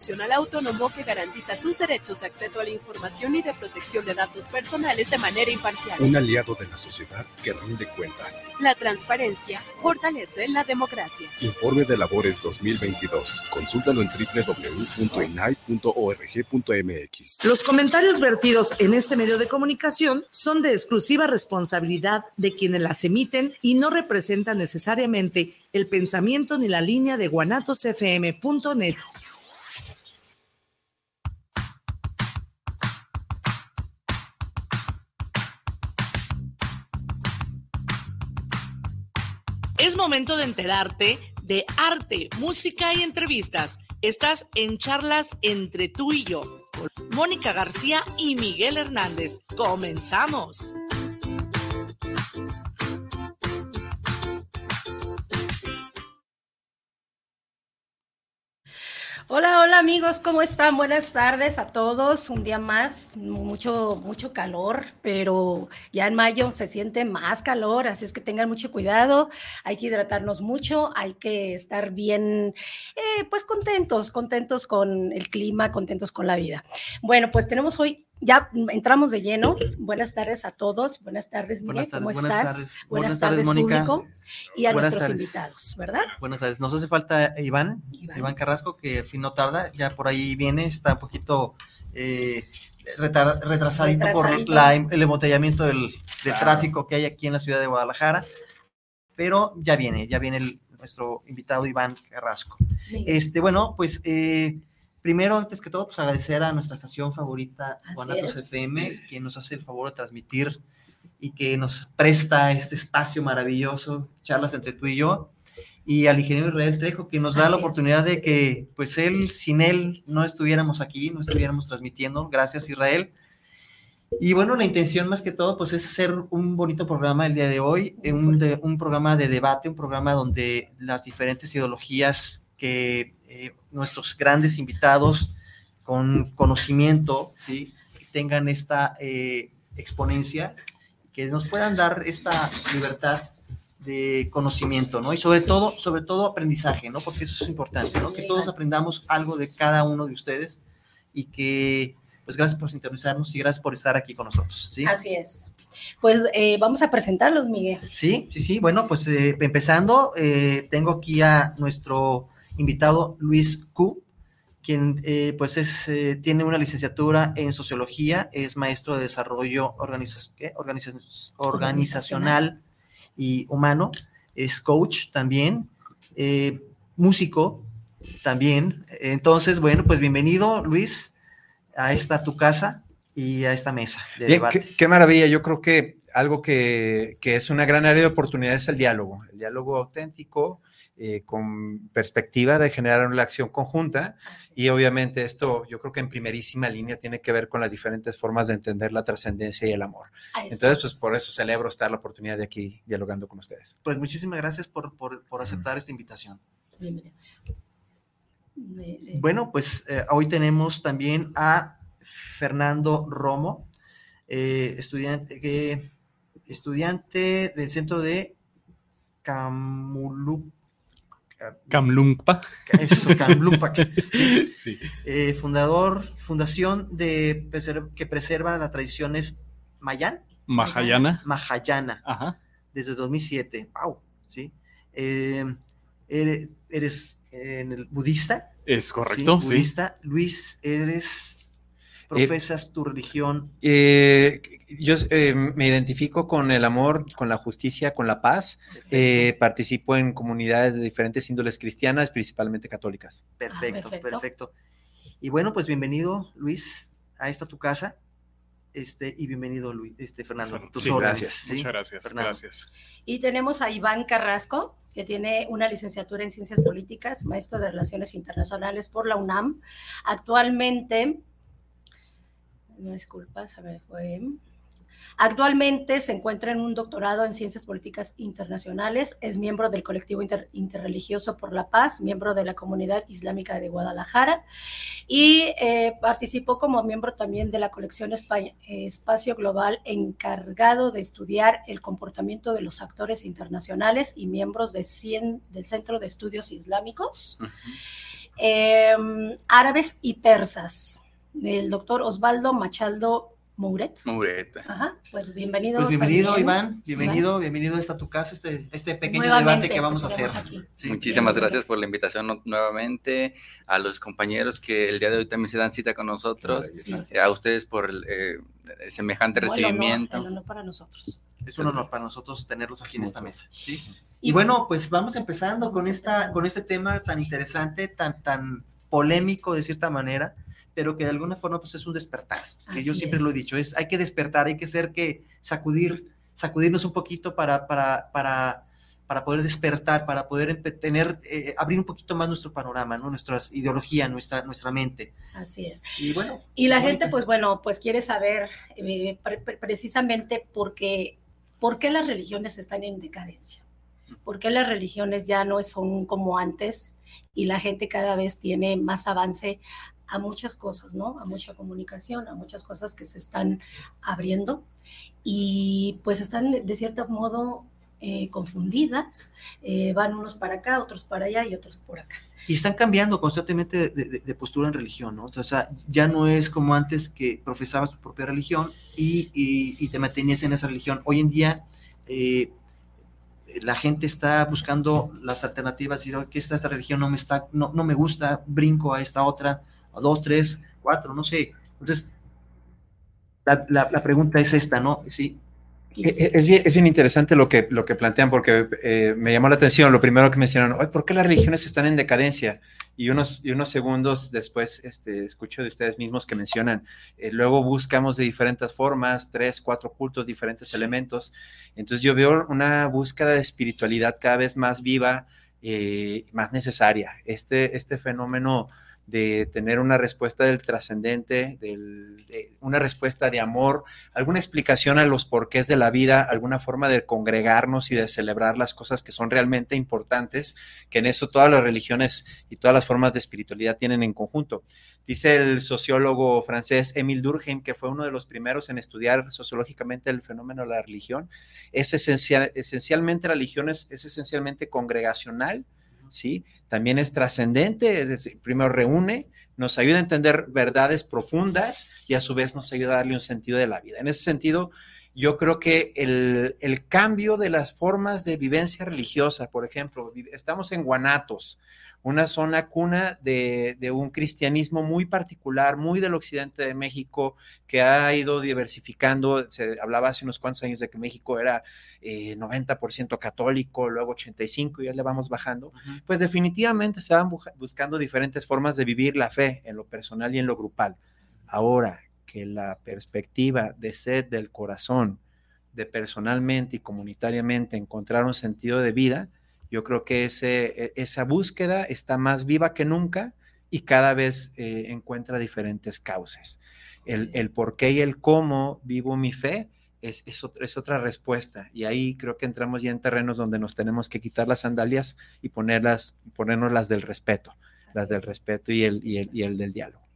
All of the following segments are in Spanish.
Nacional Autónomo que garantiza tus derechos, acceso a la información y de protección de datos personales de manera imparcial. Un aliado de la sociedad que rinde cuentas. La transparencia fortalece la democracia. Informe de labores 2022. Consúltalo en www.inai.org.mx. Los comentarios vertidos en este medio de comunicación son de exclusiva responsabilidad de quienes las emiten y no representan necesariamente el pensamiento ni la línea de guanatosfm.net. momento de enterarte de arte, música y entrevistas. Estás en charlas entre tú y yo, Mónica García y Miguel Hernández. Comenzamos. Hola, hola amigos, ¿cómo están? Buenas tardes a todos. Un día más, mucho, mucho calor, pero ya en mayo se siente más calor, así es que tengan mucho cuidado. Hay que hidratarnos mucho, hay que estar bien, eh, pues contentos, contentos con el clima, contentos con la vida. Bueno, pues tenemos hoy ya entramos de lleno. Buenas tardes a todos. Buenas tardes, Miguel. ¿Cómo estás? Tardes. Buenas, tardes, Mónica. Público y a nuestros invitados, ¿verdad? Buenas tardes. Nos hace falta Iván, Iván, Carrasco, que fin no tarda, ya por ahí viene, está un poquito eh, retrasadito, por el embotellamiento del, tráfico que hay aquí en la ciudad de Guadalajara, pero ya viene, ya viene nuestro invitado Iván Carrasco. Este, bueno, pues eh, Primero, antes que todo, pues agradecer a nuestra estación favorita, Guanatos FM, que nos hace el favor de transmitir y que nos presta este espacio maravilloso, charlas entre tú y yo, y al ingeniero Israel Trejo, que nos da la oportunidad de que, pues él, sin él, no estuviéramos aquí, no estuviéramos transmitiendo. Gracias, Israel. Y bueno, la intención más que todo, pues es hacer un bonito programa el día de hoy, un, un programa de debate, un programa donde las diferentes ideologías que eh, nuestros grandes invitados con conocimiento, ¿sí? tengan esta eh, exponencia, que nos puedan dar esta libertad de conocimiento, ¿no? Y sobre todo, sobre todo aprendizaje, ¿no? Porque eso es importante, ¿no? Que todos aprendamos algo de cada uno de ustedes y que, pues gracias por sintonizarnos y gracias por estar aquí con nosotros, ¿sí? Así es. Pues eh, vamos a presentarlos, Miguel. Sí, sí, sí. Bueno, pues empezando, tengo aquí a nuestro invitado Luis Q, quien eh, pues es, eh, tiene una licenciatura en sociología, es maestro de desarrollo organizacional y humano, es coach también, eh, músico también. Entonces, bueno, pues bienvenido Luis a esta tu casa y a esta mesa de debate. Qué, maravilla, yo creo que algo que, que es una gran área de oportunidad es el diálogo, el diálogo auténtico, eh, con perspectiva de generar una acción conjunta y obviamente esto yo creo que en primerísima línea tiene que ver con las diferentes formas de entender la trascendencia y el amor. Entonces, pues por eso celebro estar la oportunidad de aquí dialogando con ustedes. Pues muchísimas gracias por, por, por aceptar esta invitación. Bueno, pues eh, hoy tenemos también a Fernando Romo, eh, estudiante, estudiante del centro de Camulup Kamlungpa. Eso, Kamlungpa. sí. Eh, fundador, fundación de que preserva las tradiciones Mayan. Mahayana. Mahayana. Ajá. Desde 2007. Wow. Sí. Eh, eres, en el budista. Es correcto, sí. Budista. Luis, eres eh, profesas tu religión? Eh, yo eh, me identifico con el amor, con la justicia, con la paz. participo en comunidades de diferentes índoles cristianas, principalmente católicas. Ah, perfecto, perfecto, Y bueno, pues bienvenido, Luis, a esta tu casa. Este, y bienvenido, Luis, este, Fernando. Tus gracias. Muchas gracias. Gracias. Y tenemos a Iván Carrasco, que tiene una licenciatura en Ciencias Políticas, maestro de Relaciones Internacionales por la UNAM. Actualmente no disculpa, se me fue. Actualmente se encuentra en un doctorado en Ciencias Políticas Internacionales, es miembro del colectivo interreligioso por la paz, miembro de la comunidad islámica de Guadalajara y eh, participó como miembro también de la colección Espacio Global encargado de estudiar el comportamiento de los actores internacionales y miembros de del Centro de Estudios Islámicos. em, árabes y persas, del doctor Osvaldo Machaldo Mouret. Mouret. Ajá, pues bienvenido. Pues bienvenido, Iván. Bienvenido, bienvenido a esta tu casa, este, este pequeño debate que vamos a hacer. Muchísimas gracias por la invitación nuevamente, a los compañeros que el día de hoy también se dan cita con nosotros, a ustedes por el, eh, semejante recibimiento. Un honor para nosotros. Es un honor para nosotros tenerlos aquí en esta mesa. ¿sí? Y, bueno, pues vamos empezando con, esta, con este tema tan interesante, tan, tan polémico de cierta manera pero que de alguna forma pues es un despertar, que yo siempre lo he dicho, es hay que despertar, hay que ser que sacudir, sacudirnos un poquito para, para, para, para poder despertar, para poder tener, eh, abrir un poquito más nuestro panorama, ¿no? Nuestra ideología, nuestra, nuestra mente. Así es. Y bueno. Y la gente, pues bueno, pues quiere saber eh, precisamente por qué, por qué las religiones están en decadencia. ¿Por qué las religiones ya no son como antes y la gente cada vez tiene más avance a muchas cosas, ¿no? A mucha comunicación, a muchas cosas que se están abriendo y pues están de cierto modo eh, confundidas, eh, van unos para acá, otros para allá y otros por acá. Y están cambiando constantemente de, postura en religión, ¿no? O sea, ya no es como antes que profesabas tu propia religión y, y, te mantenías en esa religión. Hoy en día eh, la gente está buscando las alternativas y que esta, esta religión no me está, no, no me gusta, brinco a esta otra, a dos, tres, cuatro, no sé. Entonces, la, pregunta es esta, ¿no? Sí. Eh, eh, es bien, es bien interesante lo que, lo que plantean porque eh, me llamó la atención lo primero que mencionaron, ¿por qué las religiones están en decadencia? Y unos, y unos segundos después este, escucho de ustedes mismos que mencionan, luego buscamos de diferentes formas, tres, cuatro cultos, diferentes elementos. Entonces yo veo una búsqueda de espiritualidad cada vez más viva, más necesaria. Este, este fenómeno de tener una respuesta del trascendente, de una respuesta de amor, alguna explicación a los porqués de la vida, alguna forma de congregarnos y de celebrar las cosas que son realmente importantes, que en eso todas las religiones y todas las formas de espiritualidad tienen en conjunto. Dice el sociólogo francés Émile Durkheim, que fue uno de los primeros en estudiar sociológicamente el fenómeno de la religión, es esencial, esencialmente la religión es esencialmente congregacional, ¿sí? También es trascendente, es decir, primero reúne, nos ayuda a entender verdades profundas y a su vez nos ayuda a darle un sentido de la vida. En ese sentido, yo creo que el, el cambio de las formas de vivencia religiosa, por ejemplo, estamos en Guanatos, una zona cuna de, un cristianismo muy particular, muy del occidente de México, que ha ido diversificando. Se hablaba hace unos cuantos años de que México era 90% eh, católico, luego 85%, y ya le vamos bajando. Pues definitivamente estaban buscando diferentes formas de vivir la fe en lo personal y en lo grupal. Ahora que la perspectiva de sed del corazón, de personalmente y comunitariamente encontrar un sentido de vida, yo creo que ese, e, esa búsqueda está más viva que nunca y cada vez eh, encuentra diferentes causas. El, el, por qué y el cómo vivo mi fe es, es, es, otra respuesta. Y ahí creo que entramos ya en terrenos donde nos tenemos que quitar las sandalias y ponerlas, ponernos las del respeto, las del respeto y el, y el, y el del diálogo.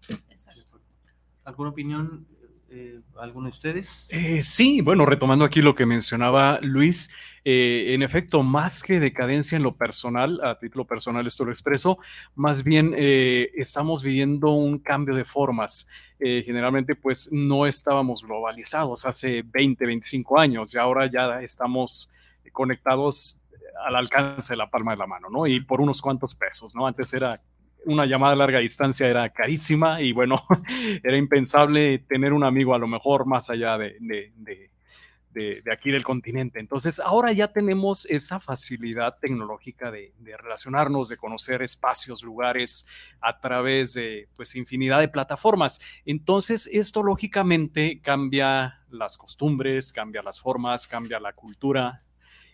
¿Alguna opinión, eh, alguno de ustedes? Eh, sí, bueno, retomando aquí lo que mencionaba Luis, eh, en efecto, más que decadencia en lo personal, a título personal esto lo expreso, más bien eh, estamos viviendo un cambio de formas. Eh, generalmente, pues no estábamos globalizados hace 20, 25 años y ahora ya estamos conectados al alcance de la palma de la mano, ¿no? Y por unos cuantos pesos, ¿no? Antes era una llamada a larga distancia era carísima y bueno, era impensable tener un amigo a lo mejor más allá de de, aquí del continente. Entonces, ahora ya tenemos esa facilidad tecnológica de, relacionarnos, de conocer espacios, lugares a través de, pues, infinidad de plataformas. Entonces, esto lógicamente cambia las costumbres, cambia las formas, cambia la cultura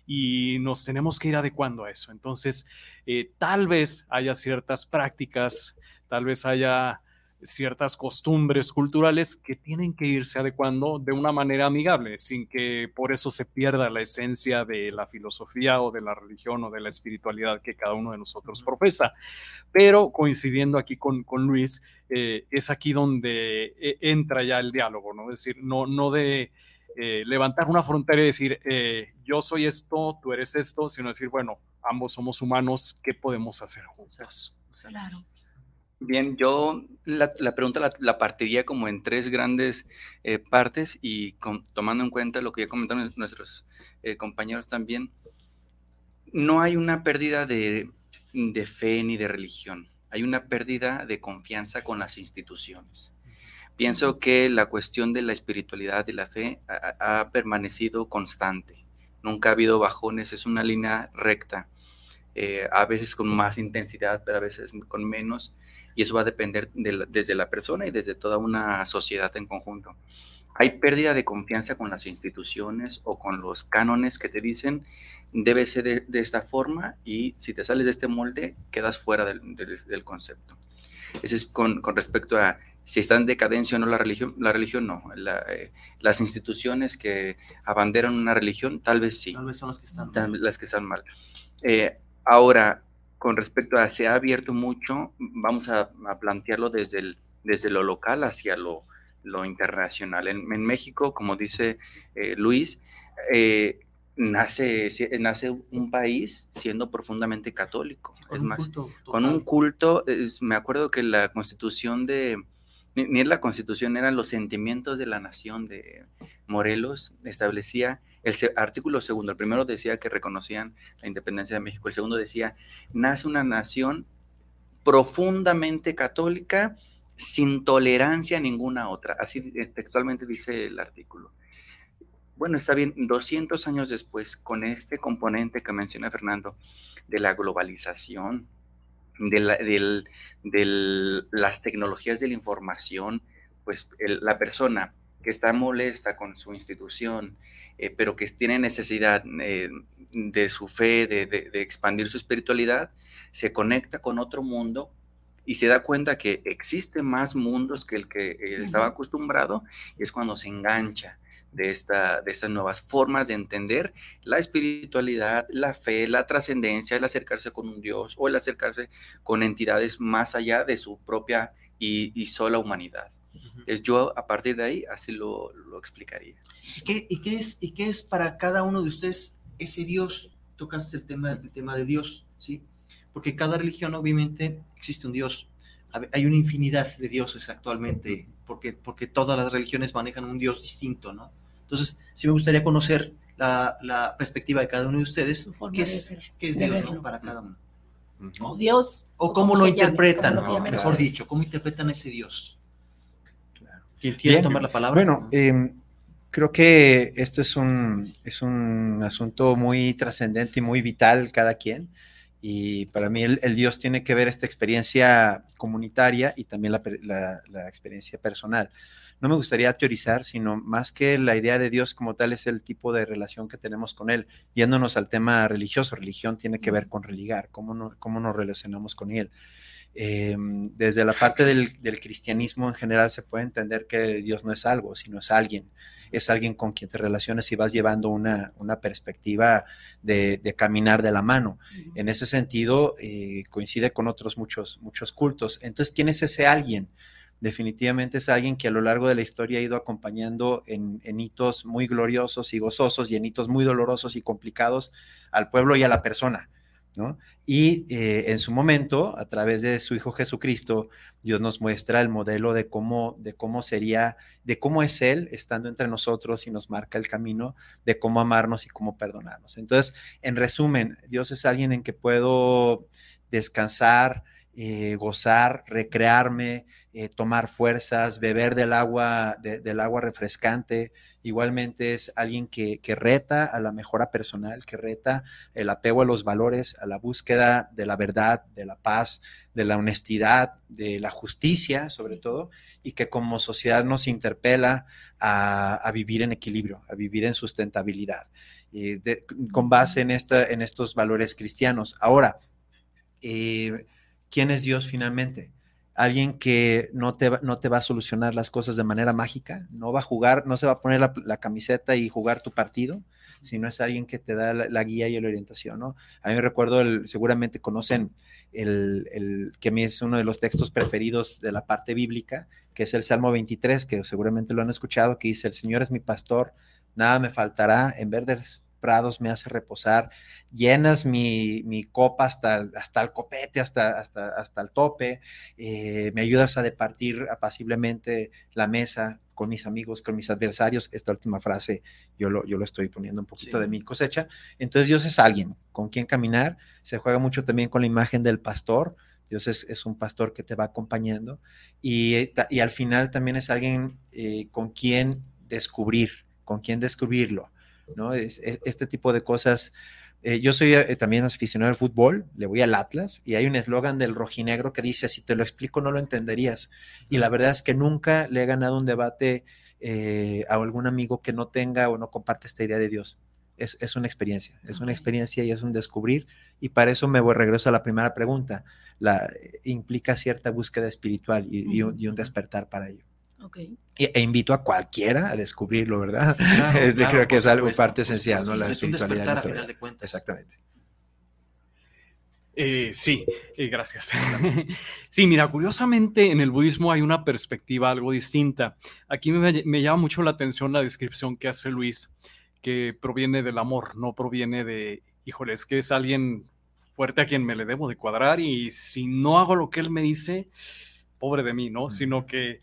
y nos tenemos que ir adecuando a eso. Entonces, eh, tal vez haya ciertas prácticas, tal vez haya ciertas costumbres culturales que tienen que irse adecuando de una manera amigable, sin que por eso se pierda la esencia de la filosofía o de la religión o de la espiritualidad que cada uno de nosotros profesa. Pero coincidiendo aquí con, Luis, eh, es aquí donde eh, entra ya el diálogo, ¿no? Es decir, no, no de eh, levantar una frontera y decir, yo soy esto, tú eres esto, sino decir, bueno, ambos somos humanos, ¿qué podemos hacer juntos? Claro. Bien, yo la, pregunta la, partiría como en tres grandes eh, partes y tomando en cuenta lo que ya comentaron nuestros eh, compañeros también, no hay una pérdida de, fe ni de religión, hay una pérdida de confianza con las instituciones. Pienso que la cuestión de la espiritualidad y la fe ha, permanecido constante, nunca ha habido bajones, es una línea recta, eh, a veces con más intensidad, pero a veces con menos y eso va a depender desde la persona y desde toda una sociedad en conjunto. Hay pérdida de confianza con las instituciones o con los cánones que te dicen debe ser de, esta forma y si te sales de este molde quedas fuera del, concepto. Ese es con, respecto a si está en decadencia o no la religión. La religión no. Eh, las instituciones que abanderan una religión tal vez sí. Tal vez son las que están mal. Las que están mal. Eh, ahora, con respecto a se ha abierto mucho, vamos a, plantearlo desde, desde lo local hacia lo, internacional. En, México, como dice eh, Luis, eh, nace, nace un país siendo profundamente católico. es más, con un culto, me acuerdo que la constitución de, ni, ni la constitución, eran los sentimientos de la nación de Morelos, establecía el artículo segundo, el primero decía que reconocían la independencia de México, el segundo decía, nace una nación profundamente católica sin tolerancia a ninguna otra. Así textualmente dice el artículo. Bueno, está bien, 200 años después, con este componente que menciona Fernando, de la globalización, de, las tecnologías de la información, pues la persona que está molesta con su institución, eh, pero que tiene necesidad eh, de su fe, de, expandir su espiritualidad, se conecta con otro mundo y se da cuenta que existen más mundos que el que estaba acostumbrado, y es cuando se engancha de, esta, de estas nuevas formas de entender la espiritualidad, la fe, la trascendencia, el acercarse con un Dios o el acercarse con entidades más allá de su propia y sola humanidad. Es yo a partir de ahí así lo, explicaría. ¿Y qué, y, qué es, ¿Y qué es para cada uno de ustedes ese Dios? Tocas el tema, el tema de Dios, ¿sí? Porque cada religión obviamente existe un Dios. Hay una infinidad de dioses actualmente, porque, porque todas las religiones manejan un Dios distinto, ¿no? Entonces, sí me gustaría conocer la, la perspectiva de cada uno de ustedes. ¿Qué es, ¿qué es Dios para cada uno? O Dios. O cómo, lo interpretan, mejor dicho, cómo interpretan ese Dios. ¿Quién quiere tomar la palabra? Bueno, em, creo que esto es un, es un asunto muy trascendente y muy vital cada quien. Y para mí el, Dios tiene que ver esta experiencia comunitaria y también la, la, experiencia personal. No me gustaría teorizar, sino más que la idea de Dios como tal es el tipo de relación que tenemos con Él. Yéndonos al tema religioso, religión tiene que ver con religar, cómo, cómo nos relacionamos con Él. Em, desde la parte del, cristianismo en general se puede entender que Dios no es algo, sino es alguien. Es alguien con quien te relacionas y vas llevando una, perspectiva de, caminar de la mano. En ese sentido, eh, coincide con otros muchos, muchos cultos. Entonces, ¿quién es ese alguien? Definitivamente es alguien que a lo largo de la historia ha ido acompañando en, en hitos muy gloriosos y gozosos y en hitos muy dolorosos y complicados al pueblo y a la persona. Y eh, en su momento, a través de su Hijo Jesucristo, Dios nos muestra el modelo de cómo, de cómo sería, de cómo es Él estando entre nosotros y nos marca el camino de cómo amarnos y cómo perdonarnos. Entonces, en resumen, Dios es alguien en que puedo descansar, eh, gozar, recrearme, eh, tomar fuerzas, beber del agua, del agua refrescante. Igualmente es alguien que, reta a la mejora personal, que reta el apego a los valores, a la búsqueda de la verdad, de la paz, de la honestidad, de la justicia, sobre todo, y que como sociedad nos interpela a, vivir en equilibrio, a vivir en sustentabilidad, con base en, esta, en estos valores cristianos. Ahora, eh, ¿quién es Dios finalmente? Alguien que no te, no te va a solucionar las cosas de manera mágica, no va a jugar, no se va a poner la, camiseta y jugar tu partido, sino es alguien que te da la, guía y la orientación, ¿no? A mí me recuerdo, seguramente conocen el, el, que a mí es uno de los textos preferidos de la parte bíblica, que es el Salmo 23, que seguramente lo han escuchado, que dice, el Señor es mi pastor, nada me faltará, en verdes prados me hace reposar, llenas mi, mi copa hasta, el- hasta el copete, hasta, hasta, hasta el tope, eh, me ayudas a departir apaciblemente la mesa con mis amigos, con mis adversarios. Esta última frase yo lo, yo lo estoy poniendo un poquito Sí. de mi cosecha. Entonces Dios es alguien con quien caminar, se juega mucho también con la imagen del pastor. Dios es, es un pastor que te va acompañando y, eh, y al final también es alguien eh, con quien descubrir, con quien descubrirlo, ¿no? Es- es- este tipo de cosas. eh, yo soy eh, también aficionado al fútbol, le voy al Atlas y hay un eslogan del rojinegro que dice, si te lo explico no lo entenderías. Y la verdad es que nunca le he ganado un debate eh, a algún amigo que no tenga o no comparte esta idea de Dios. Es, es una experiencia, es una experiencia y es un descubrir. Y para eso me voy, regreso a la primera pregunta. La, implica cierta búsqueda espiritual y, y un, y un despertar para ello. Ok. Y- E invito a cualquiera a descubrirlo, ¿verdad? Claro, Este, claro, creo que es algo supuesto, parte esencial, ¿no? La espiritualidad. a final de cuentas. Exactamente. Eh, sí, eh, gracias. sí, mira, curiosamente en el budismo hay una perspectiva algo distinta. Aquí me, me llama mucho la atención la descripción que hace Luis, que proviene del amor, no proviene de, híjole, es que es alguien fuerte a quien me le debo de cuadrar y si no hago lo que él me dice, pobre de mí, ¿no? Sino que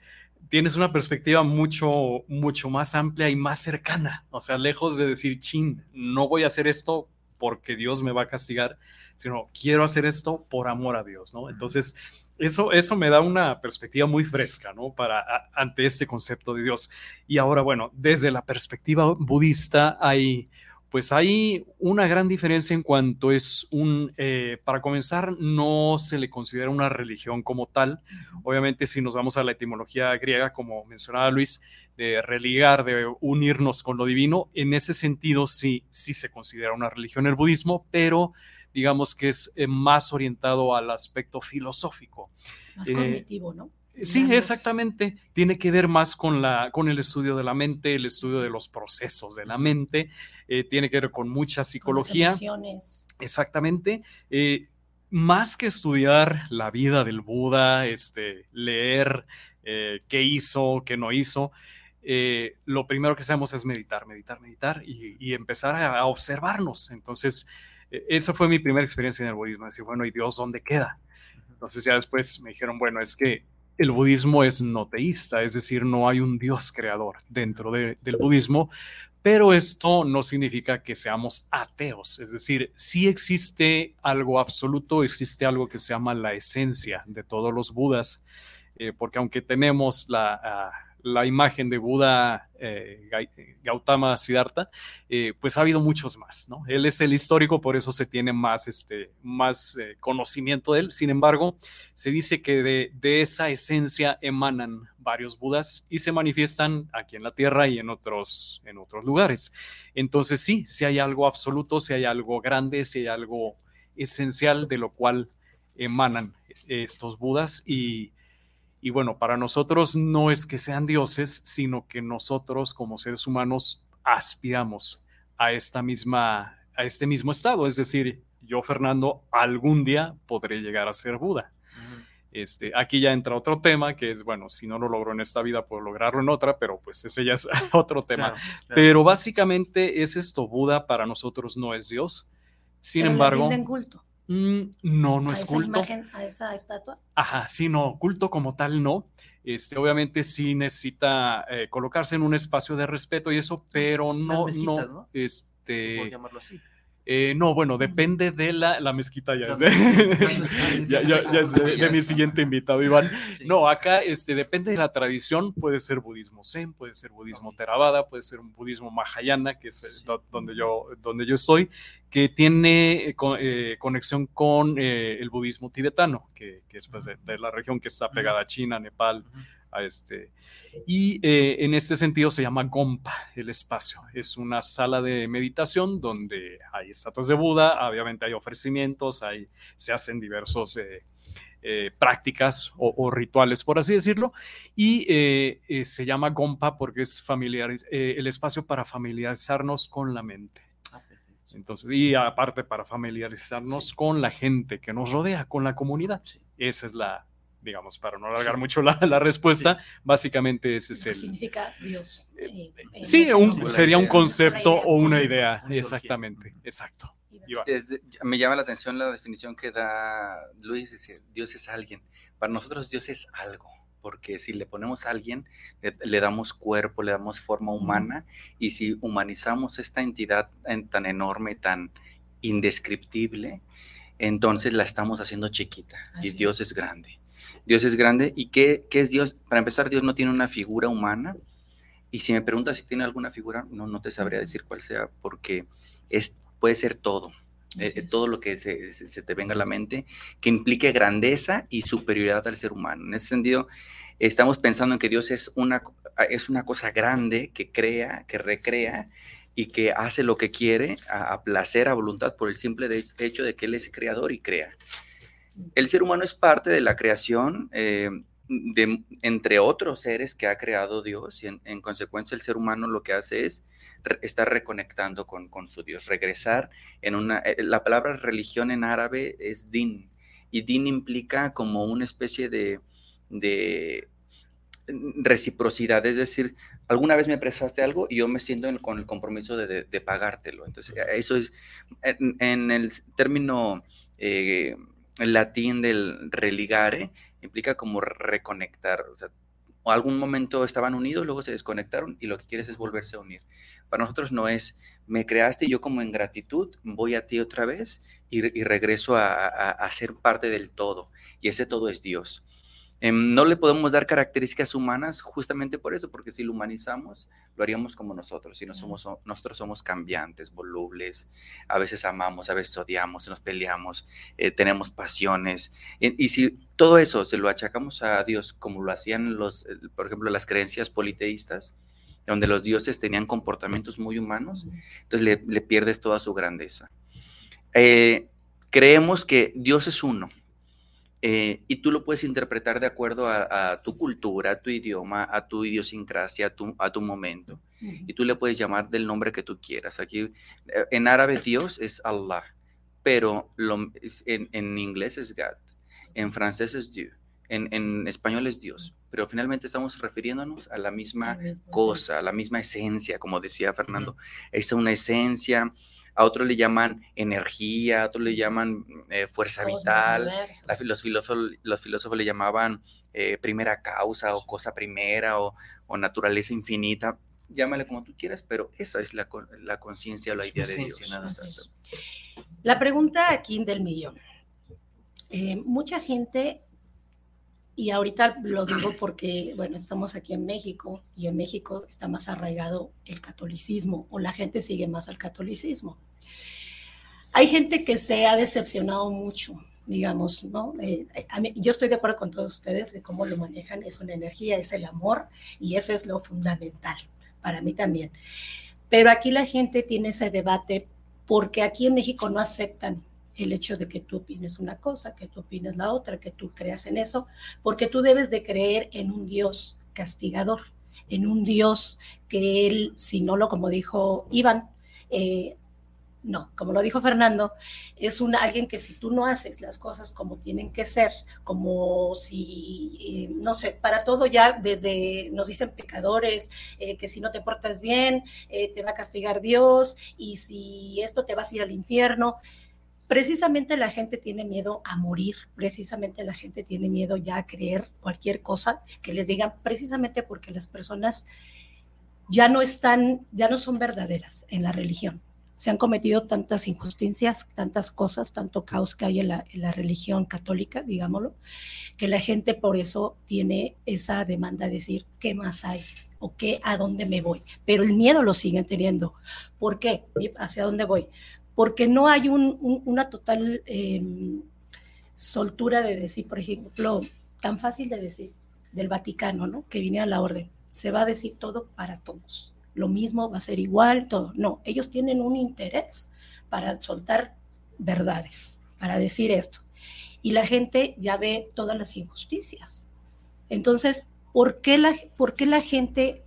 tienes una perspectiva mucho, mucho más amplia y más cercana. O sea, lejos de decir, chin, no voy a hacer esto porque Dios me va a castigar, sino quiero hacer esto por amor a Dios, ¿no? Entonces, eso, eso me da una perspectiva muy fresca, ¿no? Para a- ante este concepto de Dios. Y ahora, bueno, desde la perspectiva budista hay, pues hay una gran diferencia en cuanto es un, eh, para comenzar, no se le considera una religión como tal. Obviamente, si nos vamos a la etimología griega, como mencionaba Luis, de religar, de unirnos con lo divino, en ese sentido sí, sí se considera una religión el budismo, pero digamos que es eh, más orientado al aspecto filosófico. Más Eh, cognitivo, ¿no? Sí, exactamente. Tiene que ver más con, la, con el estudio de la mente, el estudio de los procesos de la mente, eh, tiene que ver con mucha Con las psicología. Exactamente. Eh, más que estudiar la vida del Buda, este, leer eh, qué hizo, qué no hizo, eh, lo primero que hacemos es meditar, meditar, meditar y, y empezar a, a observarnos. Entonces, eh, esa fue mi primera experiencia en el budismo, decir, bueno, ¿y Dios dónde queda? Entonces ya después me dijeron, bueno, es que el budismo es no teísta, es decir, no hay un Dios creador dentro de- del budismo, pero esto no significa que seamos ateos, es decir, sí existe algo absoluto, existe algo que se llama la esencia de todos los budas, eh, porque aunque tenemos la, ah, la imagen de Buda eh, Gautama Siddhartha, eh, pues ha habido muchos más, ¿no? Él es el histórico, por eso se tiene más, este, más eh, conocimiento de él. Sin embargo, se dice que de, de esa esencia emanan varios Budas y se manifiestan aquí en la Tierra y en otros, en otros lugares. Entonces sí, si hay algo absoluto, si hay algo grande, si hay algo esencial de lo cual emanan estos Budas y, y bueno, para nosotros no es que sean dioses, sino que nosotros como seres humanos aspiramos a esta misma, a este mismo estado. Es decir, yo, Fernando, algún día podré llegar a ser Buda. Este, aquí ya entra otro tema, que es, bueno, si no lo logro en esta vida, puedo lograrlo en otra, pero pues ese ya es otro tema. Claro, claro. Pero básicamente es esto, Buda para nosotros no es Dios. Sin Pero le embargo, rinden culto mm, no, no a es esa culto. imagen, a esa estatua. Ajá, sí, no, culto como tal no. Este, obviamente sí necesita eh, colocarse en un espacio de respeto y eso, pero no, mezquitas, no, ¿no? este, llamarlo así. Eh, no, bueno, depende de la, la mezquita ya es de, mezquitas. ya, ya- ya es de, de mi siguiente invitado, Iván. No, acá este, depende de la tradición, puede ser budismo zen, puede ser budismo theravada, puede ser un budismo mahayana, que es eh, Sí. donde, yo, donde yo estoy, que tiene eh, co- conexión con el budismo tibetano, que, que es pues, de, de la región que está pegada a China, Nepal. A este. Y eh, en este sentido se llama Gompa, el espacio. Es una sala de meditación donde hay estatuas de Buda, obviamente hay ofrecimientos, hay, se hacen diversos eh, eh, prácticas o, o rituales, por así decirlo, y eh, eh, se llama Gompa porque es familiar, el espacio para familiarizarnos con la mente. Ah. Entonces, y aparte para familiarizarnos Sí. con la gente que nos rodea, con la comunidad. Sí. Esa es la, digamos, para no alargar mucho la, respuesta, básicamente ese es el... Significa Dios. Eh, eh, sí, sería un concepto o una idea, exactamente, exacto. me llama la atención la definición que da Luis, dice, Dios es alguien. Para nosotros Dios es algo porque si le ponemos a alguien, le, damos cuerpo, le damos forma humana, y si humanizamos esta entidad tan enorme, tan indescriptible, entonces la estamos haciendo chiquita, y Dios es grande. Dios es grande, ¿y qué, qué, es Dios? Para empezar, Dios no tiene una figura humana, y si me preguntas si tiene alguna figura, no, no te sabría decir cuál sea, porque es, puede ser todo. Eh, todo lo que se, se, te venga a la mente, que implique grandeza y superioridad al ser humano. En ese sentido, estamos pensando en que Dios es una, es una cosa grande que crea, que recrea y que hace lo que quiere a, placer, a voluntad, por el simple hecho de que Él es creador y crea. El ser humano es parte de la creación. Eh, de, entre otros seres que ha creado Dios y en, consecuencia el ser humano lo que hace es estar reconectando con, con, su Dios, regresar en una, eh, la palabra religión en árabe es din y din implica como una especie de, de reciprocidad, es decir, alguna vez me prestaste algo y yo me siento con el compromiso de, de, pagártelo. Entonces, eso es, en, el término eh, latín del religare, implica como reconectar, o sea, algún momento estaban unidos, luego se desconectaron y lo que quieres es volverse a unir. Para nosotros no es, me creaste y yo como en gratitud voy a ti otra vez y, regreso a, a, ser parte del todo. Y ese todo es Dios. Em, no le podemos dar características humanas justamente por eso, porque si lo humanizamos, lo haríamos como nosotros. Y no somos, nosotros somos cambiantes, volubles, a veces amamos, a veces odiamos, nos peleamos, eh, tenemos pasiones. Y, si todo eso se lo achacamos a Dios, como lo hacían los, por ejemplo, las creencias politeístas, donde los dioses tenían comportamientos muy humanos, entonces le, pierdes toda su grandeza. Eh, creemos que Dios es uno eh, y tú lo puedes interpretar de acuerdo a, tu cultura, a tu idioma, a tu idiosincrasia, a tu, a tu momento. Y tú le puedes llamar del nombre que tú quieras. Aquí eh, en árabe Dios es Allah, pero en, en, inglés es God, en francés es Dieu, en, en, español es Dios. Pero finalmente estamos refiriéndonos a la misma cosa, a la misma esencia, como decía Fernando. Es una esencia a otros le llaman energía, a otros le llaman eh, fuerza vital, los, filósofos, los filósofos le llamaban eh, primera causa o cosa primera o, naturaleza infinita, llámale como tú quieras, pero esa es la, la conciencia o la idea de Dios. La pregunta aquí del millón. Eh, mucha gente, y ahorita lo digo porque, bueno, estamos aquí en México y en México está más arraigado el catolicismo o la gente sigue más al catolicismo. Hay gente que se ha decepcionado mucho, digamos, ¿no? Eh, yo estoy de acuerdo con todos ustedes de cómo lo manejan, es una energía, es el amor y eso es lo fundamental para mí también. Pero aquí la gente tiene ese debate porque aquí en México no aceptan el hecho de que tú opines una cosa, que tú opines la otra, que tú creas en eso, porque tú debes de creer en un Dios castigador, en un Dios que él, si no lo, como dijo Iván, eh, no, como lo dijo Fernando, es un, alguien que si tú no haces las cosas como tienen que ser, como si, eh, no sé, para todo ya desde, nos dicen pecadores, eh, que si no te portas bien, eh, te va a castigar Dios, y si esto te vas a ir al infierno. Precisamente la gente tiene miedo a morir, precisamente la gente tiene miedo ya a creer cualquier cosa que les digan, precisamente porque las personas ya no están, ya no son verdaderas en la religión se han cometido tantas injusticias, tantas cosas, tanto caos que hay en la, religión católica, digámoslo, que la gente por eso tiene esa demanda de decir, ¿qué más hay? ¿O qué? ¿A dónde me voy? Pero el miedo lo siguen teniendo. ¿Por qué? ¿Hacia dónde voy? Porque no hay una total em, soltura de decir, por ejemplo, tan fácil de decir, del Vaticano, ¿no? Que viene a la orden. Se va a decir todo para todos lo mismo, va a ser igual, todo. No, ellos tienen un interés para soltar verdades, para decir esto. Y la gente ya ve todas las injusticias. Entonces, ¿por qué la, por qué la gente,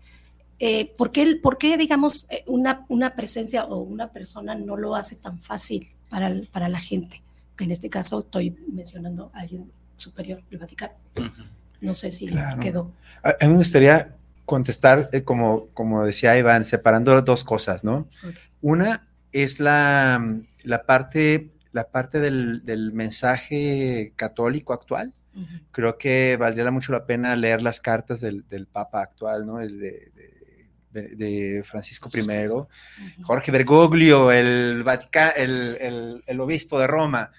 eh, por, qué, por, qué, digamos, eh, una, una, presencia o una persona no lo hace tan fácil para, para la gente? Que en este caso estoy mencionando a alguien superior del Vaticano. No sé si Claro. quedó. A, a mí me gustaría contestar, eh, como, como decía Iván, separando dos cosas, ¿no? Una es la, la parte, la parte del, del mensaje católico actual. Creo que valdría mucho la pena leer las cartas del, del Papa actual, ¿no? El de, de- de Francisco I. Jorge Bergoglio, el, Vatica- el, el- el obispo de Roma,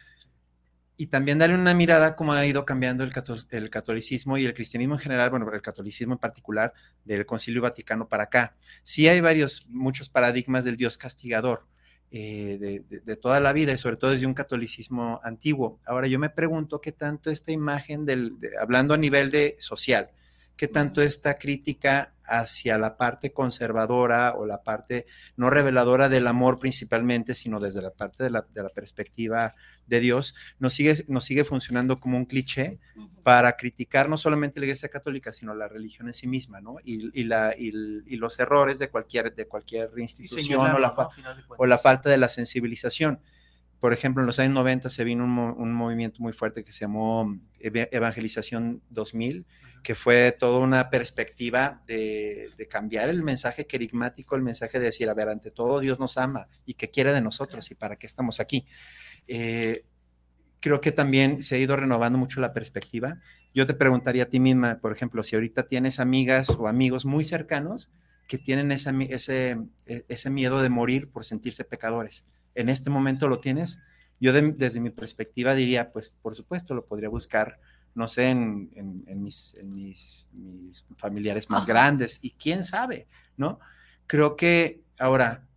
y también darle una mirada cómo ha ido cambiando el, catol- el catolicismo y el cristianismo en general, bueno, el catolicismo en particular del Concilio Vaticano para acá. Sí hay varios, muchos paradigmas del Dios castigador eh, de, de- de toda la vida y sobre todo desde un catolicismo antiguo. Ahora yo me pregunto qué tanto esta imagen del, de- hablando a nivel de social, qué tanto esta crítica hacia la parte conservadora o la parte no reveladora del amor principalmente, sino desde la parte de la, de la perspectiva de Dios, nos sigue, nos sigue funcionando como un cliché para criticar no solamente la Iglesia Católica, sino la religión en sí misma, ¿no? Y, y la, y, el- y los errores de cualquier, de cualquier Y institución o la, falta de la sensibilización. Por ejemplo, en los años 90 se vino un, mo- un movimiento muy fuerte que se llamó Eve- Evangelización 2000, que fue toda una perspectiva de, de cambiar el mensaje querigmático, el mensaje de decir, a ver, ante todo Dios nos ama y que quiere de nosotros y para qué estamos aquí. Eh, creo que también se ha ido renovando mucho la perspectiva. Yo te preguntaría a ti misma, por ejemplo, si ahorita tienes amigas o amigos muy cercanos que tienen ese, e- ese miedo de morir por sentirse pecadores. ¿En este momento lo tienes? Yo de- desde mi perspectiva diría, pues por supuesto lo podría buscar, no sé, en, en- en mis, en mis, mis familiares más Ajá. grandes y quién sabe, ¿no? Creo que ahora,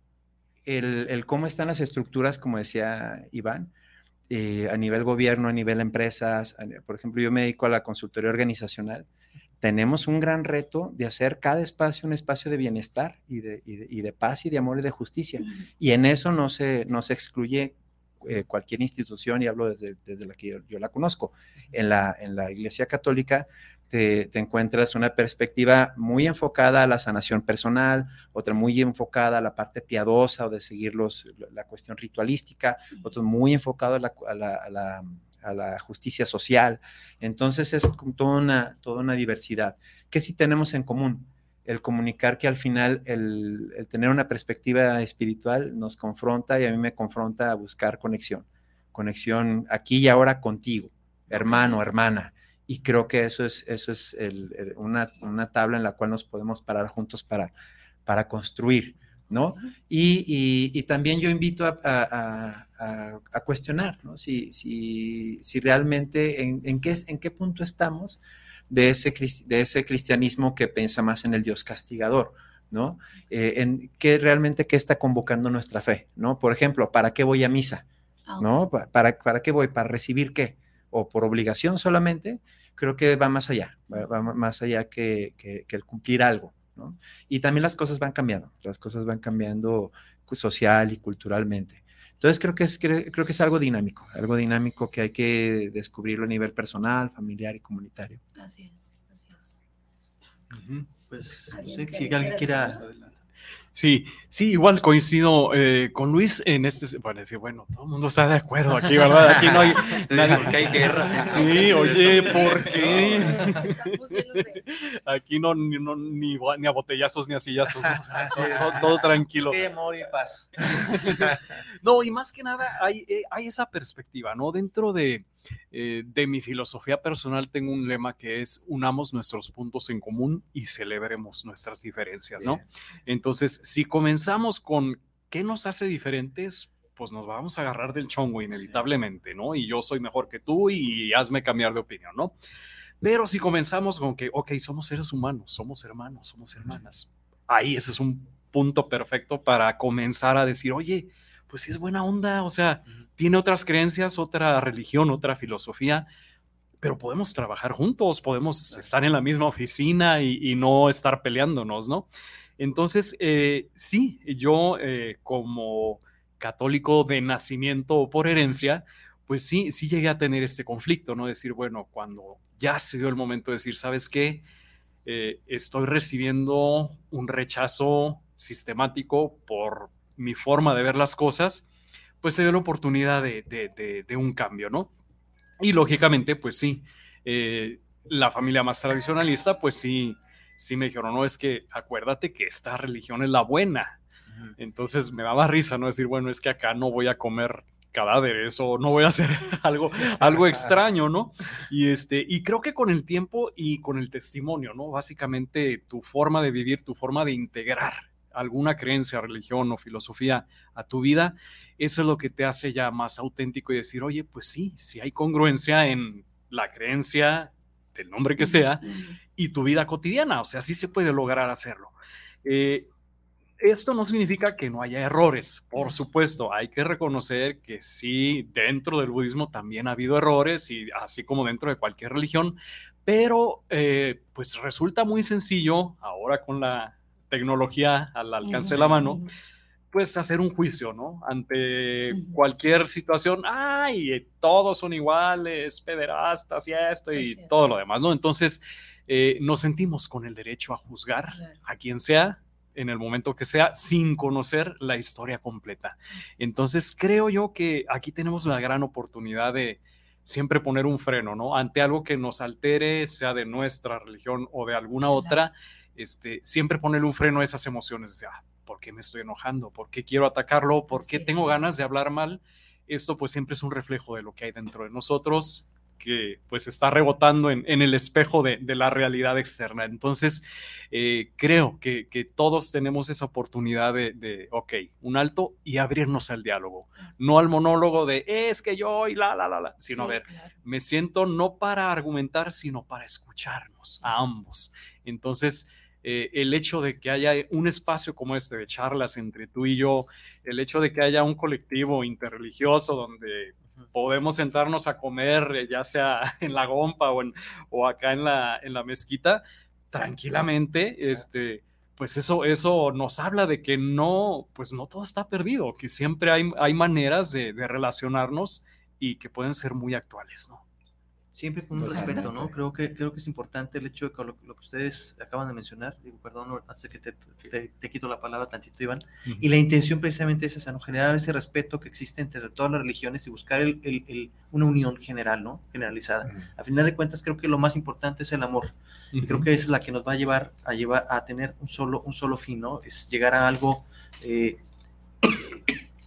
el, el cómo están las estructuras, como decía Iván, eh, a nivel gobierno, a nivel empresas, a- por ejemplo, yo me dedico a la consultoría organizacional, tenemos un gran reto de hacer cada espacio un espacio de bienestar y de, y de- y de paz y de amor y de justicia. Y en eso no se, no se excluye eh, cualquier institución, y hablo desde, desde la que yo, yo la conozco. En la, en la Iglesia Católica te, te encuentras una perspectiva muy enfocada a la sanación personal, otra muy enfocada a la parte piadosa o de seguir los, la cuestión ritualística, otro muy enfocado a la, a la- a la- a la justicia social. Entonces es toda una, toda una diversidad. ¿Qué sí tenemos en común? El comunicar que al final el, el tener una perspectiva espiritual nos confronta y a mí me confronta a buscar conexión. Conexión aquí y ahora contigo, hermano, hermana. Y creo que eso es, eso es el- el- una, una tabla en la cual nos podemos parar juntos para, para construir, ¿no? Y, y- y también yo invito a, a- a- a- a cuestionar, ¿no? Si, si, si realmente en, en qué, en qué punto estamos de ese, de ese cristianismo que piensa más en el Dios castigador, ¿no? Eh, en qué realmente qué está convocando nuestra fe, ¿no? Por ejemplo, ¿para qué voy a misa? Ah, ¿No? ¿Pa- ¿Para, para qué voy? ¿Para recibir qué? ¿O por obligación solamente? Creo que va más allá, va, va más allá que, que- que el cumplir algo, ¿no? Y también las cosas van cambiando, las cosas van cambiando social y culturalmente. Entonces creo que es, creo, creo que es algo dinámico, algo dinámico que hay que descubrirlo a nivel personal, familiar y comunitario. Así es, así es. Pues, no ¿Alguien sé, si alguien quiera? Sí, sí, igual coincido eh, con Luis en este. Bueno, sí, bueno, todo el mundo está de acuerdo aquí, ¿verdad? Aquí no hay. nadie- Porque hay guerras. Sí, oye, ¿por qué? Aquí no, ni, no, ni, ni a botellazos ni a sillazos. ¿no? O sea, Así todo, es. todo- todo tranquilo. Es que hay amor y paz. No, y más que nada hay, eh, hay esa perspectiva, ¿no? Dentro de, eh, de mi filosofía personal tengo un lema que es unamos nuestros puntos en común y celebremos nuestras diferencias, ¿no? Bien. Entonces, si comenzamos con qué nos hace diferentes, pues nos vamos a agarrar del chongo inevitablemente, ¿no? Y yo soy mejor que tú y hazme cambiar de opinión, ¿no? Pero si comenzamos con que, ok, somos seres humanos, somos hermanos, somos hermanas, ahí ese es un punto perfecto para comenzar a decir, oye, pues sí es buena onda, o sea, tiene otras creencias, otra religión, otra filosofía, pero podemos trabajar juntos, podemos estar en la misma oficina y, y no estar peleándonos, ¿no? Entonces, eh, sí, yo eh, como católico de nacimiento o por herencia, pues sí, sí llegué a tener este conflicto, ¿no? Decir, bueno, cuando ya se dio el momento de decir, ¿sabes qué? Eh, estoy recibiendo un rechazo sistemático por mi forma de ver las cosas, pues se dio la oportunidad de, de- un cambio, ¿no? Y lógicamente, pues sí, la familia más tradicionalista, pues sí, sí me dijeron, no, es que acuérdate que esta religión es la buena. Entonces me daba risa, ¿no? Decir, bueno, es que acá no voy a comer cadáveres o no voy a hacer algo, algo extraño, ¿no? Y, este, y creo que con el tiempo y con el testimonio, ¿no? Básicamente tu forma de vivir, tu forma de integrar alguna creencia, religión o filosofía a tu vida, eso es lo que te hace ya más auténtico y decir, oye, pues sí, si hay congruencia en la creencia del nombre que sea y tu vida cotidiana, o sea, sí se puede lograr hacerlo. Eh, esto no significa que no haya errores, por supuesto, hay que reconocer que sí, dentro del budismo también ha habido errores, y así como dentro de cualquier religión, pero eh, pues resulta muy sencillo ahora con la tecnología al alcance de la mano, pues hacer un juicio, ¿no? Ante cualquier situación, ay, todos son iguales, pederastas y esto y todo lo demás, ¿no? Entonces, eh, nos sentimos con el derecho a juzgar a quien sea, en el momento que sea, sin conocer la historia completa. Entonces, creo yo que aquí tenemos la gran oportunidad de siempre poner un freno, ¿no? Ante algo que nos altere, sea de nuestra religión o de alguna otra, este, siempre ponerle un freno a esas emociones. De, ah, ¿Por qué me estoy enojando? ¿Por qué quiero atacarlo? ¿Por qué tengo ganas de hablar mal? Esto pues siempre es un reflejo de lo que hay dentro de nosotros que pues está rebotando en, el espejo de, la realidad externa. Entonces, eh, creo que, todos tenemos esa oportunidad de, ok, un alto y abrirnos al diálogo, no al monólogo de es que yo y la, la, la, la, sino a ver, me siento no para argumentar, sino para escucharnos a ambos. Entonces, eh, el hecho de que haya un espacio como este de charlas entre tú y yo, el hecho de que haya un colectivo interreligioso donde podemos sentarnos a comer, eh, ya sea en la gompa o, en, o acá en la, en la mezquita, tranquilamente, este, pues eso, eso nos habla de que no, pues no todo está perdido, que siempre hay, hay maneras de, de relacionarnos y que pueden ser muy actuales, ¿no? Siempre con un respeto, ¿no? Creo que, creo que es importante el hecho de que lo, que ustedes acaban de mencionar, digo, perdón, antes de que te, te, quito la palabra tantito, Iván, y la intención precisamente es esa, ¿no? Generar ese respeto que existe entre todas las religiones y buscar el, el, una unión general, ¿no? Generalizada. A final de cuentas, creo que lo más importante es el amor. y creo que es la que nos va a llevar a, llevar a tener un solo, un solo fin, ¿no? Es llegar a algo eh,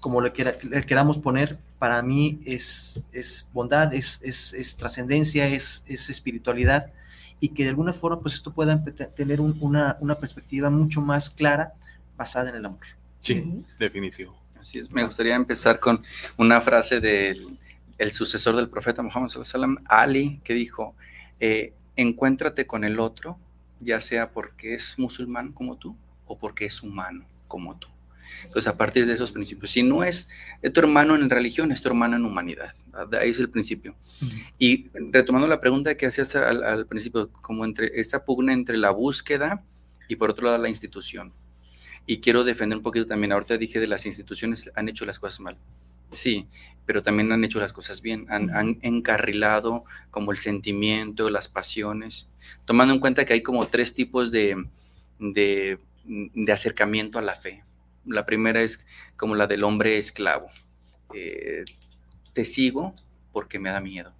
como le, queramos poner, para mí es, es bondad, es, es, trascendencia, es, espiritualidad, y que de alguna forma pues esto pueda tener una, una, perspectiva mucho más clara basada en el amor. Sí, definitivo. Así es. Me gustaría empezar con una frase del el sucesor del profeta Muhammad Ali, que dijo, eh, encuéntrate con el otro, ya sea porque es musulmán como tú o porque es humano como tú. Entonces, a partir de esos principios, si no es tu hermano en religión, es tu hermano en humanidad. Ahí es el principio. Y retomando la pregunta que hacías al, principio, como entre esta pugna entre la búsqueda y por otro lado la institución. Y quiero defender un poquito también, ahorita dije de las instituciones han hecho las cosas mal. Sí, pero también han hecho las cosas bien, han, encarrilado como el sentimiento, las pasiones, tomando en cuenta que hay como tres tipos de, de, de acercamiento a la fe. La primera es como la del hombre esclavo. Eh, te sigo porque me da miedo.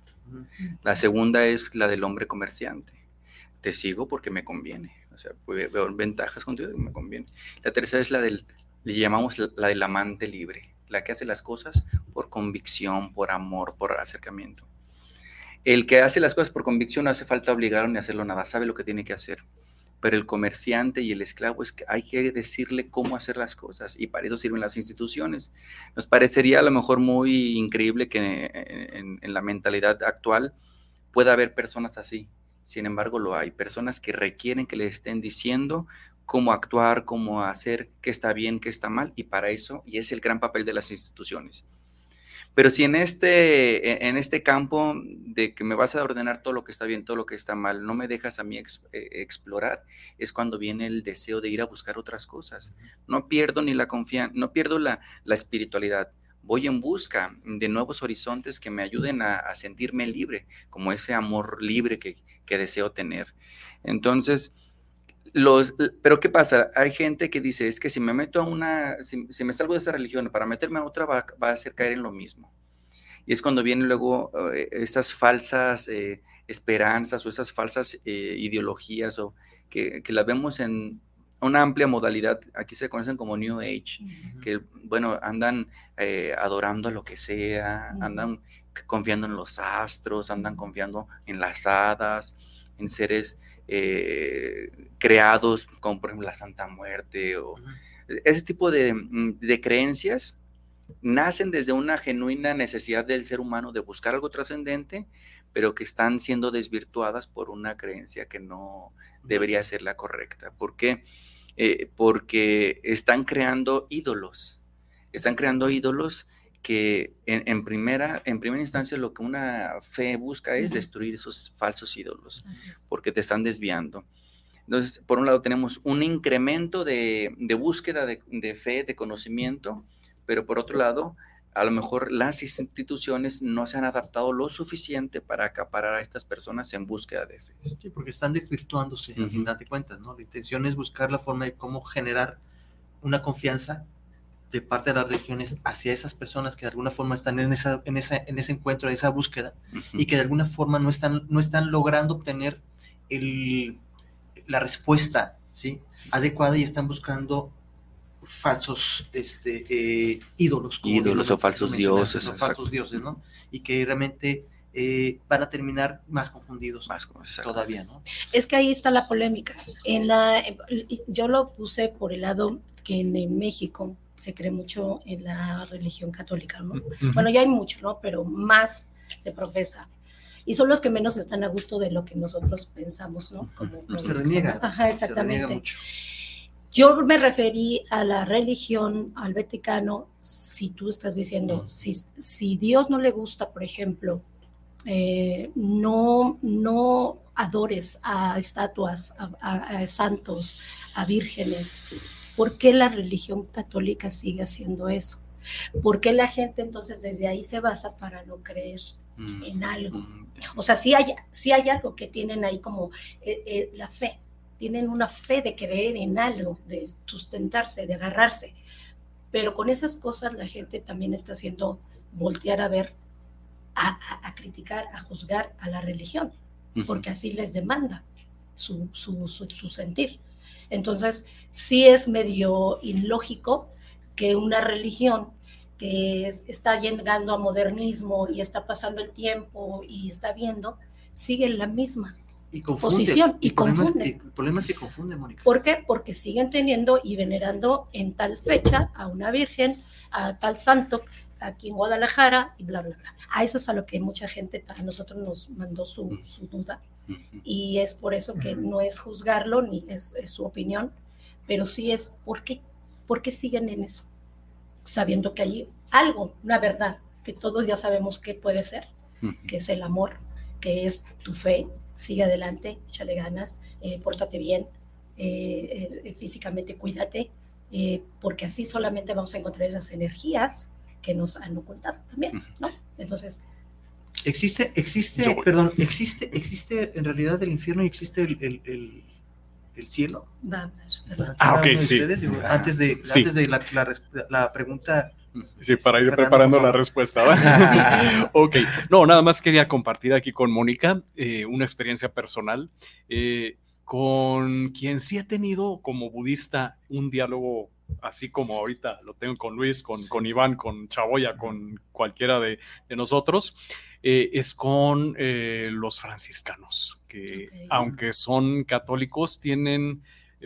La segunda es la del hombre comerciante. Te sigo porque me conviene. O sea, veo ventajas contigo y me conviene. La tercera es la del, le llamamos la, del amante libre, la que hace las cosas por convicción, por amor, por acercamiento. El que hace las cosas por convicción no hace falta obligarlo ni hacerlo nada, sabe lo que tiene que hacer pero el comerciante y el esclavo es que hay que decirle cómo hacer las cosas y para eso sirven las instituciones. Nos parecería a lo mejor muy increíble que en, la mentalidad actual pueda haber personas así. Sin embargo, lo hay. Personas que requieren que le estén diciendo cómo actuar, cómo hacer, qué está bien, qué está mal, y para eso, y es el gran papel de las instituciones. Pero si en este, e, en este campo de que me vas a ordenar todo lo que está bien, todo lo que está mal, no me dejas a mí eh, explorar, es cuando viene el deseo de ir a buscar otras cosas. No pierdo ni la confianza, no pierdo la, espiritualidad. Voy en busca de nuevos horizontes que me ayuden a, sentirme libre, como ese amor libre que, que deseo tener. Entonces, los, pero ¿qué pasa? Hay gente que dice, es que si me meto a una, si, me salgo de esa religión para meterme a otra va, a hacer caer en lo mismo. Y es cuando vienen luego eh, estas falsas eh, esperanzas o estas falsas eh, ideologías o que, que las vemos en una amplia modalidad, aquí se conocen como New Age, que bueno, andan adorando a lo que sea, andan confiando en los astros, andan confiando en las hadas, en seres creados como por ejemplo la Santa Muerte o ese tipo de, mm, de creencias nacen desde una genuina necesidad del ser humano de buscar algo trascendente, pero que están siendo desvirtuadas por una creencia que no debería ser la correcta. ¿Por qué? Eh, porque están creando ídolos, están creando ídolos que en, primera, en primera instancia lo que una fe busca es destruir esos falsos ídolos, porque te están desviando. Entonces, por un lado tenemos un incremento de, búsqueda de, de, fe, de conocimiento, pero por otro lado, a lo mejor las instituciones no se han adaptado lo suficiente para acaparar a estas personas en búsqueda de fe. Sí, porque están desvirtuándose, al final de cuentas, ¿no? La intención es buscar la forma de cómo generar una confianza de parte de las regiones hacia esas personas que de alguna forma están en, esa, en, esa, en ese encuentro, en esa búsqueda, y que de alguna forma no están, no están logrando obtener el, la respuesta ¿sí? adecuada y están buscando falsos este, eh, ídolos. ídolos o falsos dioses. O falsos dioses, ¿no? Y que realmente eh, van a terminar más confundidos más, todavía, ¿no? Es que ahí está la polémica. En la, yo lo puse por el lado que en, México se cree mucho en la religión católica, ¿no? Bueno, ya hay mucho, ¿no? Pero más se profesa. Y son los que menos están a gusto de lo que nosotros pensamos, ¿no? Como, se reniega. Ajá, exactamente. Se mucho. Yo me referí a la religión, al Vaticano, si tú estás diciendo, si, si Dios no le gusta, por ejemplo, eh, no, no adores a estatuas, a, santos, a vírgenes, ¿por qué la religión católica sigue haciendo eso? ¿Por qué la gente entonces desde ahí se basa para no creer mm, en algo? Mm. O sea, sí hay, sí hay algo que tienen ahí como eh, eh, la fe, tienen una fe de creer en algo, de sustentarse, de agarrarse. Pero con esas cosas la gente también está haciendo voltear a ver, a, criticar, a juzgar a la religión, porque así les demanda su, su, sentir. Entonces, sí es medio ilógico que una religión que está llegando a modernismo y está pasando el tiempo y está viendo, sigue la misma y posición y, confunde. el problema es que confunde, Mónica. ¿Por qué? Porque siguen teniendo y venerando en tal fecha a una virgen, a tal santo aquí en Guadalajara y bla, bla, bla. A eso es a lo que mucha gente, a nosotros nos mandó su, su duda. Y es por eso que no es juzgarlo ni es, su opinión, pero sí es por qué, por qué siguen en eso, sabiendo que hay algo, una verdad, que todos ya sabemos que puede ser, que es el amor, que es tu fe, sigue adelante, échale ganas, eh, pórtate bien, eh, eh, físicamente cuídate, porque así solamente vamos a encontrar esas energías que nos han ocultado también, ¿no? Entonces... Existe, existe, perdón, existe, existe en realidad el infierno y existe el, el, el, cielo. Va a hablar, Ah, ok, sí. antes de, antes de la, la, la pregunta Sí, para ir preparando la respuesta. ok, no, nada más quería compartir aquí con Mónica eh, una experiencia personal eh, con quien sí he tenido como budista un diálogo así como ahorita lo tengo con Luis, con, con Iván, con Chaboya, con cualquiera de, nosotros, eh, es con los franciscanos, que aunque son católicos, tienen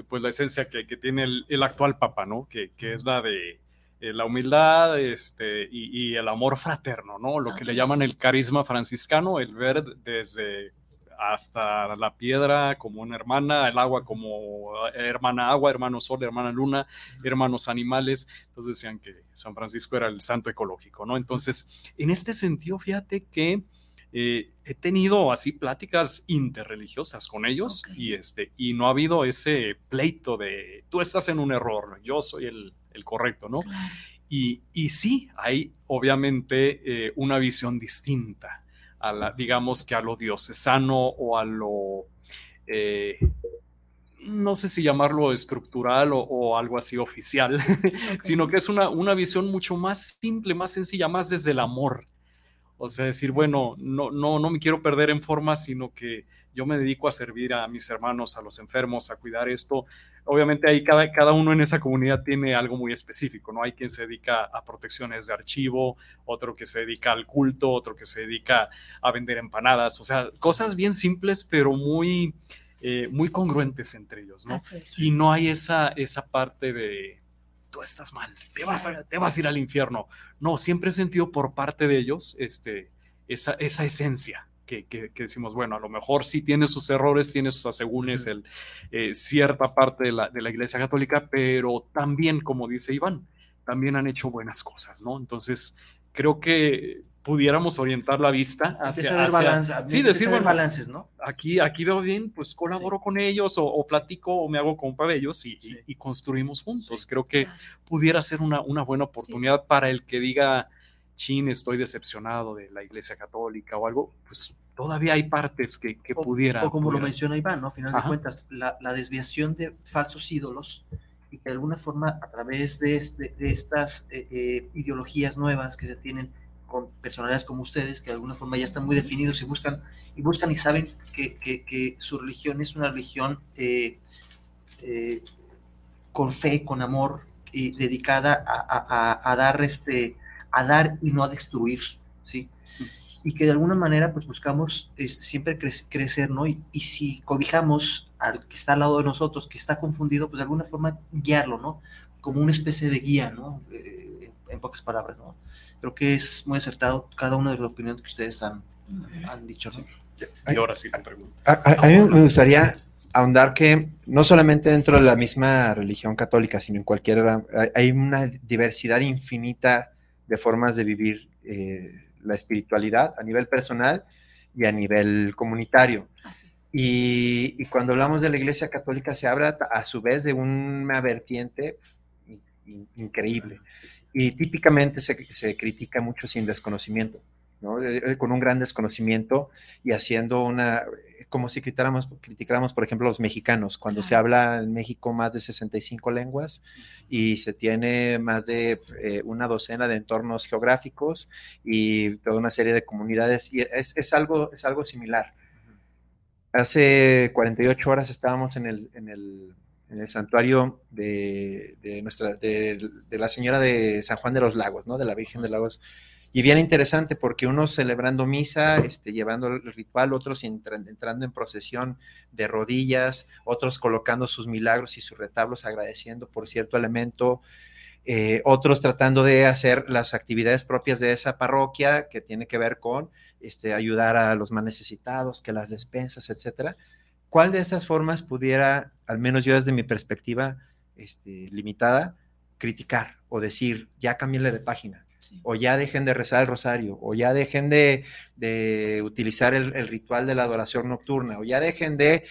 pues la esencia que, tiene el, actual papa, ¿no? Que, que es la de eh, la humildad este, y, el amor fraterno, ¿no? Lo que le llaman el carisma franciscano, el ver desde hasta la piedra como una hermana, el agua como hermana agua, hermano sol, hermana luna, hermanos animales. Entonces decían que San Francisco era el santo ecológico, ¿no? Entonces, en este sentido, fíjate que eh, he tenido así pláticas interreligiosas con ellos y, este, y no ha habido ese pleito de tú estás en un error, yo soy el el correcto, ¿no? Y, y, sí, hay obviamente eh, una visión distinta a la, digamos que a lo diocesano o a lo, eh, no sé si llamarlo estructural o, algo así oficial, sino que es una, una visión mucho más simple, más sencilla, más desde el amor. O sea, decir, bueno, no, no, no me quiero perder en forma, sino que yo me dedico a servir a mis hermanos, a los enfermos, a cuidar esto. Obviamente ahí cada, cada uno en esa comunidad tiene algo muy específico, ¿no? Hay quien se dedica a protecciones de archivo, otro que se dedica al culto, otro que se dedica a vender empanadas, o sea, cosas bien simples, pero muy, eh, muy congruentes entre ellos, ¿no? Y no hay esa, esa parte de, tú estás mal, te vas, a, te vas a ir al infierno. No, siempre he sentido por parte de ellos este, esa, esa esencia, que, decimos, bueno, a lo mejor sí tiene sus errores, tiene sus asegúnes, el, eh, cierta parte de la, de la Iglesia Católica, pero también, como dice Iván, también han hecho buenas cosas, ¿no? Entonces, creo que pudiéramos orientar la vista hacia, hacia sí, decir bueno, balances, ¿no? Aquí, aquí veo bien, pues colaboro con ellos o, platico o me hago compa de ellos y, y, construimos juntos. Creo que pudiera ser una, una buena oportunidad para el que diga, chin, estoy decepcionado de la Iglesia Católica o algo, pues todavía hay partes que, que pudieran. O como lo menciona Iván, ¿no? A final de cuentas, la, la, desviación de falsos ídolos y que de alguna forma a través de, este, de, estas eh, eh, ideologías nuevas que se tienen con personalidades como ustedes, que de alguna forma ya están muy definidos y buscan y, buscan y saben que, su religión es una religión eh, con fe, con amor, y dedicada a, dar este a dar y no a destruir, ¿sí? y que de alguna manera pues buscamos este, siempre crecer, ¿no? Y, y, si cobijamos al que está al lado de nosotros, que está confundido, pues de alguna forma guiarlo, ¿no? Como una especie de guía, ¿no? Eh, en pocas palabras, ¿no? Creo que es muy acertado cada una de las opiniones que ustedes han, han dicho, ¿no? Y ahora sí te pregunto. A, a, mí me gustaría ahondar que no solamente dentro de la misma religión católica, sino en cualquier... Hay una diversidad infinita de formas de vivir eh, la espiritualidad a nivel personal y a nivel comunitario. Y, cuando hablamos de la Iglesia Católica se habla a su vez de una vertiente increíble. Y típicamente se, se critica mucho sin desconocimiento. Eh, con un gran desconocimiento y haciendo una, como si criticáramos, criticáramos por ejemplo, los mexicanos, cuando se habla en México más de 65 lenguas y se tiene más de eh, una docena de entornos geográficos y toda una serie de comunidades, y es, es algo, es algo similar. Hace 48 horas estábamos en el, en el, en el santuario de, de nuestra, de, de, la Señora de San Juan de los Lagos, ¿no? De la Virgen de Lagos y bien interesante porque unos celebrando misa, este, llevando el ritual, otros entrando en procesión de rodillas, otros colocando sus milagros y sus retablos agradeciendo por cierto elemento, eh, otros tratando de hacer las actividades propias de esa parroquia que tiene que ver con este, ayudar a los más necesitados, que las despensas, etcétera. ¿Cuál de esas formas pudiera, al menos yo desde mi perspectiva este, limitada, criticar o decir, ya cambiéle de página? o ya dejen de rezar el rosario, o ya dejen de, utilizar el, ritual de la adoración nocturna, o ya dejen de,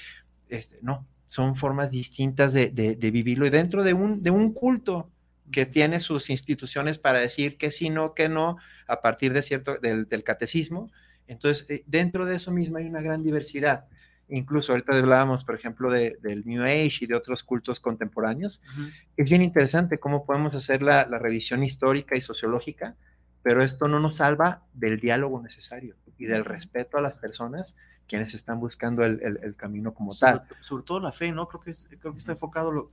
este, no, son formas distintas de, vivirlo y dentro de un, de un culto que tiene sus instituciones para decir que sí, no, que no, a partir de cierto, del, catecismo. Entonces, eh, dentro de eso mismo hay una gran diversidad incluso ahorita hablábamos, por ejemplo, de, del New Age y de otros cultos contemporáneos, es bien interesante cómo podemos hacer la, revisión histórica y sociológica, pero esto no nos salva del diálogo necesario y del respeto a las personas quienes están buscando el, el, camino como tal. Sobre todo la fe, ¿no? Creo que, creo que está enfocado, lo,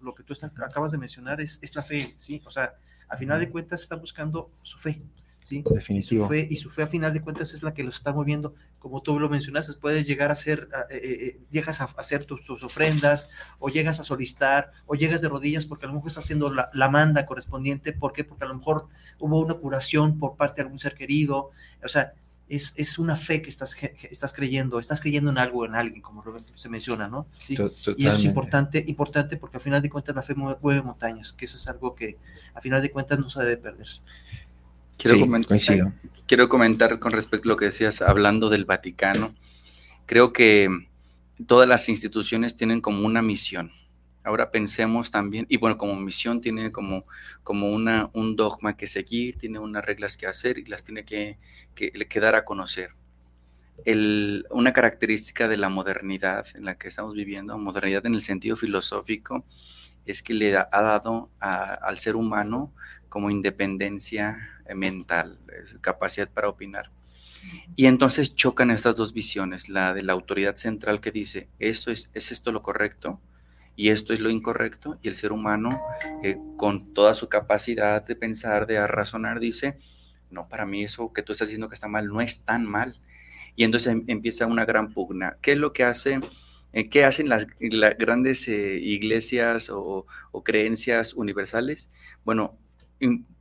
lo, que tú acabas de mencionar es, es, la fe, ¿sí? O sea, a final de cuentas está buscando su fe. ¿Sí? Definitivo. Y su, fe, y su fe a final de cuentas es la que los está moviendo, como tú lo mencionaste, puedes llegar a hacer, eh, eh, eh, llegas a hacer tus, ofrendas, o llegas a solicitar, o llegas de rodillas porque a lo mejor estás haciendo la, la, manda correspondiente, ¿por qué? Porque a lo mejor hubo una curación por parte de algún ser querido, o sea, es, es, una fe que estás, que estás creyendo, estás creyendo en algo, en alguien, como se menciona, ¿no? ¿Sí? Y eso es importante, importante porque al final de cuentas la fe mueve montañas, que eso es algo que a final de cuentas no se debe perder. Quiero, comentar, quiero comentar con respecto a lo que decías, hablando del Vaticano. Creo que todas las instituciones tienen como una misión. Ahora pensemos también, y bueno, como misión tiene como, como una, un dogma que seguir, tiene unas reglas que hacer y las tiene que, que, que dar a conocer. El, una característica de la modernidad en la que estamos viviendo, modernidad en el sentido filosófico, es que le ha dado al ser humano como independencia mental, capacidad para opinar. Y entonces chocan estas dos visiones, la de la autoridad central que dice, esto es, es esto lo correcto y esto es lo incorrecto, y el ser humano, eh, con toda su capacidad de pensar, de razonar, dice, no, para mí eso que tú estás diciendo que está mal no es tan mal. Y entonces em, empieza una gran pugna. ¿Qué es lo que hace? Eh, ¿Qué hacen las, grandes eh, iglesias o, creencias universales? Bueno,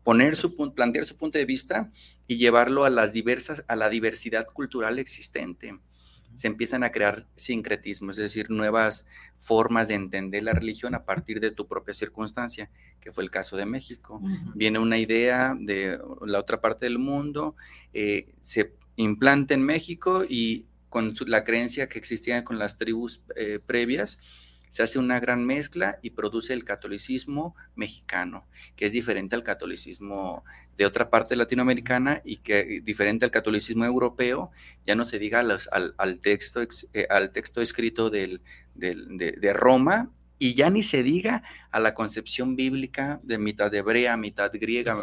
poner su, plantear su punto de vista y llevarlo a, las diversas, a la diversidad cultural existente. Se empiezan a crear sincretismos, es decir, nuevas formas de entender la religión a partir de tu propia circunstancia, que fue el caso de México. Viene una idea de la otra parte del mundo, eh, se implanta en México y con la creencia que existía con las tribus eh, previas, se hace una gran mezcla y produce el catolicismo mexicano, que es diferente al catolicismo de otra parte latinoamericana y que diferente al catolicismo europeo, ya no se diga al, texto, eh, al texto escrito del, de, Roma y ya ni se diga a la concepción bíblica de mitad hebrea, mitad griega,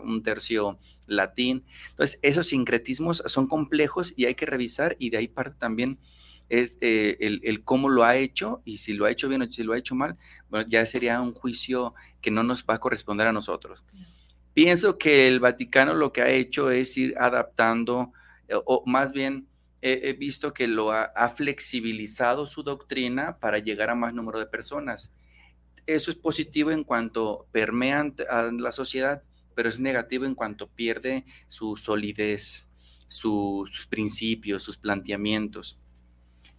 un tercio latín. Entonces, esos sincretismos son complejos y hay que revisar y de ahí parte también es eh, el, cómo lo ha hecho y si lo ha hecho bien o si lo ha hecho mal, bueno, ya sería un juicio que no nos va a corresponder a nosotros. Pienso que el Vaticano lo que ha hecho es ir adaptando, eh, o más bien he, visto que lo ha, flexibilizado su doctrina para llegar a más número de personas. Eso es positivo en cuanto permean a la sociedad, pero es negativo en cuanto pierde su solidez, sus principios, sus planteamientos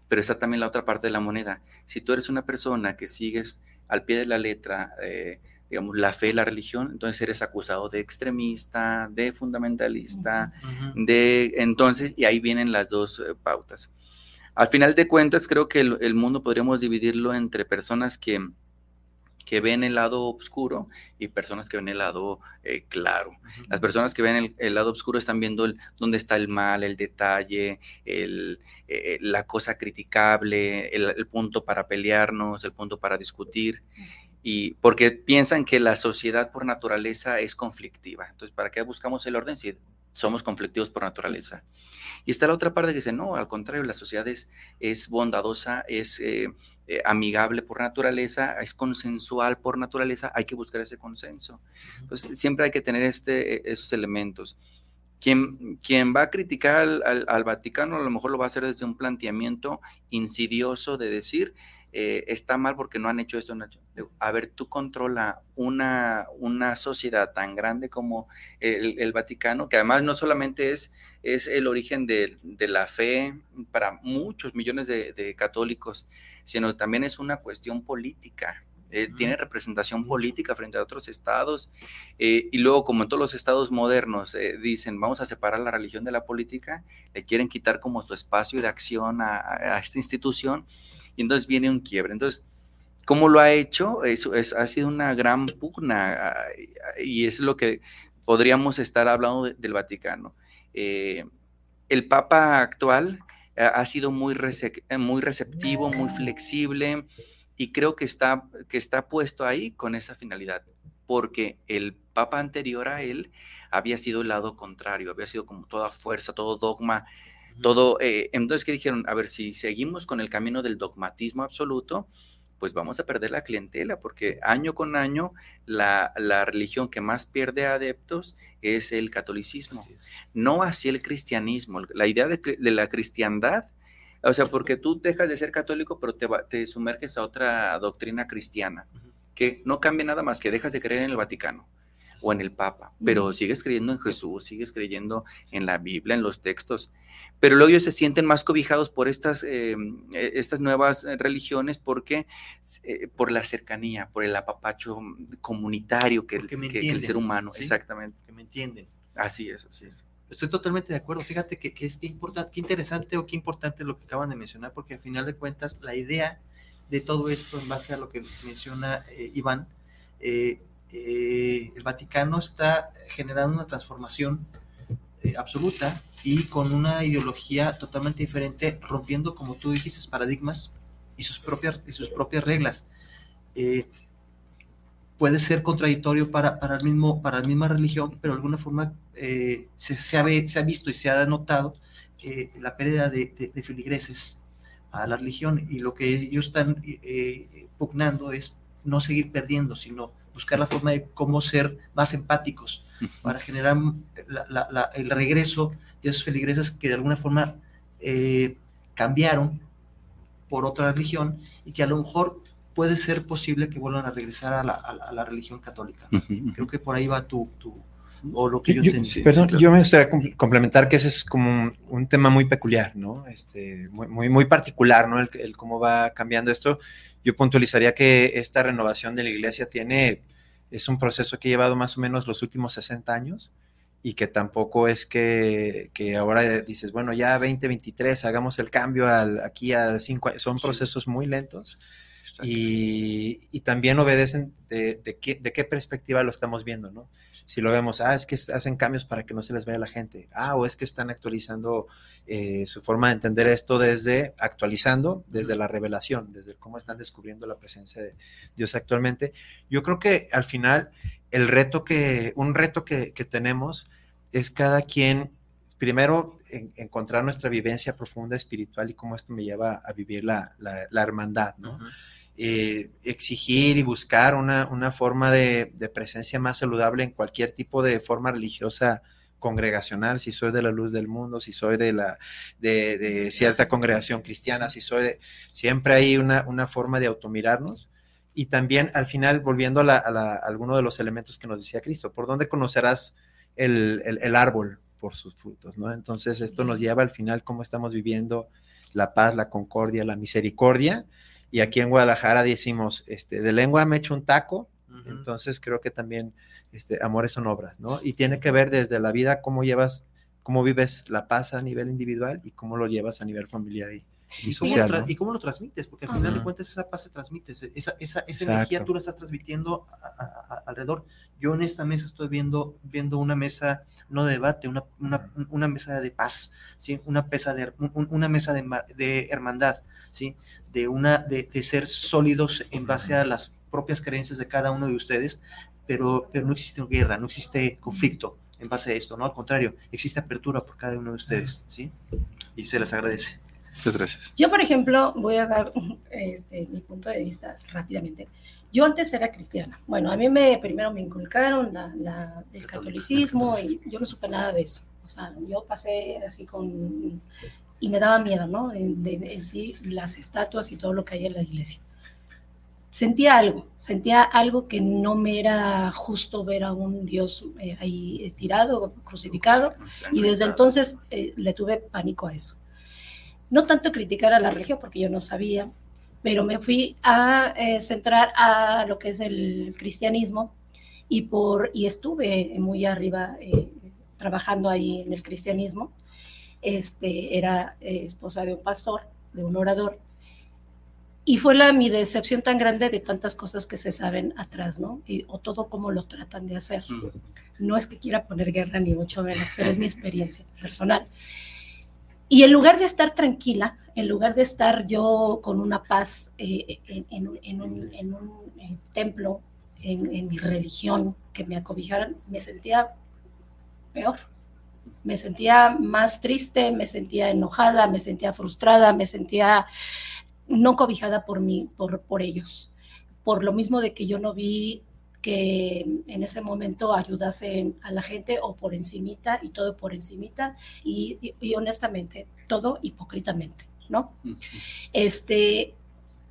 pero está también la otra parte de la moneda. Si tú eres una persona que sigues al pie de la letra, eh, digamos, la fe, la religión, entonces eres acusado de extremista, de fundamentalista, de, entonces, y ahí vienen las dos eh, pautas. Al final de cuentas, creo que el mundo podríamos dividirlo entre personas que que ven el lado oscuro y personas que ven el lado eh, claro. Las personas que ven el, lado oscuro están viendo el, dónde está el mal, el detalle, el, eh, la cosa criticable, el, punto para pelearnos, el punto para discutir. Y porque piensan que la sociedad por naturaleza es conflictiva. Entonces, ¿para qué buscamos el orden si somos conflictivos por naturaleza? Y está la otra parte que dice, no, al contrario, la sociedad es, es bondadosa, es eh, eh, amigable por naturaleza, es consensual por naturaleza, hay que buscar ese consenso. Entonces, siempre hay que tener este, e, esos elementos. Quien, quien va a criticar al, Vaticano a lo mejor lo va a hacer desde un planteamiento insidioso de decir, eh, está mal porque no han hecho esto. A ver, tú controla una, una sociedad tan grande como el, Vaticano, que además no solamente es, es el origen de, la fe para muchos millones de católicos, sino también es una cuestión política. Eh, tiene representación política frente a otros estados. Eh, y luego, como en todos los estados modernos, eh, dicen, vamos a separar la religión de la política, le quieren quitar como su espacio de acción a, esta institución, y entonces viene un quiebre. Entonces, ¿cómo lo ha hecho? Eso es, ha sido una gran pugna, y es lo que podríamos estar hablando del Vaticano. el Papa actual ha sido muy, muy receptivo, muy flexible y creo que está, que está puesto ahí con esa finalidad, porque el papa anterior a él había sido el lado contrario, había sido como toda fuerza, todo dogma, todo... Eh, entonces, ¿qué dijeron? A ver, si seguimos con el camino del dogmatismo absoluto, pues vamos a perder la clientela, porque año con año la, religión que más pierde adeptos es el catolicismo, no así el cristianismo. La idea de, la cristiandad, o sea, porque tú dejas de ser católico, pero te, te sumerges a otra doctrina cristiana, que no cambia nada más que dejas de creer en el Vaticano o en el Papa, pero sigues creyendo en Jesús, sigues creyendo en la Biblia, en los textos, pero luego ellos se sienten más cobijados por estas, eh, e, estas nuevas religiones porque eh, por la cercanía, por el apapacho comunitario que, el, el ser humano, exactamente. Que me entienden. Así es, así es. Estoy totalmente de acuerdo. Fíjate que, es que importante, qué interesante o qué importante lo que acaban de mencionar, porque al final de cuentas la idea de todo esto, en base a lo que menciona eh, Iván, eh, eh, el Vaticano está generando una transformación absoluta y con una ideología totalmente diferente, rompiendo, como tú dijiste, paradigmas y sus propias, y sus propias reglas. Eh, puede ser contradictorio para, para, el mismo, para la misma religión, pero de alguna forma eh, se, se, ha, se, ha, visto y se ha notado eh, la pérdida de, de, de, feligreses a la religión. Y lo que ellos están eh, pugnando es no seguir perdiendo, sino buscar la forma de cómo ser más empáticos para generar la, la, el regreso de esos feligreses que de alguna forma eh, cambiaron por otra religión y que a lo mejor puede ser posible que vuelvan a regresar a la, a la religión católica. Uh -huh. Creo que por ahí va tu, tu o lo que yo, yo entendí. Perdón, claro. yo me gustaría complementar que ese es como un, un, tema muy peculiar, ¿no? Este, muy, muy, muy particular, ¿no? El, el, cómo va cambiando esto. Yo puntualizaría que esta renovación de la iglesia tiene, es un proceso que ha llevado más o menos los últimos 60 años y que tampoco es que, que ahora dices, bueno, ya 2023, hagamos el cambio al, aquí a 5 son procesos muy lentos y, y, también obedecen de, de, qué, de, qué, perspectiva lo estamos viendo, ¿no? Si lo vemos, ah, es que hacen cambios para que no se les vea la gente, ah, o es que están actualizando eh, su forma de entender esto desde, actualizando desde la revelación, desde cómo están descubriendo la presencia de Dios actualmente. Yo creo que al final el reto que, un reto que, que tenemos es cada quien primero en, encontrar nuestra vivencia profunda espiritual y cómo esto me lleva a vivir la, la, la hermandad, ¿no? Uh -huh. Eh, exigir y buscar una, una forma de, de, presencia más saludable en cualquier tipo de forma religiosa congregacional, si soy de la luz del mundo, si soy de la de, de cierta congregación cristiana, si soy de siempre hay una, una forma de automirarnos y también al final volviendo a, la, a, la, a alguno de los elementos que nos decía Cristo, ¿por dónde conocerás el, el, el árbol? por sus frutos, ¿no? Entonces esto nos lleva al final cómo estamos viviendo la paz, la concordia, la misericordia. Y aquí en Guadalajara decimos, este, de lengua me echo un taco, uh -huh. entonces creo que también este, amores son obras, ¿no? Y tiene que ver desde la vida cómo llevas, cómo vives la paz a nivel individual y cómo lo llevas a nivel familiar y, y social. ¿Y cómo, ¿no? ¿Y cómo, lo transmites? Porque al final uh -huh. de cuentas esa paz se transmite, esa, esa, esa energía tú la estás transmitiendo a, a, a, alrededor. Yo en esta mesa estoy viendo, viendo una mesa, no de debate, una, una, una mesa de paz, ¿sí? una, mesa de, una mesa de, de hermandad, ¿sí? de, una, de, de, ser sólidos en base a las propias creencias de cada uno de ustedes, pero, pero no existe guerra, no existe conflicto en base a esto, ¿no? Al contrario, existe apertura por cada uno de ustedes, ¿sí? Y se les agradece. Muchas gracias. Yo, por ejemplo, voy a dar este, mi punto de vista rápidamente. Yo antes era cristiana. Bueno, a mí me primero me inculcaron la, la, el catolicismo y yo no supe nada de eso. O sea, yo pasé así con... Y me daba miedo, ¿no? En, de, en sí, las estatuas y todo lo que hay en la iglesia. Sentía algo, sentía algo que no me era justo ver a un Dios eh, ahí tirado, crucificado, y desde entonces eh, le tuve pánico a eso no tanto criticar a la religión porque yo no sabía, pero me fui a eh, centrar a lo que es el cristianismo y, por, y estuve muy arriba eh, trabajando ahí en el cristianismo. Este, era eh, esposa de un pastor, de un orador, y fue la, mi decepción tan grande de tantas cosas que se saben atrás, ¿no? Y, o todo como lo tratan de hacer. No es que quiera poner guerra ni mucho menos, pero es mi experiencia personal. Y en lugar de estar tranquila, en lugar de estar yo con una paz eh, en, en, en, un, en, un, eh, templo, en, mi religión, que me acobijaran, me sentía peor. Me sentía más triste, me sentía enojada, me sentía frustrada, me sentía no cobijada por mí, por, por ellos. Por lo mismo de que yo no vi que en ese momento ayudase a la gente o por encimita y todo por encimita y, y, y honestamente, todo hipócritamente, ¿no? Este,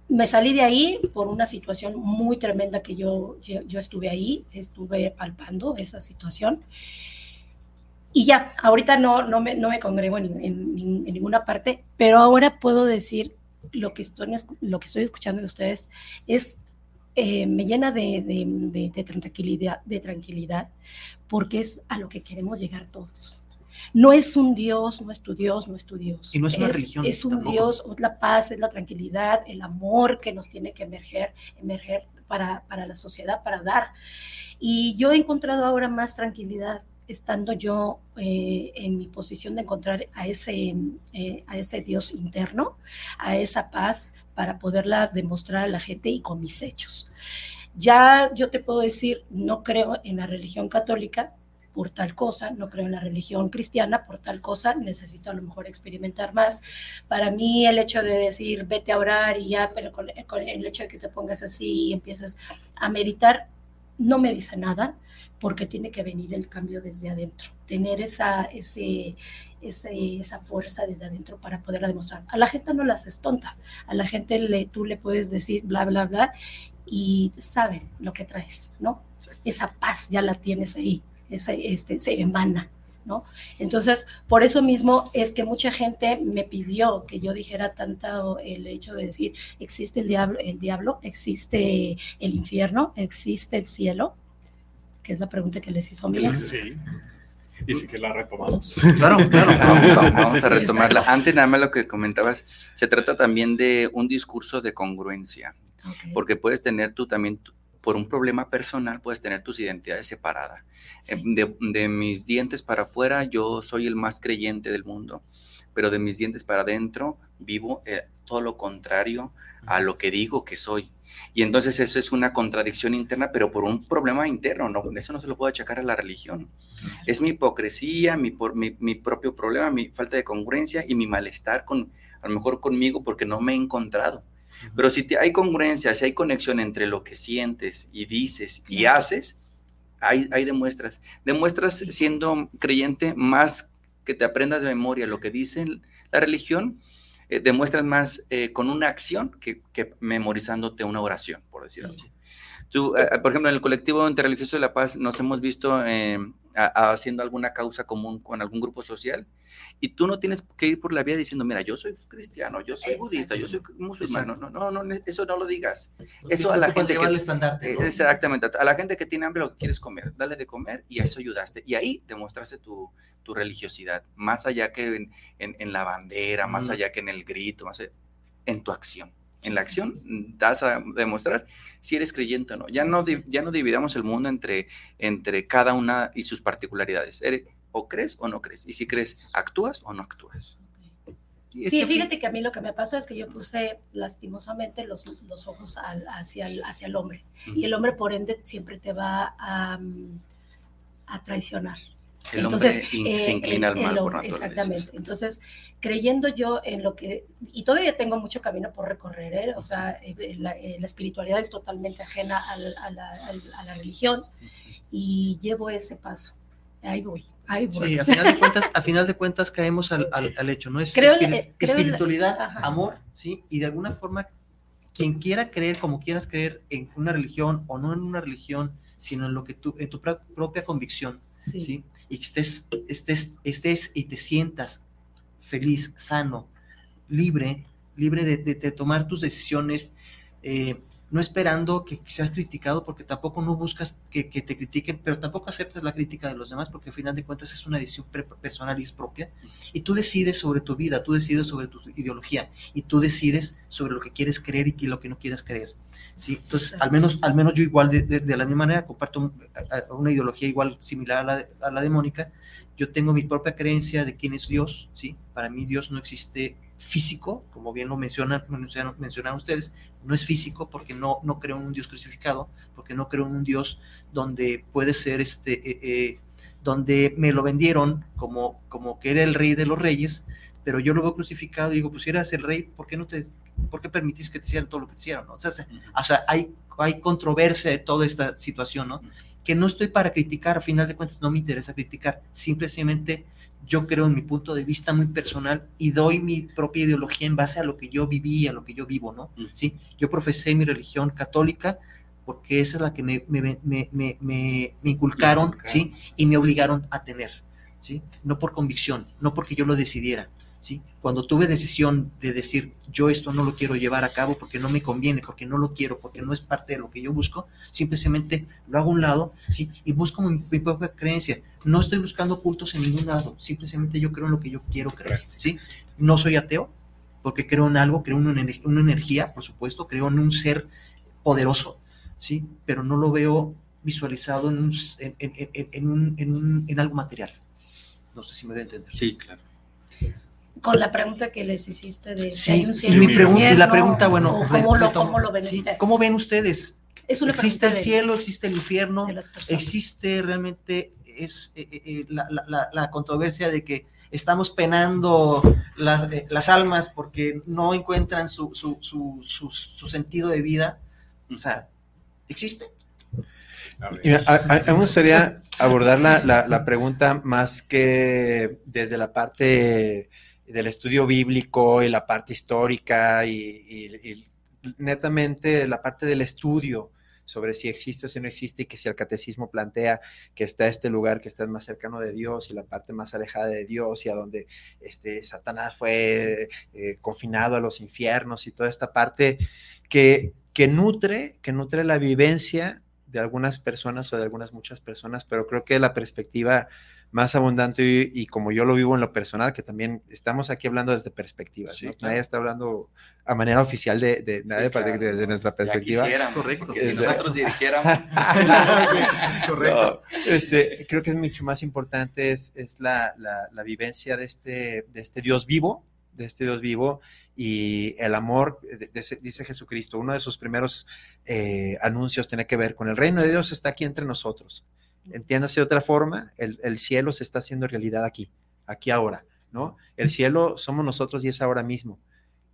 me salí de ahí por una situación muy tremenda que yo, yo, yo estuve ahí, estuve palpando esa situación. Y ya, ahorita no, no, me, no me congrego en, en, en, ninguna parte, pero ahora puedo decir lo que estoy, lo que estoy escuchando de ustedes es eh, me llena de, de, de, de, tranquilidad, de tranquilidad, porque es a lo que queremos llegar todos. No es un Dios, no es tu Dios, no es tu Dios. Y no es una es, religión. Es un tampoco. Dios, es la paz, es la tranquilidad, el amor que nos tiene que emerger, emerger para, para la sociedad, para dar. Y yo he encontrado ahora más tranquilidad estando yo eh, en mi posición de encontrar a ese, eh, a ese Dios interno, a esa paz para poderla demostrar a la gente y con mis hechos. Ya yo te puedo decir, no creo en la religión católica por tal cosa, no creo en la religión cristiana por tal cosa, necesito a lo mejor experimentar más. Para mí el hecho de decir vete a orar y ya, pero con, el hecho de que te pongas así y empiezas a meditar, no me dice nada porque tiene que venir el cambio desde adentro, tener esa, ese, esa fuerza desde adentro para poderla demostrar. A la gente no la haces tonta, a la gente le, tú le puedes decir bla, bla, bla y saben lo que traes, ¿no? Esa paz ya la tienes ahí, esa, este, se emana, ¿no? Entonces, por eso mismo es que mucha gente me pidió que yo dijera tanto el hecho de decir, existe el diablo, el diablo, existe el infierno, existe el cielo, que es la pregunta que les hizo Miguel. Sí. Y sí que la retomamos. Claro, claro. Vamos, a retomarla. Antes nada más lo que comentabas, se trata también de un discurso de congruencia, porque puedes tener tú también, por un problema personal, puedes tener tus identidades separadas. Eh, de, mis dientes para afuera, yo soy el más creyente del mundo, pero de mis dientes para adentro, vivo eh, todo lo contrario a lo que digo que soy. Y entonces eso es una contradicción interna, pero por un problema interno, ¿no? Eso no se lo puedo achacar a la religión. Es mi hipocresía, mi, mi, mi propio problema, mi falta de congruencia y mi malestar con, a lo mejor conmigo porque no me he encontrado. Pero si hay congruencia, si hay conexión entre lo que sientes y dices y haces, ahí, demuestras. Demuestras siendo creyente más que te aprendas de memoria lo que dice la religión, eh, demuestras más eh, con una acción que, memorizándote una oración, por decirlo así. Tú, eh, por ejemplo, en el colectivo interreligioso de la paz nos hemos visto haciendo alguna causa común con algún grupo social y tú no tienes que ir por la vía diciendo, mira, yo soy cristiano, yo soy budista, yo soy musulmán. No, no, no, eso no lo digas. eso a la gente que... estandarte, Exactamente. A la gente que tiene hambre lo que quieres comer, dale de comer y a eso ayudaste. Y ahí demostraste tu, tu religiosidad, más allá que en, en, la bandera, más allá que en el grito, más en tu acción. En la acción das a demostrar si eres creyente o no. Ya no, ya no dividamos el mundo entre, entre cada una y sus particularidades. Eres, o crees o no crees. Y si crees, actúas o no actúas. Sí, fíjate que a mí lo que me pasó es que yo puse lastimosamente los, los ojos hacia, el, hacia el hombre. Y el hombre, por ende, siempre te va a, a traicionar. El Entonces, hombre se eh, inclina al mal por Exactamente. Entonces, creyendo yo en lo que, y todavía tengo mucho camino por recorrer, ¿eh? o sea, eh, la, espiritualidad es totalmente ajena a la, a la religión y llevo ese paso ahí voy, ahí voy. Sí, a final de cuentas, a final de cuentas caemos al, al, hecho, ¿no? Es espiritualidad, amor, ¿sí? Y de alguna forma, quien quiera creer, como quieras creer, en una religión o no en una religión, sino en lo que tú, en tu propia convicción, sí. Y que estés, estés, estés y te sientas feliz, sano, libre, libre de, de, tomar tus decisiones, eh, no esperando que seas criticado, porque tampoco no buscas que, te critiquen, pero tampoco aceptas la crítica de los demás, porque al final de cuentas es una decisión personal y es propia. Y tú decides sobre tu vida, tú decides sobre tu ideología, y tú decides sobre lo que quieres creer y lo que no quieras creer. ¿sí? Entonces, al menos, al menos yo igual, de, la misma manera, comparto una ideología igual similar a la, de. Yo tengo mi propia creencia de quién es Dios, ¿sí? Para mí Dios no existe físico, como bien lo mencionan, mencionaron ustedes, no es físico porque no, no creo en un Dios crucificado, porque no creo en un Dios donde puede ser este, eh, eh, donde me lo vendieron como, como que era el rey de los reyes, pero yo lo veo crucificado y digo, pues si eras el rey, ¿por qué no te, por qué permitís que te hicieran todo lo que te hicieron? O sea, o sea hay, hay controversia de toda esta situación, ¿no? Que no estoy para criticar, a final de cuentas no me interesa criticar, simplemente yo creo en mi punto de vista muy personal y doy mi propia ideología en base a lo que yo viví y a lo que yo vivo, ¿no? Mm. Sí, yo profesé mi religión católica porque esa es la que me, me, me, me inculcaron, ¿sí? Y me obligaron a tener, ¿sí? No por convicción, no porque yo lo decidiera, ¿sí? Cuando tuve decisión de decir, yo esto no lo quiero llevar a cabo porque no me conviene, porque no lo quiero, porque no es parte de lo que yo busco, simplemente lo hago a un lado, ¿sí? Y busco mi, propia creencia. No estoy buscando cultos en ningún lado, simplemente yo creo en lo que yo quiero creer, ¿sí? No soy ateo, porque creo en algo, creo en una, energía, por supuesto, creo en un ser poderoso, ¿sí? Pero no lo veo visualizado en, un, en, en algo material. No sé si me voy a entender. Sí, claro con la pregunta que les hiciste de si hay un cielo mi pregunta, la pregunta, bueno, ¿cómo, lo, ¿cómo, lo, ven ustedes? ¿Cómo ven ustedes existe el cielo, existe el infierno, existe realmente es eh, eh, eh, la, controversia de que estamos penando las, almas porque no encuentran su, sentido de vida. O sea, ¿existe? A, mí me gustaría abordar la, pregunta más que desde la parte del estudio bíblico y la parte histórica y netamente la parte del estudio sobre si existe o si no existe y que si el catecismo plantea que está este lugar que está más cercano de Dios y la parte más alejada de Dios y a donde este, Satanás fue eh, confinado a los infiernos y toda esta parte que, que nutre, que nutre la vivencia de algunas personas o de algunas muchas personas, pero creo que la perspectiva más abundante y, como yo lo vivo en lo personal, que también estamos aquí hablando desde perspectivas, Nadie está hablando a manera oficial de, de, de, nuestra perspectiva. Correcto. si nosotros dirigiéramos. correcto. este, creo que es mucho más importante es, es la, la, vivencia de este, de este Dios vivo, de este Dios vivo y el amor, dice Jesucristo, uno de sus primeros eh, anuncios tiene que ver con el reino de Dios está aquí entre nosotros entiéndase de otra forma, el, cielo se está haciendo realidad aquí, aquí ahora, ¿no? El cielo somos nosotros y es ahora mismo,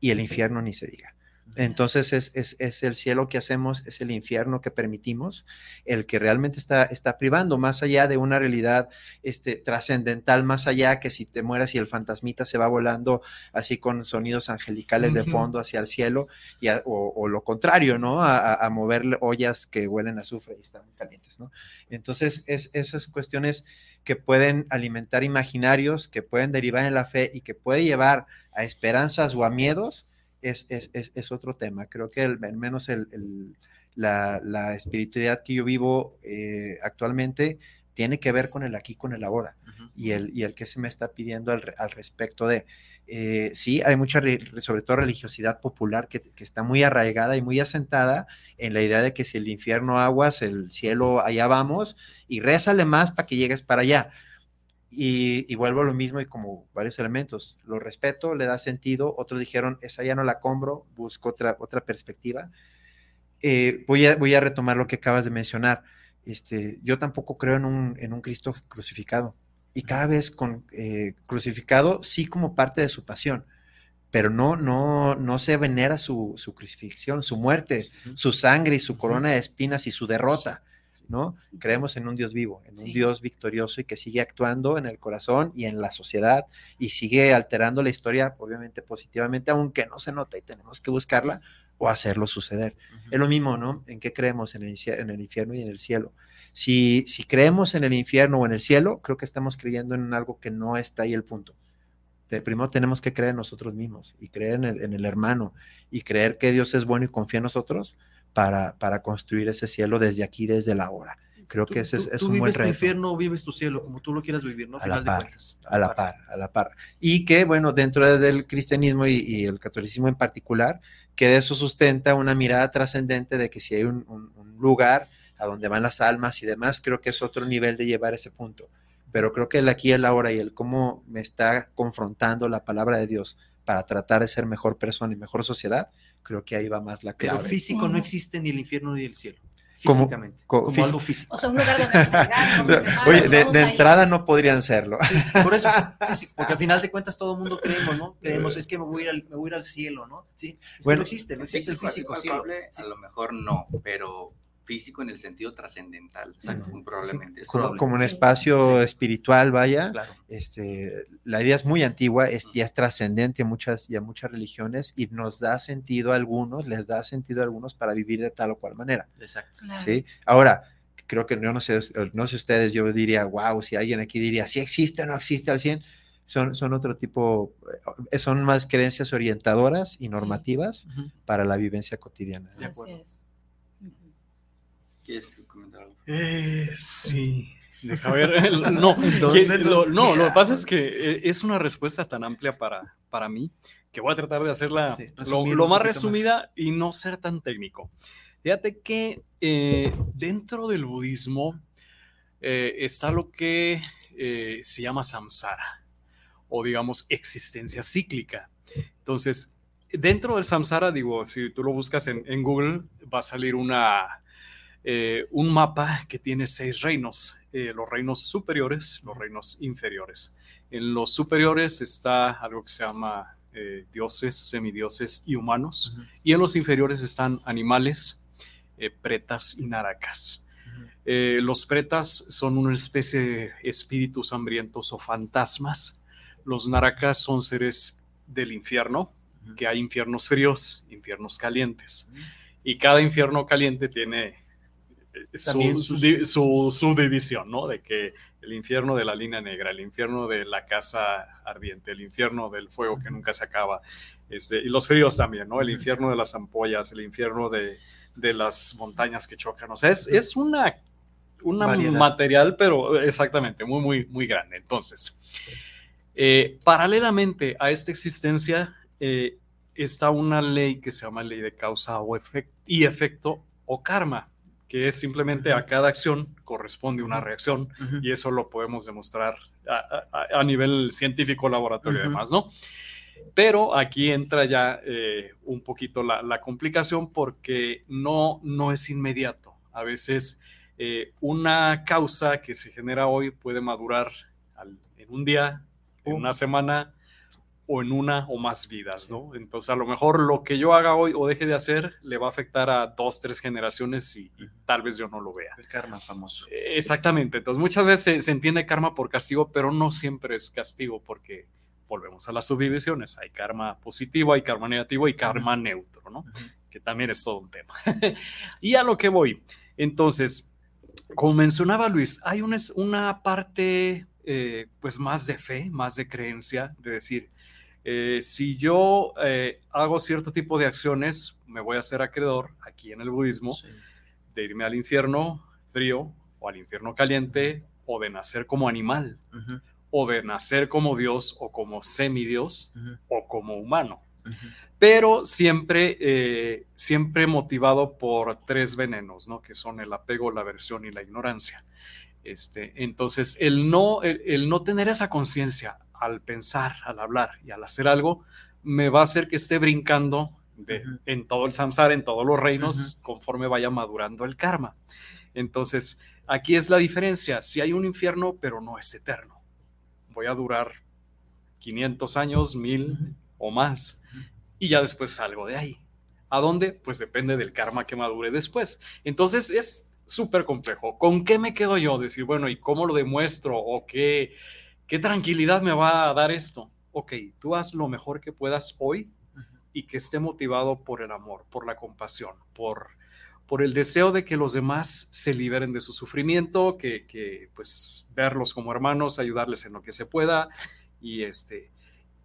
y el infierno ni se diga. Entonces es, el cielo que hacemos, es el infierno que permitimos, el que realmente está, está privando, más allá de una realidad este, trascendental, más allá que si te mueras y el fantasmita se va volando así con sonidos angelicales de fondo hacia el cielo, y o, lo contrario, ¿no? A, a, mover ollas que huelen a azufre y están calientes, ¿no? Entonces es esas cuestiones que pueden alimentar imaginarios, que pueden derivar en la fe y que puede llevar a esperanzas o a miedos, es, es, es, otro tema. Creo que al menos el, la, la, espiritualidad que yo vivo eh, actualmente tiene que ver con el aquí, con el ahora y, el, y el que se me está pidiendo al, al respecto de. Eh, sí, hay mucha, sobre todo religiosidad popular que, que, está muy arraigada y muy asentada en la idea de que si el infierno aguas, el cielo allá vamos y rézale más para que llegues para allá. Y, vuelvo a lo mismo y como varios elementos, lo respeto, le da sentido, otros dijeron, esa ya no la compro, busco otra, otra perspectiva. Eh, voy, a, voy a retomar lo que acabas de mencionar. Este, yo tampoco creo en un, en un Cristo crucificado. Y cada vez con eh, crucificado, sí como parte de su pasión, pero no, no, no se venera su, su crucifixión, su muerte, su sangre y su corona de espinas y su derrota ¿no? Creemos en un Dios vivo, en un Dios victorioso y que sigue actuando en el corazón y en la sociedad y sigue alterando la historia, obviamente positivamente, aunque no se nota y tenemos que buscarla o hacerlo suceder. Es lo mismo, ¿no? ¿En qué creemos? En el, en el infierno y en el cielo. Si, si creemos en el infierno o en el cielo, creo que estamos creyendo en algo que no está ahí el punto. primero tenemos que creer en nosotros mismos y creer en el, en el hermano y creer que Dios es bueno y confía en nosotros para, para construir ese cielo desde aquí, desde la hora. Creo que ese es, un buen reto. tu infierno vives tu cielo, como tú lo quieras vivir, ¿no? A la, par, a, la par, a la par. Y que, bueno, dentro del cristianismo y, el catolicismo en particular, que eso sustenta una mirada trascendente de que si hay un, un, lugar a donde van las almas y demás, creo que es otro nivel de llevar ese punto. Pero creo que el aquí el ahora y el cómo me está confrontando la palabra de Dios para tratar de ser mejor persona y mejor sociedad, creo que ahí va más la clave. Pero físico no existe ni el infierno ni el cielo. Físicamente. Como, algo físico. O sea, un lugar donde Oye, de, entrada no podrían serlo. por eso, porque al final de cuentas todo el mundo creemos, ¿no? Creemos, es que me voy a ir al, me voy a ir al cielo, ¿no? Sí. Bueno, no existe, no existe el físico. Cielo. A lo mejor no, pero físico en el sentido trascendental, Exacto. probablemente. como, un espacio espiritual, vaya. Este, la idea es muy antigua, es, ya es trascendente a muchas, y muchas religiones y nos da sentido a algunos, les da sentido a algunos para vivir de tal o cual manera. Exacto. ¿sí? Ahora, creo que no, no, sé, no sé ustedes, yo diría, wow, si alguien aquí diría, si existe o no existe al 100, son, son otro tipo, eh, son más creencias orientadoras y normativas para la vivencia cotidiana. De acuerdo. ¿Quieres comentar algo? Eh, sí. Deja ver. No, no, lo que pasa es que eh, es una respuesta tan amplia para, para mí que voy a tratar de hacerla lo, más resumida y no ser tan técnico. Fíjate que eh, dentro del budismo está lo que se llama samsara o digamos existencia cíclica. Entonces, dentro del samsara, digo, si tú lo buscas en, en Google, va a salir una, eh, un mapa que tiene seis reinos, eh, los reinos superiores, los reinos inferiores. En los superiores está algo que se llama eh, dioses, semidioses y humanos, y en los inferiores están animales, pretas y naracas. los pretas son una especie de espíritus hambrientos o fantasmas. Los naracas son seres del infierno, que hay infiernos fríos, infiernos calientes. Y cada infierno caliente tiene su, subdivisión, ¿no? De que el infierno de la línea negra, el infierno de la casa ardiente, el infierno del fuego que nunca se acaba, este, y los fríos también, ¿no? El infierno de las ampollas, el infierno de, las montañas que chocan. O sea, es, es una, una material, pero exactamente, muy, muy, muy grande. Entonces, eh, paralelamente a esta existencia, eh, está una ley que se llama ley de causa o y efecto o karma que es simplemente a cada acción corresponde una reacción y eso lo podemos demostrar a, nivel científico, laboratorio y demás, ¿no? Pero aquí entra ya eh, un poquito la, complicación porque no, no es inmediato. A veces eh, una causa que se genera hoy puede madurar en un día, en una semana, o en una o más vidas, ¿no? Entonces, a lo mejor lo que yo haga hoy o deje de hacer le va a afectar a dos, tres generaciones y, tal vez yo no lo vea. El karma famoso. Eh, exactamente. Entonces, muchas veces se, entiende karma por castigo, pero no siempre es castigo porque volvemos a las subdivisiones. Hay karma positivo, hay karma negativo y karma neutro, ¿no? Que también es todo un tema. y a lo que voy. Entonces, como mencionaba Luis, hay una, una parte eh, pues más de fe, más de creencia, de decir, eh, si yo eh, hago cierto tipo de acciones, me voy a hacer acreedor aquí en el budismo de irme al infierno frío o al infierno caliente o de nacer como animal o de nacer como Dios o como semidios o como humano. Pero siempre, eh, siempre motivado por tres venenos, ¿no? Que son el apego, la aversión y la ignorancia. Este, entonces, el no, el no tener esa conciencia al pensar, al hablar y al hacer algo, me va a hacer que esté brincando en todo el samsara, en todos los reinos, conforme vaya madurando el karma. Entonces, aquí es la diferencia. Si hay un infierno, pero no es eterno. Voy a durar 500 años, 1000 o más, y ya después salgo de ahí. ¿A dónde? Pues depende del karma que madure después. Entonces es súper complejo. ¿Con qué me quedo yo? Decir, bueno, ¿y cómo lo demuestro? ¿O qué? ¿Qué tranquilidad me va a dar esto? Ok, tú haz lo mejor que puedas hoy y que esté motivado por el amor, por la compasión, por, por el deseo de que los demás se liberen de su sufrimiento, que, que, pues verlos como hermanos, ayudarles en lo que se pueda y este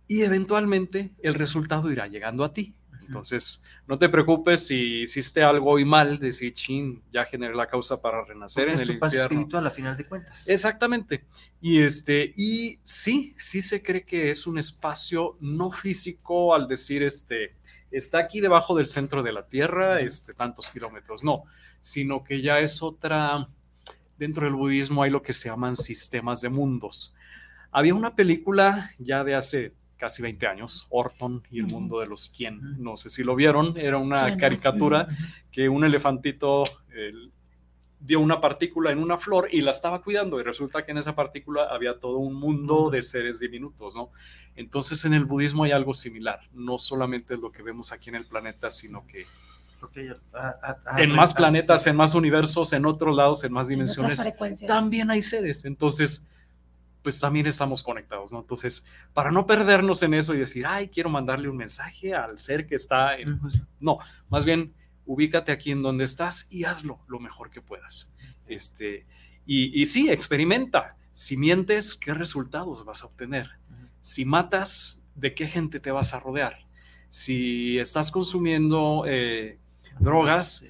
y eventualmente el resultado irá llegando a ti. Entonces, no te preocupes si hiciste algo hoy mal, decir, chin, ya generé la causa para renacer en el infierno. espiritual a final de cuentas. Exactamente. Y este, y sí, sí se cree que es un espacio no físico al decir este, está aquí debajo del centro de la Tierra, este, tantos kilómetros, no, sino que ya es otra, dentro del budismo hay lo que se llaman sistemas de mundos. Había una película ya de hace casi 20 años, Orton y el mundo de los quién. No sé si lo vieron, era una caricatura que un elefantito dio una partícula en una flor y la estaba cuidando y resulta que en esa partícula había todo un mundo de seres diminutos, ¿no? Entonces en el budismo hay algo similar, no solamente lo que vemos aquí en el planeta, sino que en más planetas, en más universos, en otros lados, en más dimensiones, también hay seres. Entonces, pues también estamos conectados, ¿no? Entonces, para no perdernos en eso y decir, ay, quiero mandarle un mensaje al ser que está en... No, más bien, ubícate aquí en donde estás y hazlo lo mejor que puedas. Este, y, y sí, experimenta. Si mientes, ¿qué resultados vas a obtener? Si matas, ¿de qué gente te vas a rodear? Si estás consumiendo eh, drogas,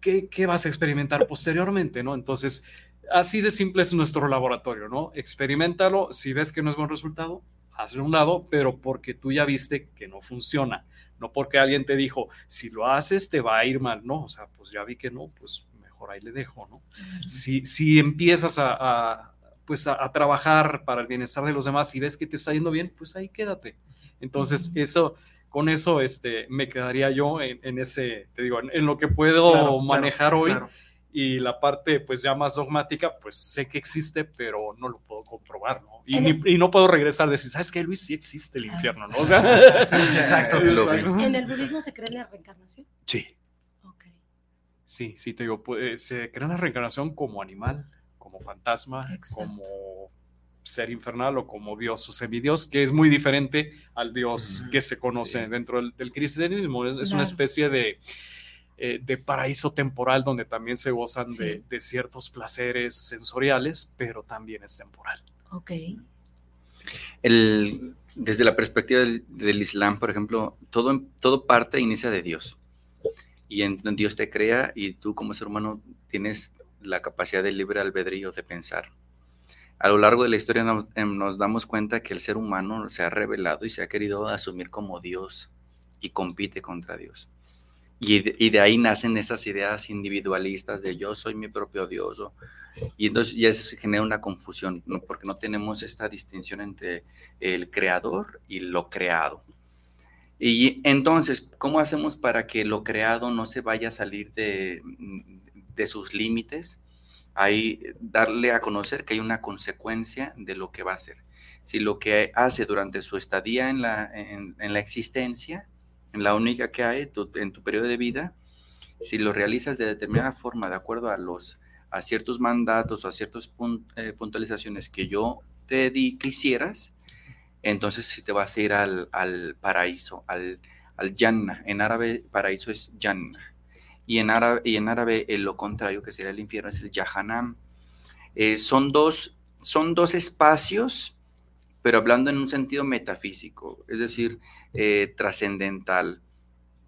¿qué, ¿qué, vas a experimentar posteriormente? ¿no? Entonces, así de simple es nuestro laboratorio, ¿no? Experimentalo, si ves que no es buen resultado, hazlo a un lado, pero porque tú ya viste que no funciona, no porque alguien te dijo, si lo haces te va a ir mal, no, o sea, pues ya vi que no, pues mejor ahí le dejo, ¿no? si, si empiezas a, pues a, trabajar para el bienestar de los demás y ves que te está yendo bien, pues ahí quédate. Entonces, eso con eso este, me quedaría yo en, ese, te digo, en, lo que puedo manejar hoy. Y la parte, pues ya más dogmática, pues sé que existe, pero no lo puedo comprobar, ¿no? Y, y no puedo regresar a decir, ¿sabes qué, Luis? Sí existe el infierno, ¿no? O sea, exacto. ¿En el budismo se cree en la reencarnación? Sí. Sí, sí, te digo, pues, se cree en la reencarnación como animal, como fantasma, como ser infernal o como Dios o semidios, que es muy diferente al Dios que se conoce dentro del, cristianismo. Es, una especie de, eh, de, paraíso temporal donde también se gozan de, ciertos placeres sensoriales, pero también es temporal. Ok. El, desde la perspectiva del, Islam, por ejemplo, todo, todo parte e inicia de Dios. Y en, Dios te crea y tú como ser humano tienes la capacidad de libre albedrío de pensar a lo largo de la historia em, nos, damos cuenta que el ser humano se ha revelado y se ha querido asumir como Dios y compite contra Dios. Y de, ahí nacen esas ideas individualistas de yo soy mi propio Dios. y entonces ya eso se genera una confusión, porque no tenemos esta distinción entre el creador y lo creado. Y entonces, ¿cómo hacemos para que lo creado no se vaya a salir de, de sus límites? ahí darle a conocer que hay una consecuencia de lo que va a hacer. Si lo que hace durante su estadía en la, en, la existencia, en la única que hay en tu periodo de vida, si lo realizas de determinada forma, de acuerdo a, los, a ciertos mandatos o a ciertas eh, puntualizaciones que yo te di que hicieras, entonces si te vas a ir al, al paraíso, al, al Jannah. En árabe, paraíso es Jannah y en árabe, y en árabe lo contrario, que sería el infierno, es el Yahanam. Eh, son, dos, son dos espacios, pero hablando en un sentido metafísico, es decir, eh, trascendental.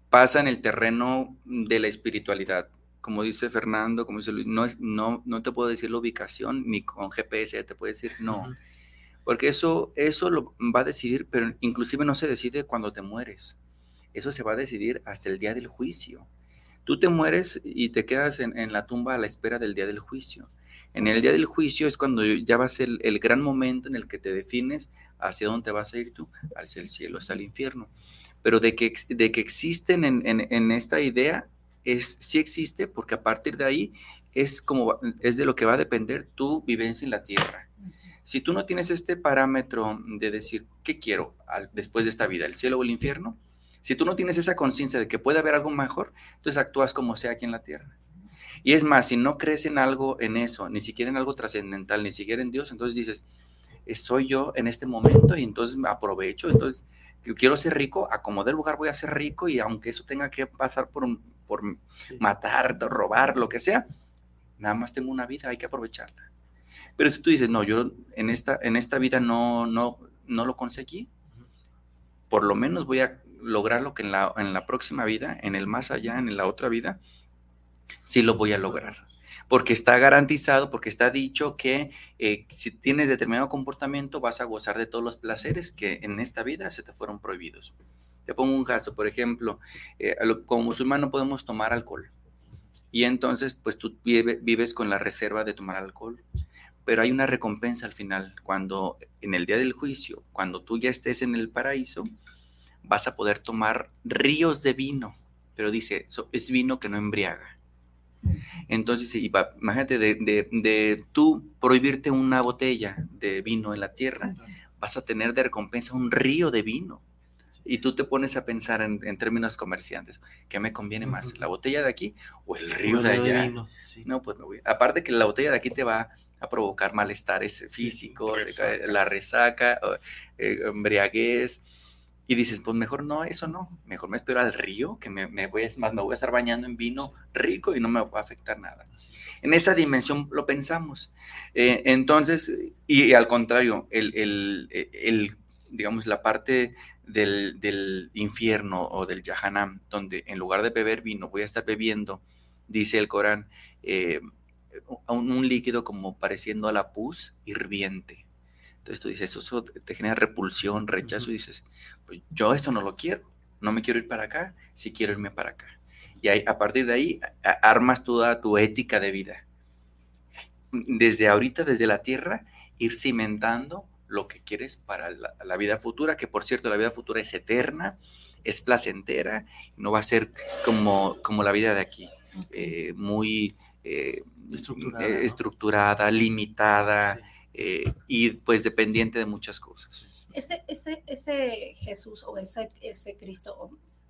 Pasa en el terreno de la espiritualidad. Como dice Fernando, como dice Luis, no, no, no te puedo decir la ubicación, ni con GPS te puedo decir no. Porque eso, eso lo va a decidir, pero inclusive no se decide cuando te mueres. Eso se va a decidir hasta el día del juicio. Tú te mueres y te quedas en, la tumba a la espera del día del juicio. En el día del juicio es cuando ya va a ser el, gran momento en el que te defines hacia dónde vas a ir tú, hacia el cielo, hacia el infierno. Pero de que, de que existen en, esta idea, es, sí existe, porque a partir de ahí es, como, es de lo que va a depender tu vivencia en la tierra. Si tú no tienes este parámetro de decir, ¿qué quiero después de esta vida, el cielo o el infierno? Si tú no tienes esa conciencia de que puede haber algo mejor, entonces actúas como sea aquí en la tierra. Y es más, si no crees en algo, en eso, ni siquiera en algo trascendental, ni siquiera en Dios, entonces dices, soy yo en este momento y entonces me aprovecho, entonces quiero ser rico, a como del lugar voy a ser rico y aunque eso tenga que pasar por, por matar, robar, lo que sea, nada más tengo una vida, hay que aprovecharla. Pero si tú dices, no, yo en esta, en esta vida no, no, no lo conseguí, por lo menos voy a lograrlo que en la, en la próxima vida, en el más allá, en la otra vida, sí lo voy a lograr. Porque está garantizado, porque está dicho que eh, si tienes determinado comportamiento vas a gozar de todos los placeres que en esta vida se te fueron prohibidos. Te pongo un caso, por ejemplo, eh, como musulmán no podemos tomar alcohol. Y entonces, pues tú vives con la reserva de tomar alcohol. Pero hay una recompensa al final, cuando en el día del juicio, cuando tú ya estés en el paraíso, vas a poder tomar ríos de vino, pero dice, es vino que no embriaga. Entonces, imagínate, de, de, tú prohibirte una botella de vino en la tierra, vas a tener de recompensa un río de vino. Y tú te pones a pensar en, términos comerciantes, ¿qué me conviene más, la botella de aquí o el río de allá? No, pues me voy. Aparte que la botella de aquí te va a provocar malestares físicos, la resaca, eh, embriaguez, y dices, pues mejor no, eso no, mejor me espero al río, que me, voy, a, más, me voy a estar bañando en vino rico y no me va a afectar nada. En esa dimensión lo pensamos. Eh, entonces, y, al contrario, el, el, digamos, la parte del, infierno o del Yahanam, donde en lugar de beber vino voy a estar bebiendo, dice el Corán, eh, un, un líquido como pareciendo a la pus hirviente. Entonces tú dices, eso te genera repulsión, rechazo, y dices, pues yo esto no lo quiero, no me quiero ir para acá, sí quiero irme para acá. Y a partir de ahí armas toda tu ética de vida. Desde ahorita, desde la tierra, ir cimentando lo que quieres para la, vida futura, que por cierto la vida futura es eterna es placentera, no va a ser como, como la vida de aquí, eh, muy eh, estructurada, limitada y pues dependiente de muchas cosas. Ese, ese, ese Jesús o ese, ese Cristo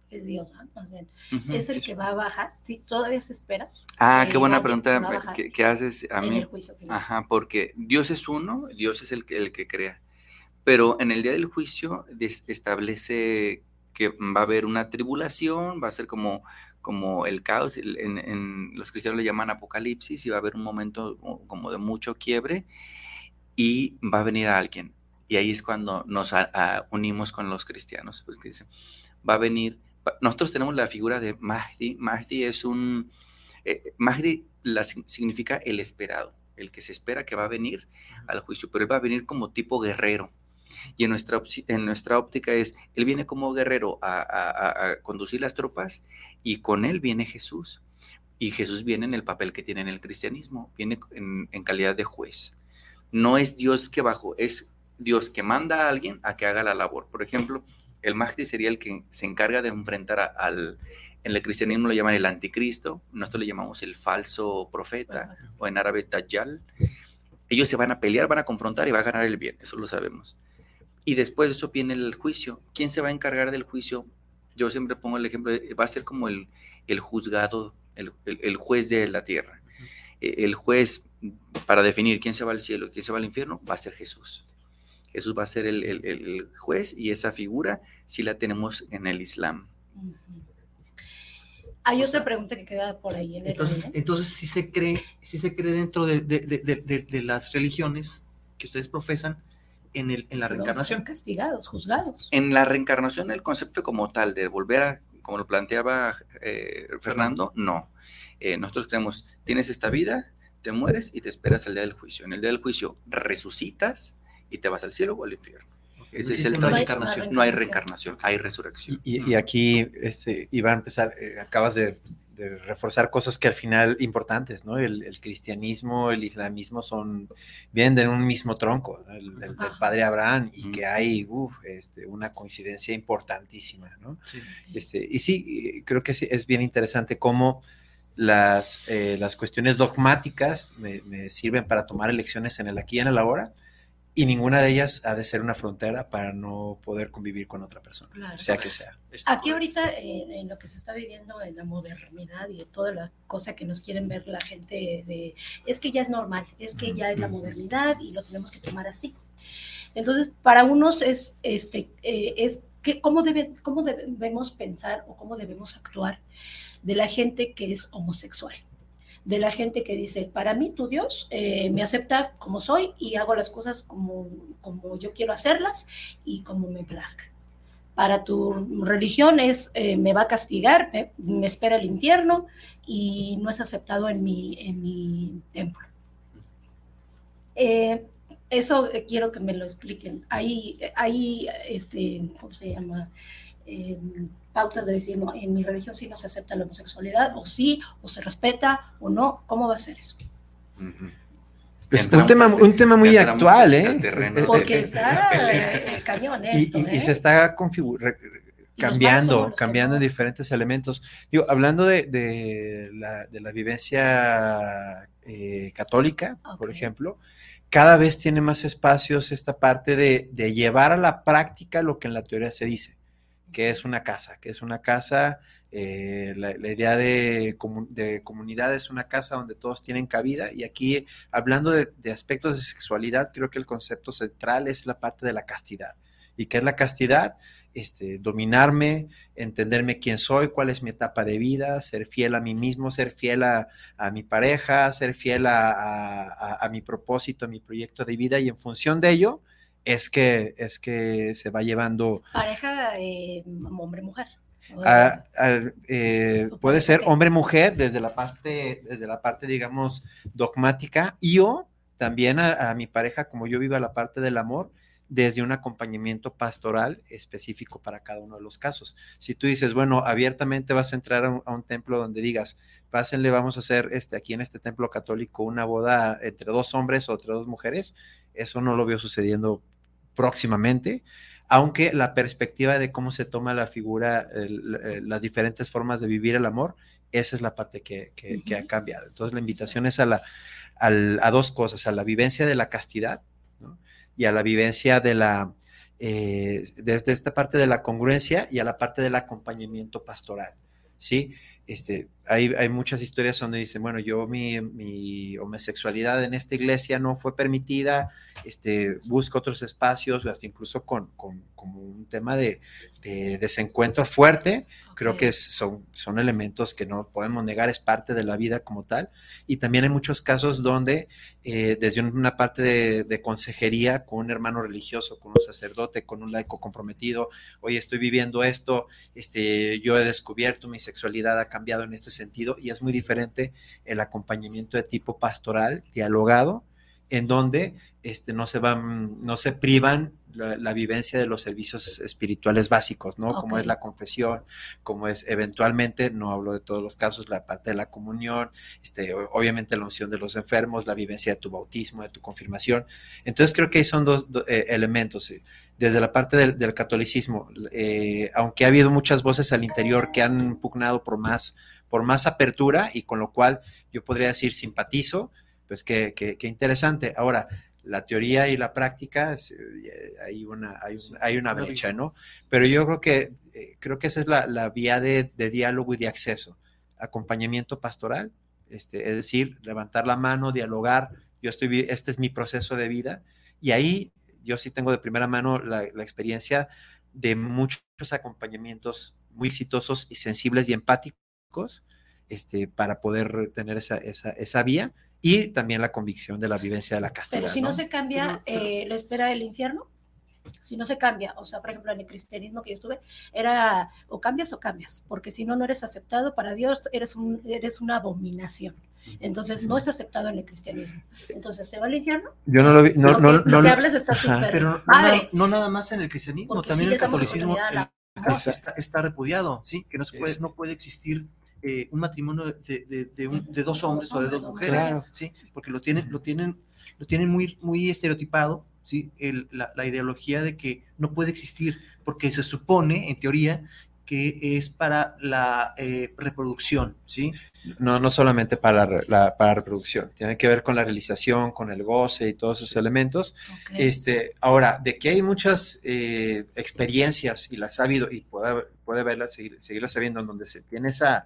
es Dios, más bien, es el que va a bajar, sí, todavía se espera. Ah, qué buena pregunta que, haces a mí. Ajá, porque Dios es uno, Dios es el que, el que crea, pero en el día del juicio establece que va a haber una tribulación, va a ser como, como el caos, en, los cristianos le llaman apocalipsis y va a haber un momento como de mucho quiebre y va a venir alguien. Y ahí es cuando nos unimos con los cristianos, porque va a venir nosotros tenemos la figura de Mahdi. Mahdi es un, eh, Mahdi la, significa el esperado, el que se espera que va a venir al juicio, pero él va a venir como tipo guerrero. Y en nuestra, en nuestra óptica es, él viene como guerrero a, conducir las tropas y con él viene Jesús. Y Jesús viene en el papel que tiene en el cristianismo, viene en, en calidad de juez. No es Dios que bajo, es Dios que manda a alguien a que haga la labor. Por ejemplo, el Mahdi sería el que se encarga de enfrentar al, en el cristianismo lo llaman el anticristo, nosotros le llamamos el falso profeta, o en árabe Dajjal. Ellos se van a pelear, van a confrontar y va a ganar el bien, eso lo sabemos. Y después de eso viene el juicio. ¿Quién se va a encargar del juicio? Yo siempre pongo el ejemplo, va a ser como el, el juzgado, el, el, juez de la tierra. E, el juez para definir quién se va al cielo y quién se va al infierno va a ser Jesús. Jesús va a ser el, juez y esa figura sí la tenemos en el Islam. Hay otra pregunta que queda por ahí. En entonces, entonces sí se cree, sí se cree dentro de, las religiones que ustedes profesan en, el, en la reencarnación. Son castigados, juzgados. En la reencarnación, el concepto como tal de volver a, como lo planteaba eh, Fernando, no. Eh, nosotros creemos, tienes esta vida, te mueres y te esperas al día del juicio. En el día del juicio resucitas y te vas al cielo o al infierno. Ese es el no reencarnación. No hay reencarnación, hay resurrección. Y, aquí, este, iba a empezar, eh, acabas de, reforzar cosas que al final importantes, ¿no? El, cristianismo, el islamismo son, vienen de un mismo tronco, el, del padre Abraham, y que hay este, una coincidencia importantísima, ¿no? Este, y sí, creo que es bien interesante cómo las, eh, las cuestiones dogmáticas me, me, sirven para tomar elecciones en el aquí y en el ahora, y ninguna de ellas ha de ser una frontera para no poder convivir con otra persona, sea que sea. Aquí ahorita eh, en lo que se está viviendo en la modernidad y toda la cosa que nos quieren ver la gente de, es que ya es normal, es que ya es la modernidad y lo tenemos que tomar así. Entonces, para unos es, este, eh, es que, ¿cómo, debe, ¿cómo debemos pensar o cómo debemos actuar de la gente que es homosexual? de la gente que dice, para mí tu Dios eh, me acepta como soy y hago las cosas como, como yo quiero hacerlas y como me plazca. Para tu religión es, eh, me va a castigar, me, espera el infierno y no es aceptado en mi, en mi templo. Eh, eso quiero que me lo expliquen. Hay, hay este, ¿cómo se llama? Pautas de decir, no, en mi religión sí no se acepta la homosexualidad, o sí, o se respeta, o no, ¿cómo va a ser eso? Es un tema, un tema muy actual, ¿eh? Porque está el cañón esto, y, y, se ¿eh? está cambiando, cambiando en diferentes elementos. Digo, hablando de, de, la, de la, vivencia eh, católica, por ejemplo, cada vez tiene más espacios esta parte de, de, llevar a la práctica lo que en la teoría se dice que es una casa, que es una casa, eh, la, idea de, comunidad es una casa donde todos tienen cabida y aquí hablando de, aspectos de sexualidad, creo que el concepto central es la parte de la castidad. ¿Y qué es la castidad? Este, dominarme, entenderme quién soy, cuál es mi etapa de vida, ser fiel a mí mismo, ser fiel a, mi pareja, ser fiel a, a mi propósito, a mi proyecto de vida y en función de ello, es que, es que se va llevando... Pareja eh, hombre-mujer. Eh, puede ser hombre-mujer desde la parte, desde la parte, digamos, dogmática, y o también a, mi pareja, como yo vivo la parte del amor, desde un acompañamiento pastoral específico para cada uno de los casos. Si tú dices, bueno, abiertamente vas a entrar a un, templo donde digas, pásenle, vamos a hacer este, aquí en este templo católico una boda entre dos hombres o entre dos mujeres, eso no lo veo sucediendo próximamente. aunque la perspectiva de cómo se toma la figura, las diferentes formas de vivir el amor, esa es la parte que, ha cambiado. Entonces la invitación es a, la, a dos cosas, a la vivencia de la castidad y a la vivencia de la, eh, desde esta parte de la congruencia y a la parte del acompañamiento pastoral, ¿sí? Este, hay, hay, muchas historias donde dicen, bueno, yo mi, mi, homosexualidad en esta iglesia no fue permitida, este, busco otros espacios, hasta incluso con, con un tema de, de desencuentro fuerte, creo que son, son elementos que no podemos negar, es parte de la vida como tal. Y también hay muchos casos donde eh, desde una parte de, consejería con un hermano religioso, con un sacerdote, con un laico comprometido, oye, estoy viviendo esto, este, yo he descubierto mi sexualidad ha cambiado en este sentido y es muy diferente el acompañamiento de tipo pastoral, dialogado, en donde este, no se van, no se privan la, vivencia de los servicios espirituales básicos, ¿no? Como es la confesión, como es eventualmente, no hablo de todos los casos, la parte de la comunión, este, obviamente la unción de los enfermos, la vivencia de tu bautismo, de tu confirmación. Entonces creo que ahí son dos, eh, elementos. Desde la parte del, catolicismo, eh, aunque ha habido muchas voces al interior que han pugnado por más, por más apertura y con lo cual yo podría decir simpatizo, pues qué, qué, qué interesante. Ahora, la teoría y la práctica, eh, hay una, hay, una brecha, ¿no? Pero yo creo que, eh, creo que esa es la, vía de, diálogo y de acceso. Acompañamiento pastoral, este, es decir, levantar la mano, dialogar, yo estoy, este es mi proceso de vida, y ahí yo sí tengo de primera mano la, experiencia de muchos acompañamientos muy exitosos y sensibles y empáticos este, para poder tener esa, esa, esa vía y también la convicción de la vivencia de la castidad. Pero si no, se cambia, eh, ¿la espera del infierno? Si no se cambia, o sea, por ejemplo, en el cristianismo que yo estuve, era o cambias o cambias, porque si no, no eres aceptado para Dios, eres, un, eres una abominación. Entonces no es aceptado en el cristianismo. Entonces, ¿se va al infierno? Yo no lo vi. No, no, lo que hables está súper. Pero no, nada más en el cristianismo, también en el catolicismo está, está, repudiado, ¿sí? Que no, puede, no puede existir eh, un matrimonio de, de, dos hombres o de dos mujeres, ¿sí? Porque lo tienen, lo tienen, lo tienen muy, muy estereotipado, ¿sí? El, la, la, ideología de que no puede existir, porque se supone, en teoría, que es para la eh, reproducción, ¿sí? No, no solamente para la, para reproducción, tiene que ver con la realización, con el goce y todos esos elementos. Este, ahora, de que hay muchas eh, experiencias y las ha habido y puede, puede verlas, seguir, seguirlas sabiendo en donde se tiene esa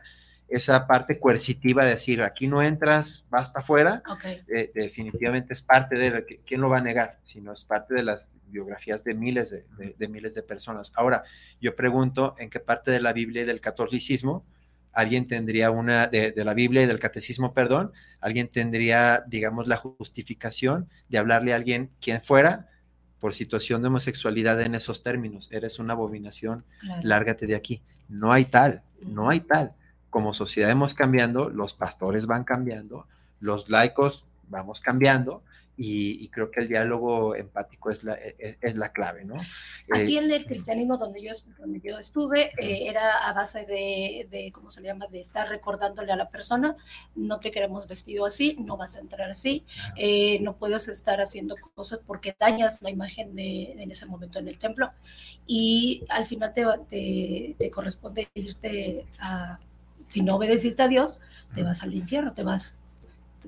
esa parte coercitiva de decir, aquí no entras, vas para afuera, eh, definitivamente es parte de, ¿quién lo va a negar? Si no es parte de las biografías de miles de, miles de personas. Ahora, yo pregunto, ¿en qué parte de la Biblia y del catolicismo alguien tendría una, de, la Biblia y del catecismo, perdón, alguien tendría, digamos, la justificación de hablarle a alguien, quien fuera, por situación de homosexualidad en esos términos, eres una abominación, lárgate de aquí. No hay tal, no hay tal como sociedad hemos cambiando, los pastores van cambiando, los laicos vamos cambiando y, creo que el diálogo empático es la, e, e, es, la clave, ¿no? Aquí eh, en el cristianismo donde yo, donde yo estuve eh, era a base de, de, ¿cómo se llama?, de estar recordándole a la persona, no te queremos vestido así, no vas a entrar así, eh, no puedes estar haciendo cosas porque dañas la imagen de, en ese momento en el templo y al final te, te, te corresponde irte a si no obedeciste a Dios, te vas al infierno, te vas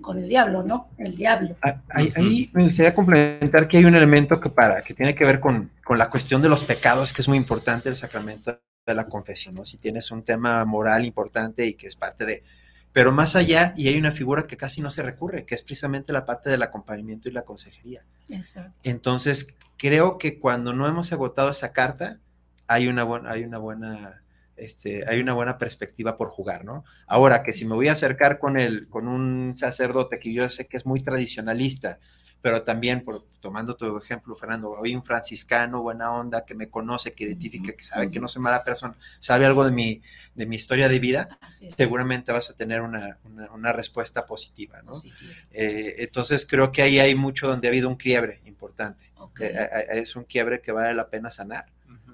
con el diablo, ¿no? El diablo. Ah, ahí, me gustaría complementar que hay un elemento que, para, que tiene que ver con, con, la cuestión de los pecados, que es muy importante el sacramento de la confesión, ¿no? Si tienes un tema moral importante y que es parte de... Pero más allá, y hay una figura que casi no se recurre, que es precisamente la parte del acompañamiento y la consejería. Exacto. Entonces, creo que cuando no hemos agotado esa carta, hay una, buena, hay una buena este, hay una buena perspectiva por jugar, ¿no? Ahora que si me voy a acercar con, el, con un sacerdote que yo sé que es muy tradicionalista, pero también, por, tomando tu ejemplo, Fernando, hoy un franciscano, buena onda, que me conoce, que identifica, que sabe que no soy mala persona, sabe algo de mi, de mi historia de vida, seguramente vas a tener una, respuesta positiva, ¿no? Eh, entonces creo que ahí hay mucho donde ha habido un quiebre importante. Eh, eh, es un quiebre que vale la pena sanar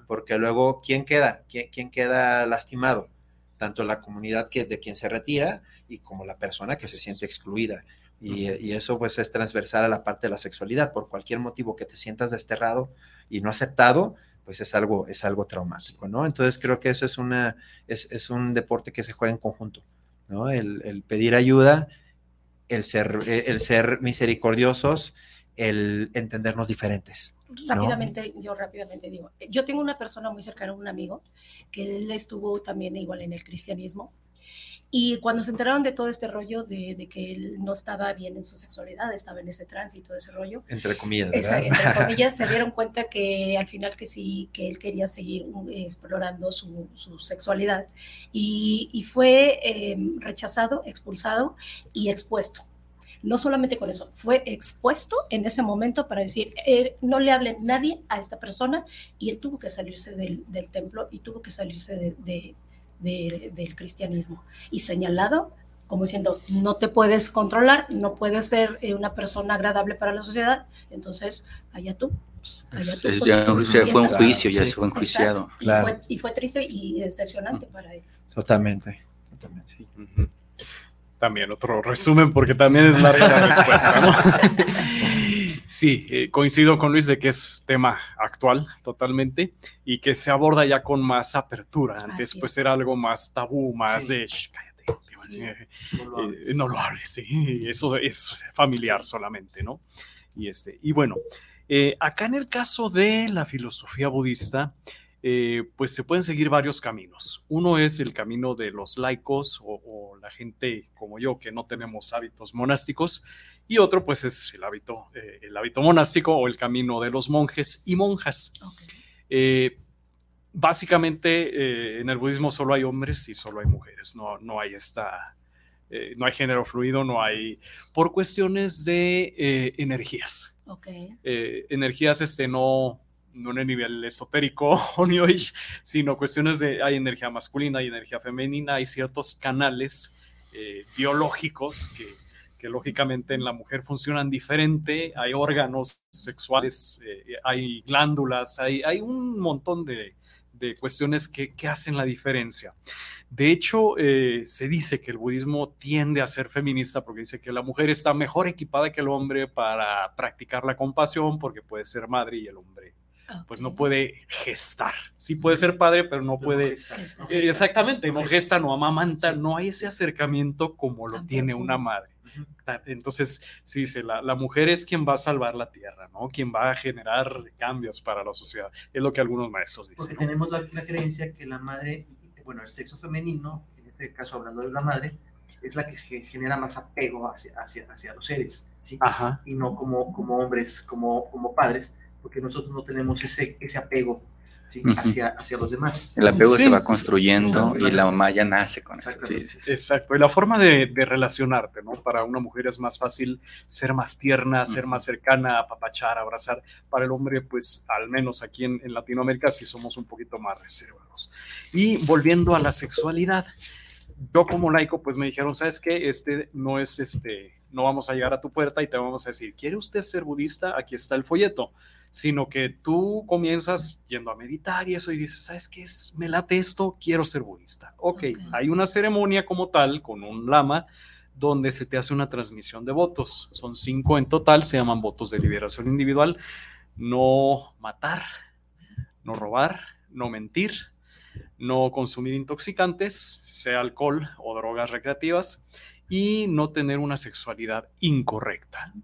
porque luego, ¿quién queda? ¿Quién, queda lastimado? Tanto la comunidad que, de quien se retira y como la persona que se siente excluida. Y, eso pues es transversal a la parte de la sexualidad. Por cualquier motivo que te sientas desterrado y no aceptado, pues es algo, es algo traumático, ¿no? Entonces creo que eso es, una, es, es un deporte que se juega en conjunto, ¿no? El, el pedir ayuda, el ser, el ser misericordiosos, el entendernos diferentes. Rápidamente, yo rápidamente digo, yo tengo una persona muy cercana, un amigo, que él estuvo también igual en el cristianismo, y cuando se enteraron de todo este rollo de, que él no estaba bien en su sexualidad, estaba en ese trance y todo ese rollo. Entre comillas, ¿verdad? entre comillas, se dieron cuenta que al final que sí, que él quería seguir explorando su, su sexualidad. Y, y fue em, rechazado, expulsado y expuesto no solamente con eso, fue expuesto en ese momento para decir, eh, no le hable nadie a esta persona y él tuvo que salirse del, del templo y tuvo que salirse de, del cristianismo y señalado como diciendo, no te puedes controlar, no puedes ser eh, una persona agradable para la sociedad, entonces allá tú. Allá tú ya, fue un juicio, ya se fue enjuiciado. Y, fue, triste y decepcionante para él. Totalmente. Totalmente sí. También otro resumen, porque también es larga la respuesta. Sí, eh, coincido con Luis de que es tema actual totalmente y que se aborda ya con más apertura. Antes pues era algo más tabú, más de, cállate, eh, eh, no, lo hables, sí, eso es familiar solamente, ¿no? Y, este, y bueno, acá en el caso de la filosofía budista, pues se pueden seguir varios caminos. Uno es el camino de los laicos o, o, la gente como yo que no tenemos hábitos monásticos y otro pues es el hábito, eh, el hábito monástico o el camino de los monjes y monjas. Eh, básicamente eh, en el budismo solo hay hombres y solo hay mujeres, no, no hay esta, no hay género fluido, no hay, por cuestiones de energías. energías este no, no en el nivel esotérico sino cuestiones de hay energía masculina, hay energía femenina, hay ciertos canales biológicos que lógicamente en la mujer funcionan diferente, hay órganos sexuales, eh, hay glándulas, hay, un montón de, cuestiones que, que, hacen la diferencia. De hecho, eh, se dice que el budismo tiende a ser feminista porque dice que la mujer está mejor equipada que el hombre para practicar la compasión porque puede ser madre y el hombre pues no puede gestar. Sí puede ser padre, pero no puede. Exactamente, no gesta, no amamanta, no hay ese acercamiento como lo tiene una madre. Entonces, sí dice, la, la, mujer es quien va a salvar la tierra, ¿no? Quien va a generar cambios para la sociedad. Es lo que algunos maestros dicen. Porque tenemos la, creencia que la madre, bueno, el sexo femenino, en este caso hablando de la madre, es la que genera más apego hacia, hacia, hacia los seres, ¿sí? Ajá. Y no como, como hombres, como, como padres, porque nosotros no tenemos ese, ese apego hacia, hacia los demás. El apego se va construyendo y la mamá ya nace con eso. Exacto, y la forma de, de, relacionarte, ¿no? Para una mujer es más fácil ser más tierna, ser más cercana, apapachar, abrazar. Para el hombre, pues al menos aquí en, en Latinoamérica sí somos un poquito más reservados. Y volviendo a la sexualidad, yo como laico, pues me dijeron, ¿sabes qué? Este no es este, no vamos a llegar a tu puerta y te vamos a decir, ¿quiere usted ser budista? Aquí está el folleto sino que tú comienzas yendo a meditar y eso y dices, ¿sabes qué es? Me late esto, quiero ser budista. Ok, hay una ceremonia como tal con un lama donde se te hace una transmisión de votos. Son cinco en total, se llaman votos de liberación individual. No matar, no robar, no mentir, no consumir intoxicantes, sea alcohol o drogas recreativas, y no tener una sexualidad incorrecta.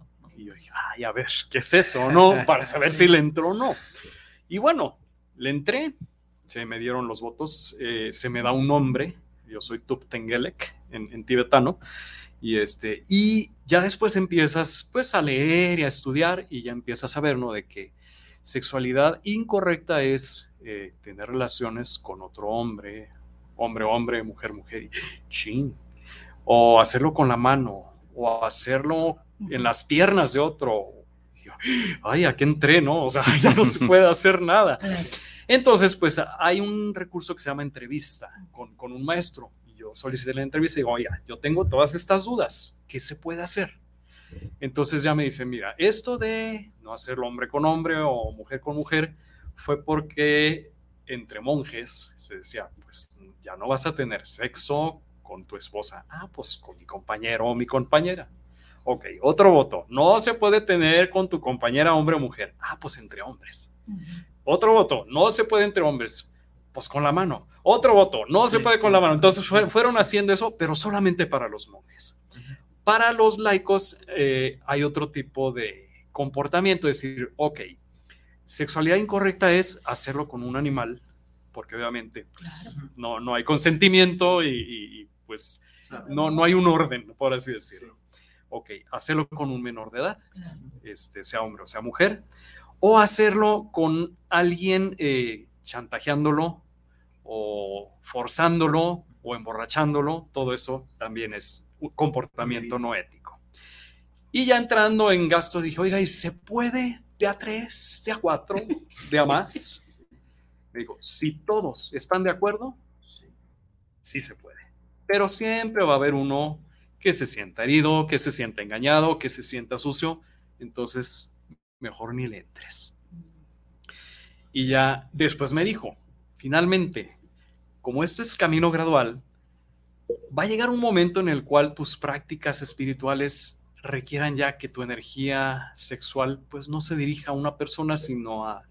Y yo dije, ay, a ver, ¿qué es eso, no? Para saber si le entró o no. Y bueno, le entré, se me dieron los votos, eh, se me da un nombre, yo soy Tup Tengelek en, tibetano, y, este, y ya después empiezas pues a leer y a estudiar y ya empiezas a ver, ¿no? De que sexualidad incorrecta es eh, tener relaciones con otro hombre, hombre, hombre, mujer, mujer, y chin, o hacerlo con la mano, o hacerlo en las piernas de otro. Ay, ¿a qué entré, no? O sea, ya no se puede hacer nada. Entonces, pues hay un recurso que se llama entrevista con, con un maestro. Y yo solicité la entrevista y digo, oye, yo tengo todas estas dudas. ¿Qué se puede hacer? Entonces ya me dice, mira, esto de no hacerlo hombre con hombre o mujer con mujer fue porque entre monjes se decía, pues ya no vas a tener sexo con tu esposa. Ah, pues con mi compañero o mi compañera. Ok, otro voto. No se puede tener con tu compañera hombre o mujer. Ah, pues entre hombres. Otro voto, no se puede entre hombres. Pues con la mano. Otro voto, no se puede con la mano. Entonces fueron haciendo eso, pero solamente para los monjes. Para los laicos eh, hay otro tipo de comportamiento, es decir, ok, sexualidad incorrecta es hacerlo con un animal, porque obviamente pues, no, no hay consentimiento y, pues no, no hay un orden, por así decirlo. Ok, hacerlo con un menor de edad, este, sea hombre o sea mujer, o hacerlo con alguien eh, chantajeándolo o forzándolo o emborrachándolo, todo eso también es un comportamiento no ético. Y ya entrando en gasto dije, oiga, ¿y se puede de a tres, de a cuatro, de a más? Me dijo, si todos están de acuerdo, sí se puede. Pero siempre va a haber uno que se sienta herido, que se sienta engañado, que se sienta sucio. Entonces, mejor ni le entres. Y ya después me dijo, finalmente, como esto es camino gradual, va a llegar un momento en el cual tus prácticas espirituales requieran ya que tu energía sexual pues no se dirija a una persona, sino a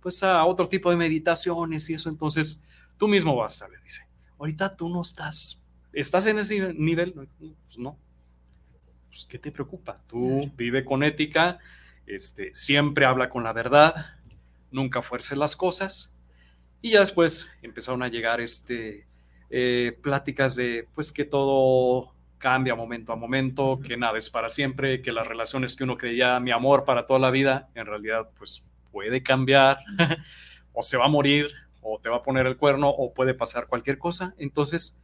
pues a otro tipo de meditaciones y eso. Entonces, tú mismo vas a ver, dice, ahorita tú no estás, estás en ese nivel, pues no. Pues, ¿qué te preocupa? Tú vive con ética, este, siempre habla con la verdad, nunca fuerce las cosas. Y ya después empezaron a llegar este, eh, pláticas de pues que todo cambia momento a momento, que nada es para siempre, que las relaciones que uno creía mi amor para toda la vida, en realidad pues puede cambiar, o se va a morir, o te va a poner el cuerno, o puede pasar cualquier cosa. Entonces,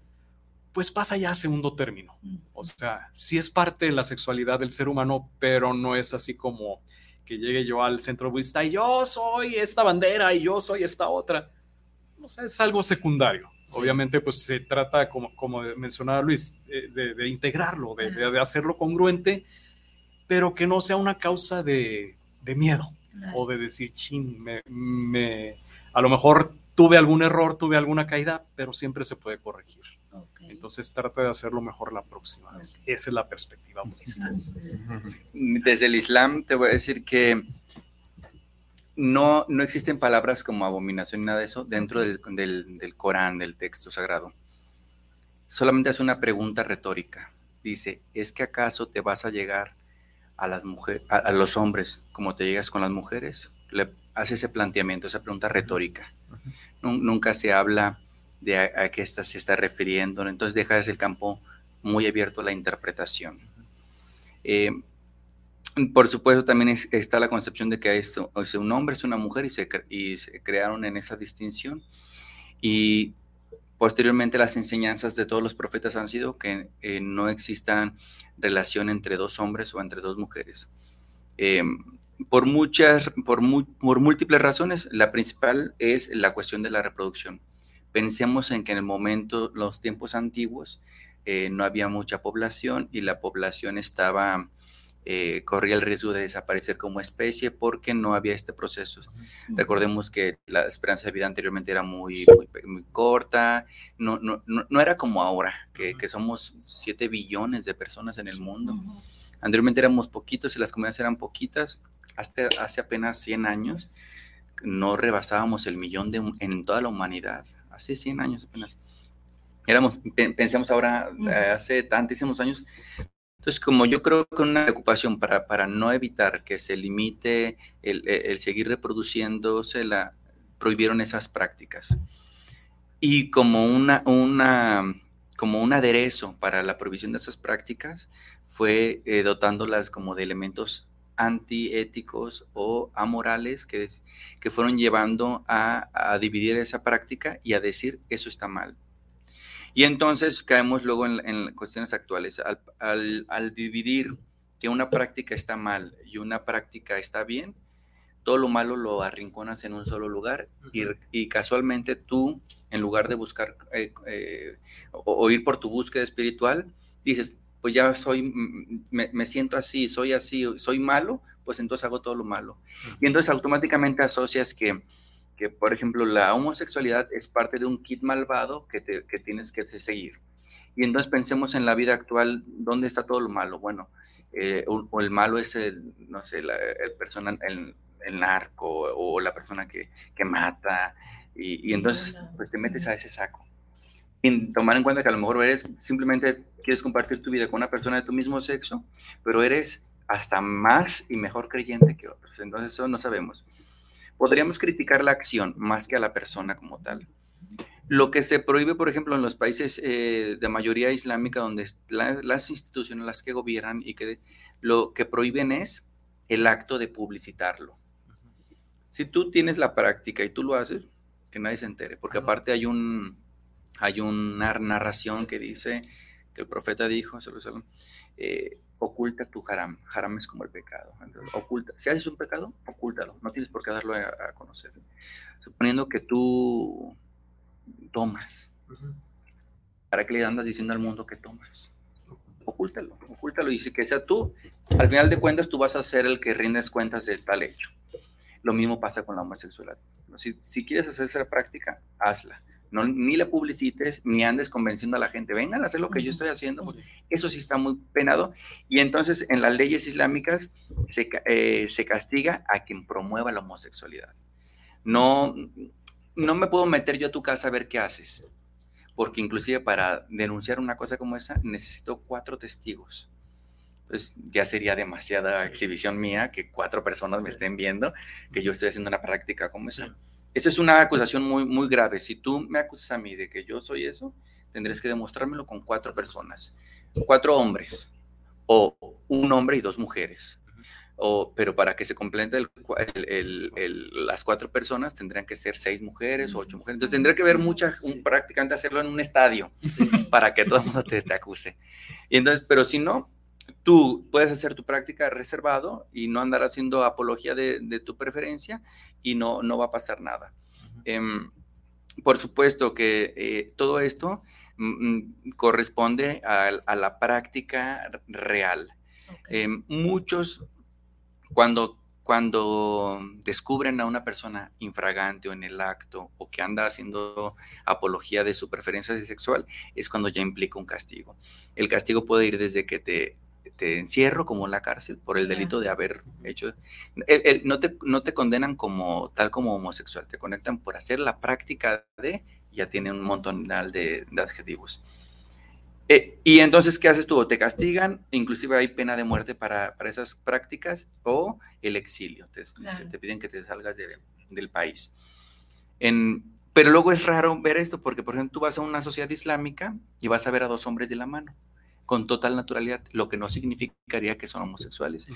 pues pasa ya a segundo término. O sea, sí es parte de la sexualidad del ser humano, pero no es así como que llegue yo al centro budista y yo soy esta bandera y yo soy esta otra. O sea, es algo secundario. Obviamente, pues se trata, como, como mencionaba Luis, de, integrarlo, de, hacerlo congruente, pero que no sea una causa de, miedo o de decir, chin, me, a lo mejor tuve algún error, tuve alguna caída, pero siempre se puede corregir. Entonces trata de hacerlo mejor la próxima vez. Esa es la perspectiva budista. Desde el Islam te voy a decir que no, no existen palabras como abominación ni nada de eso dentro del, del, Corán, del texto sagrado. Solamente hace una pregunta retórica. Dice, ¿es que acaso te vas a llegar a las mujeres, a, los hombres como te llegas con las mujeres? Le hace ese planteamiento, esa pregunta retórica. Nunca se habla de a, qué se está refiriendo, entonces deja el campo muy abierto a la interpretación. Eh, por supuesto, también está la concepción de que es, un hombre, es una mujer y se, y se crearon en esa distinción. Y posteriormente las enseñanzas de todos los profetas han sido que eh, no existan relación entre dos hombres o entre dos mujeres. Eh, por muchas, por, por, múltiples razones, la principal es la cuestión de la reproducción. Pensemos en que en el momento, los tiempos antiguos, eh, no había mucha población y la población estaba eh, corría el riesgo de desaparecer como especie porque no había este proceso. Recordemos que la esperanza de vida anteriormente era muy, muy, corta, no, no, no, era como ahora, que, que, somos 7 billones de personas en el mundo. Anteriormente éramos poquitos y las comunidades eran poquitas, hasta hace apenas 100 años no rebasábamos el millón de, en toda la humanidad, hace 100 años apenas. Éramos, pensemos ahora, hace tantísimos años, entonces, como yo creo que una preocupación para, para no evitar que se limite el, el, seguir reproduciéndose, la, prohibieron esas prácticas. Y como, una, una, como un aderezo para la prohibición de esas prácticas, fue eh, dotándolas como de elementos antiéticos o amorales que, que fueron llevando a, a dividir esa práctica y a decir eso está mal, y entonces caemos luego en, cuestiones actuales. Al, dividir que una práctica está mal y una práctica está bien, todo lo malo lo arrinconas en un solo lugar y, casualmente tú, en lugar de buscar eh, eh, o, ir por tu búsqueda espiritual, dices, pues ya soy, me, me, siento así, soy así, soy malo, pues entonces hago todo lo malo. Y entonces automáticamente asocias que que, por ejemplo, la homosexualidad es parte de un kit malvado que, tienes que seguir. Y entonces pensemos en la vida actual, ¿dónde está todo lo malo? Bueno, eh, o, el malo es el, no sé, el, persona, el narco o, la persona que, que mata, y, entonces pues te metes a ese saco. Sin tomar en cuenta que a lo mejor eres simplemente quieres compartir tu vida con una persona de tu mismo sexo, pero eres hasta más y mejor creyente que otros. Entonces eso no sabemos. Podríamos criticar la acción más que a la persona como tal. Lo que se prohíbe, por ejemplo, en los países eh, de mayoría islámica, donde las instituciones las que gobiernan y que lo que prohíben es el acto de publicitarlo. Si tú tienes la práctica y tú lo haces, que nadie se entere, porque aparte hay un hay una narración que dice que el profeta dijo, eh, oculta tu haram, haram es como el pecado, oculta, si haces un pecado, ocúltalo, no tienes por qué darlo a, conocer, suponiendo que tú tomas, ¿para qué le andas diciendo al mundo que tomas? Ocúltalo, ocúltalo y si que sea tú, al final de cuentas tú vas a ser el que rindes cuentas de tal hecho. Lo mismo pasa con la homosexualidad. Si, quieres hacer esa práctica, hazla. No, ni la publicites, ni andes convenciendo a la gente, vengan a hacer lo que yo estoy haciendo. Eso sí está muy penado. Y entonces en las leyes islámicas se, eh, se castiga a quien promueva la homosexualidad. No, no me puedo meter yo a tu casa a ver qué haces, porque inclusive para denunciar una cosa como esa necesito cuatro testigos. Entonces ya sería demasiada exhibición mía que cuatro personas me estén viendo que yo estoy haciendo una práctica como esa. Esa es una acusación muy, muy grave. Si tú me acusas a mí de que yo soy eso, tendrás que demostrármelo con cuatro personas, cuatro hombres, o un hombre y dos mujeres. O, pero para que se complete el, el, las cuatro personas tendrían que ser seis mujeres o ocho mujeres. Entonces tendría que haber mucha, prácticamente hacerlo en un estadio para que todo el mundo te, te acuse. Y entonces, pero si no, tú puedes hacer tu práctica reservado y no andar haciendo apología de, tu preferencia y no, no va a pasar nada. Em, por supuesto que eh, todo esto mm, mm, corresponde a, la práctica real. Em, muchos, cuando, cuando descubren a una persona infragante o en el acto o que anda haciendo apología de su preferencia sexual, es cuando ya implica un castigo. El castigo puede ir desde que te te encierro como en la cárcel por el delito de haber hecho. no, te, no te condenan como tal como homosexual, te conectan por hacer la práctica de, ya tiene un montón de, de adjetivos. Eh, y entonces, ¿qué haces tú? Te castigan, inclusive hay pena de muerte para, para esas prácticas o el exilio. Te, te piden que te salgas del país. En, pero luego es raro ver esto porque, por ejemplo, tú vas a una sociedad islámica y vas a ver a dos hombres de la mano con total naturalidad, lo que no significaría que son homosexuales.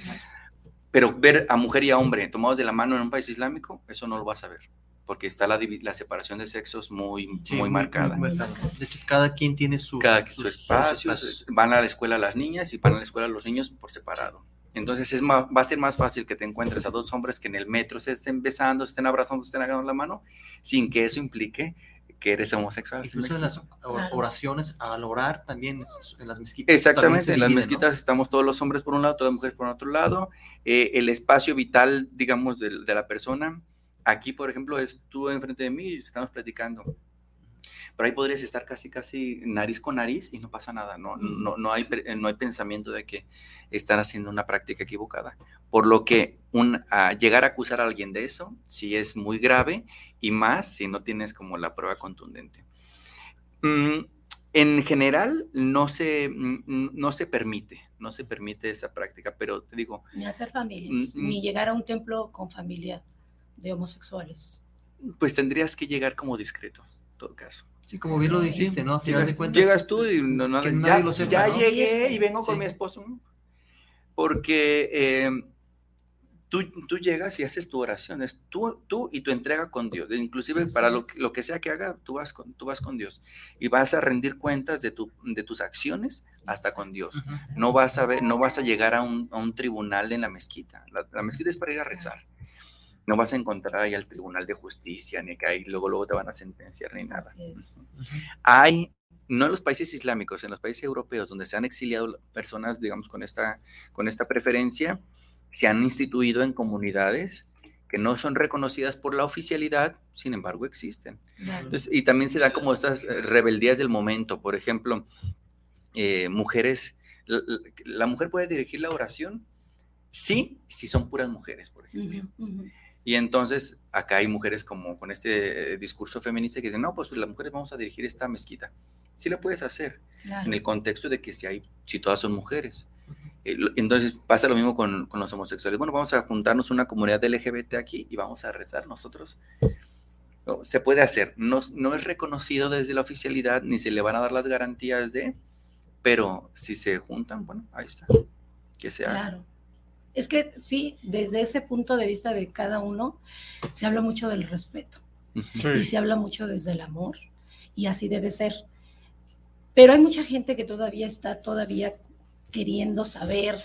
Pero ver a mujer y a hombre tomados de la mano en un país islámico, eso no lo vas a ver, porque está la, la separación de sexos muy, muy, marcada. de hecho, cada quien tiene su, cada, su espacio, van a la escuela las niñas y van a la escuela los niños por separado. Entonces es va a ser más fácil que te encuentres a dos hombres que en el metro se estén besando, se estén abrazando, se estén agarrando la mano, sin que eso implique que eres homosexual. Incluso en las oraciones al orar también en las mezquitas. Exactamente, en las mezquitas estamos todos los hombres por un lado, todas las mujeres por otro lado. Eh, el espacio vital, digamos, de, la persona. Aquí, por ejemplo, es tú enfrente de mí y estamos platicando. Pero ahí podrías estar casi, casi nariz con nariz y no pasa nada. No, no, no, hay, no hay pensamiento de que están haciendo una práctica equivocada. Por lo que un, llegar a acusar a alguien de eso, sí es muy grave y más si no tienes como la prueba contundente. Mm, en general no se, mm, no se permite, no se permite esa práctica, pero te digo... Ni hacer familias, mm, ni llegar a un templo con familia de homosexuales. Pues tendrías que llegar como discreto, en todo caso. Sí, como bien lo dijiste, ¿no? llegas, tú y no, no, ya, ya llegué y vengo con mi esposo. Porque eh, Tú, llegas y haces tu oración, es tú, tú y tu entrega con Dios. Inclusive para lo, lo, que sea que haga, tú vas, con, tú vas con Dios. Y vas a rendir cuentas de, tu, de tus acciones hasta con Dios. No vas a, ver, no vas a llegar a un, a un tribunal en la mezquita. La, mezquita es para ir a rezar. No vas a encontrar ahí al tribunal de justicia, ni que ahí luego, luego te van a sentenciar, ni nada. Hay no en los países islámicos, en los países europeos donde se han exiliado personas, digamos, con esta, con esta preferencia, se han instituido en comunidades que no son reconocidas por la oficialidad, sin embargo existen. y también se da como estas eh, rebeldías del momento, por ejemplo, eh, mujeres, la, mujer puede dirigir la oración Sí, si son puras mujeres, por ejemplo. Y entonces acá hay mujeres como con este eh, discurso feminista que dicen, no, pues, las mujeres vamos a dirigir esta mezquita. Sí lo puedes hacer, en el contexto de que si, hay, si todas son mujeres. Eh, entonces pasa lo mismo con, con, los homosexuales. Bueno, vamos a juntarnos una comunidad LGBT aquí y vamos a rezar nosotros. se puede hacer. No, no es reconocido desde la oficialidad ni se le van a dar las garantías de, pero si se juntan, bueno, ahí está. Que sea. Claro. Es que sí, desde ese punto de vista de cada uno, se habla mucho del respeto y se habla mucho desde el amor y así debe ser. Pero hay mucha gente que todavía está todavía queriendo saber.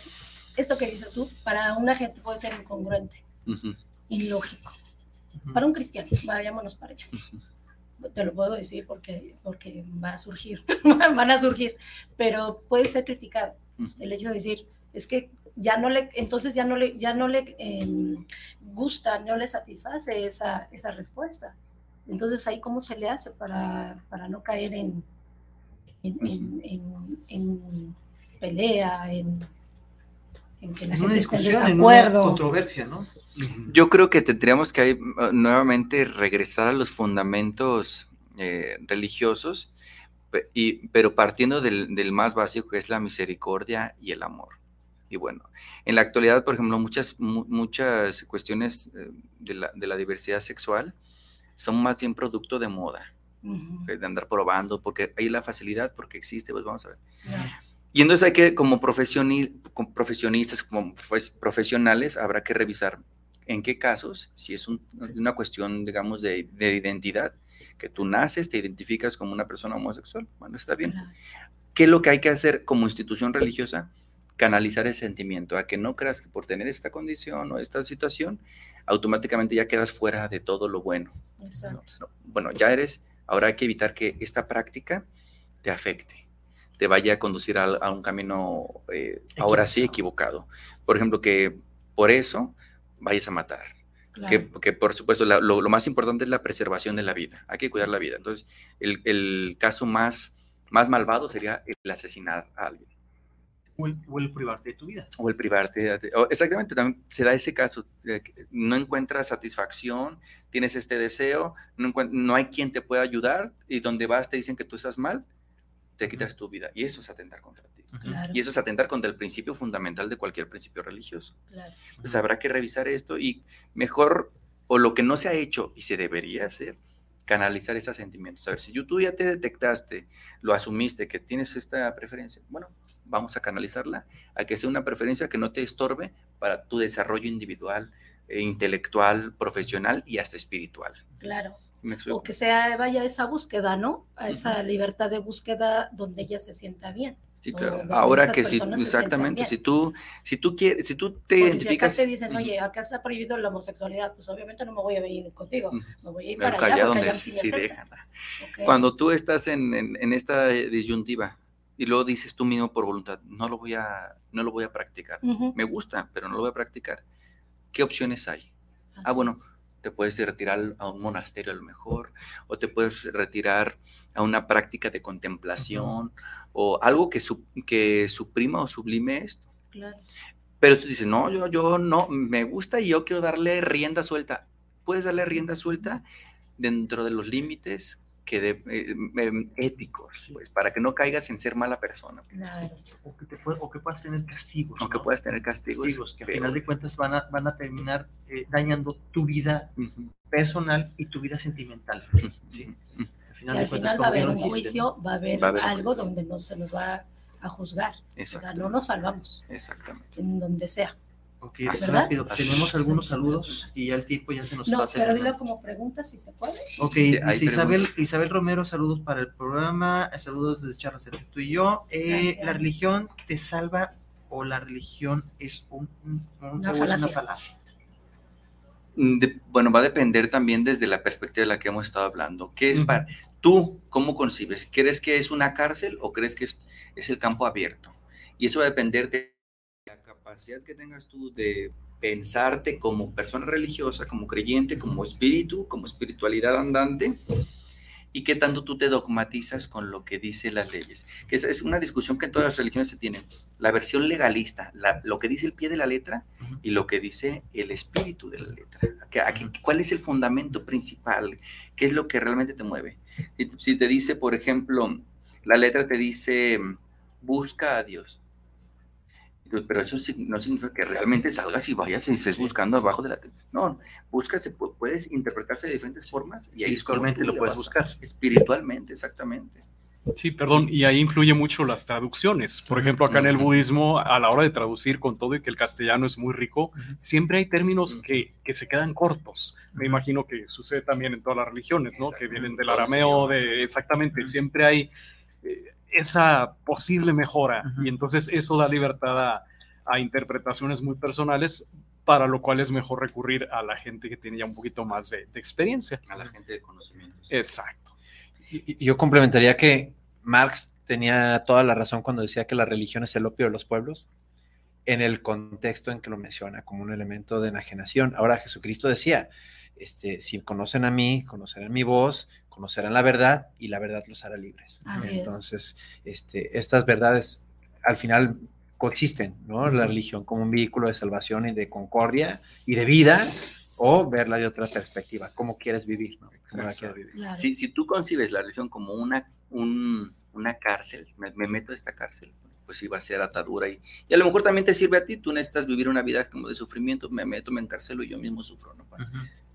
Esto que dices tú, para una gente puede ser incongruente, ilógico. Para un cristiano, vayámonos para allá. Te lo puedo decir porque, porque va a surgir, van a surgir, pero puede ser criticado. El hecho de decir, es que ya no le, entonces ya no le, ya no le em, gusta, no le satisface esa, esa respuesta. Entonces ahí cómo se le hace para, para no caer en, en, en, pelea, en, que la gente esté en desacuerdo. controversia, ¿no? Yo creo que tendríamos que nuevamente regresar a los fundamentos eh, religiosos, y, pero partiendo del, del, más básico que es la misericordia y el amor. Y bueno, en la actualidad, por ejemplo, muchas, muchas cuestiones eh, de la, de la, diversidad sexual son más bien producto de moda, eh, de andar probando, porque hay la facilidad, porque existe, pues vamos a ver. Y entonces hay que, como, como profesionistas, como pues, profesionales, habrá que revisar en qué casos, si es una cuestión, digamos, de, de, identidad, que tú naces, te identificas como una persona homosexual, bueno, está bien. ¿Qué es lo que hay que hacer como institución religiosa? canalizar ese sentimiento, a que no creas que por tener esta condición o esta situación, automáticamente ya quedas fuera de todo lo bueno. bueno, ya eres, ahora hay que evitar que esta práctica te afecte, te vaya a conducir a, un camino, eh, ahora sí, equivocado. Por ejemplo, que por eso vayas a matar. Que, por supuesto lo, más importante es la preservación de la vida, hay que cuidar la vida. Entonces, el, el caso más, más malvado sería el asesinar a alguien o el, privarte de tu vida. O el privarte, exactamente, también se da ese caso, no encuentras satisfacción, tienes este deseo, no, no hay quien te pueda ayudar y donde vas te dicen que tú estás mal, te quitas tu vida y eso es atentar contra ti. Y eso es atentar contra el principio fundamental de cualquier principio religioso. Claro. Pues habrá que revisar esto y mejor, o lo que no se ha hecho y se debería hacer, canalizar esos sentimientos. A ver, si tú ya te detectaste, lo asumiste, que tienes esta preferencia, bueno, vamos a canalizarla a que sea una preferencia que no te estorbe para tu desarrollo individual, e intelectual, profesional y hasta espiritual. Claro. O que sea, vaya esa búsqueda, ¿no? A esa libertad de búsqueda donde ella se sienta bien. Sí, claro. Ahora que sí, exactamente, si tú, si tú quieres, si tú te identificas. Si acá te dicen, oye, acá está prohibido la homosexualidad, pues obviamente no me voy a venir contigo, me voy a ir para allá, donde sí, Cuando tú estás en, en, esta disyuntiva y luego dices tú mismo por voluntad, no lo voy a, no lo voy a practicar, me gusta, pero no lo voy a practicar, ¿qué opciones hay? ah, bueno, te puedes retirar a un monasterio a lo mejor, o te puedes retirar a una práctica de contemplación, o algo que, que suprima o sublime esto. Claro. Pero tú dices, no, yo, yo no, me gusta y yo quiero darle rienda suelta. Puedes darle rienda suelta dentro de los límites que de, eh, em, éticos, pues, para que no caigas en ser mala persona. Pues. Claro. O, que te o que puedas tener castigos. O que puedas tener castigos. castigos que al final de cuentas van a, van a terminar eh, dañando tu vida personal y tu vida sentimental. ¿sí? Al final, al final va a haber un juicio, va a haber, algo donde no se nos va a juzgar. O sea, no nos salvamos. Exactamente. En donde sea. Ok, rápido. Tenemos algunos saludos y ya el tiempo ya se nos no, pero dilo como pregunta si se puede. Ok, Isabel, Isabel Romero, saludos para el programa, saludos desde Charlas entre tú y yo. Eh, ¿La religión te salva o la religión es, un, una, falacia. Mm, bueno, va a depender también desde la perspectiva de la que hemos estado hablando. ¿Qué es para tú, cómo concibes? ¿Crees que es una cárcel o crees que es, es el campo abierto? Y eso va a depender de capacidad que tengas tú de pensarte como persona religiosa, como creyente, como espíritu, como espiritualidad andante, y qué tanto tú te dogmatizas con lo que dicen las leyes. Que es, una discusión que en todas las religiones se tienen. La versión legalista, lo que dice el pie de la letra y lo que dice el espíritu de la letra. ¿Cuál es el fundamento principal? ¿Qué es lo que realmente te mueve? Si, te dice, por ejemplo, la letra te dice, busca a Dios. Pero eso no significa que realmente salgas y vayas y estés buscando abajo de la... No, buscas, puedes interpretarse de diferentes formas y ahí espiritualmente lo puedes buscar. Espiritualmente, exactamente. Sí, perdón, y ahí influye mucho las traducciones. Por ejemplo, acá en el budismo, a la hora de traducir con todo y que el castellano es muy rico, siempre hay términos que, que, se quedan cortos. Me imagino que sucede también en todas las religiones, ¿no? Que vienen del arameo, de exactamente, siempre hay eh, esa posible mejora y entonces eso da libertad a, a, interpretaciones muy personales para lo cual es mejor recurrir a la gente que tiene ya un poquito más de, de experiencia. A la gente de conocimientos. Exacto. Y, yo complementaría que Marx tenía toda la razón cuando decía que la religión es el opio de los pueblos, en el contexto en que lo menciona como un elemento de enajenación. Ahora Jesucristo decía, este, si conocen a mí, conocerán mi voz, conocerán la verdad y la verdad los hará libres. Entonces, este, estas verdades al final coexisten, ¿no? La religión como un vehículo de salvación y de concordia y de vida, o verla de otra perspectiva, cómo quieres vivir, ¿no? Si, si, tú concibes la religión como una, una cárcel, me, meto a esta cárcel, pues sí va a ser atadura y, y, a lo mejor también te sirve a ti, tú necesitas vivir una vida como de sufrimiento, me meto, me encarcelo y yo mismo sufro, ¿no?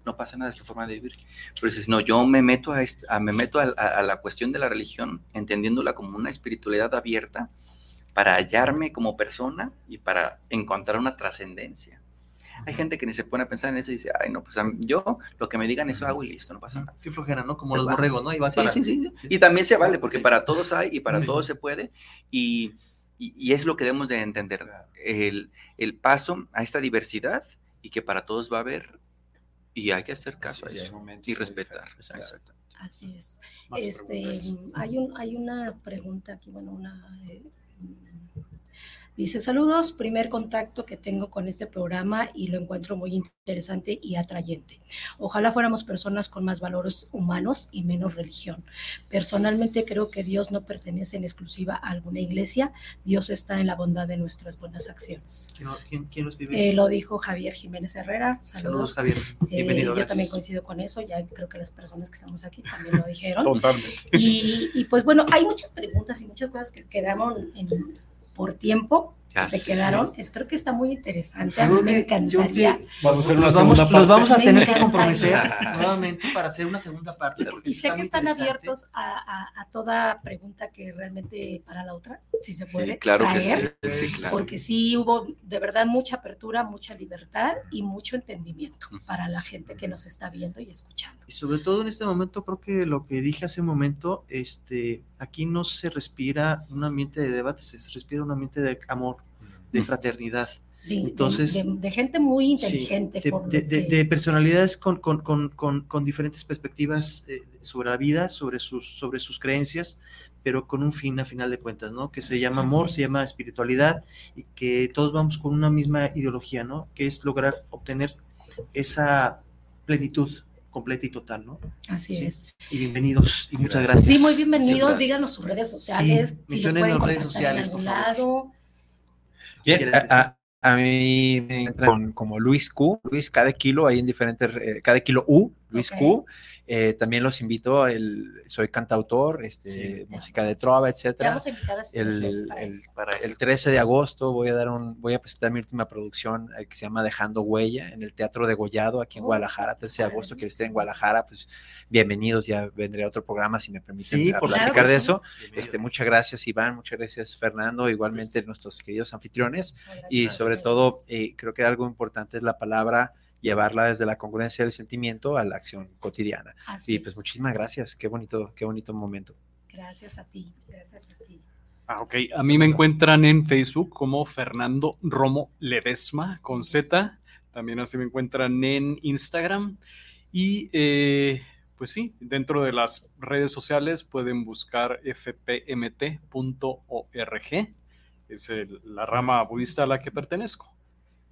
No pasa nada, esta forma de vivir. Pero dices, no, yo me meto, a, me meto a, la cuestión de la religión, entendiéndola como una espiritualidad abierta para hallarme como persona y para encontrar una trascendencia. Hay gente que ni se pone a pensar en eso y dice, ay, no, pues yo lo que me digan eso hago y listo, no pasa nada. Qué flojera, ¿no? Como los borregos, ¿no? Y sí, sí, sí, Y también se vale, porque para todos hay y para todos se puede. Y, y, es lo que debemos de entender, el, el, paso a esta diversidad y que para todos va a haber y hay que hacer caso a eso y respetar. Así es. Este, hay, un, hay una pregunta aquí, bueno, una... Eh, Dice, saludos, primer contacto que tengo con este programa y lo encuentro muy interesante y atrayente. Ojalá fuéramos personas con más valores humanos y menos religión. Personalmente creo que Dios no pertenece en exclusiva a alguna iglesia, Dios está en la bondad de nuestras buenas acciones. ¿Quién, quién lo eh, Lo dijo Javier Jiménez Herrera. Saludos, Javier. Eh, Bienvenido. yo también coincido con eso, ya creo que las personas que estamos aquí también lo dijeron. Totalmente. Y, y pues bueno, hay muchas preguntas y muchas cosas que quedaron en por tiempo se quedaron. Es, creo que está muy interesante. A mí me encantaría. vamos a hacer una segunda parte. Nos vamos a tener que comprometer nuevamente para hacer una segunda parte. Y, sé que están abiertos a, a, toda pregunta que realmente para la otra, si se puede, claro traer. Porque sí hubo de verdad mucha apertura, mucha libertad y mucho entendimiento para la gente que nos está viendo y escuchando. Y sobre todo en este momento, creo que lo que dije hace un momento, este, aquí no se respira un ambiente de debate, se respira un ambiente de amor, de fraternidad. De, Entonces, de, gente muy inteligente. de, personalidades con, con, con, con, diferentes perspectivas eh, sobre la vida, sobre sus, sobre sus creencias, pero con un fin a final de cuentas, ¿no? Que se llama amor, se llama espiritualidad y que todos vamos con una misma ideología, ¿no? Que es lograr obtener esa plenitud completa y total, ¿no? Así es. Y bienvenidos y muchas gracias. Sí, muy bienvenidos. Díganos sus redes sociales. si los pueden redes sociales, en algún lado. A, a, mí me encuentran como Luis Q, Luis cada kilo, ahí en diferentes, eh, cada kilo U, Luis Q. Eh, también los invito, el, soy cantautor, este, música de trova, etcétera. El, el, el, 13 de agosto voy a dar un, voy a presentar mi última producción eh, que se llama Dejando Huella en el Teatro de Gollado aquí en oh, Guadalajara, 13 de agosto, que esté en Guadalajara, pues bienvenidos, ya vendré a otro programa si me permiten platicar de eso. Este, muchas gracias Iván, muchas gracias Fernando, igualmente nuestros queridos anfitriones. y sobre todo eh, creo que algo importante es la palabra llevarla desde la congruencia del sentimiento a la acción cotidiana. y pues muchísimas gracias, qué bonito, qué bonito momento. Gracias a ti, gracias a ti. Ah, ok. A mí me encuentran en Facebook como Fernando Romo Ledesma con Z. También así me encuentran en Instagram. Y eh, pues sí, dentro de las redes sociales pueden buscar fpmt.org. Es la rama budista a la que pertenezco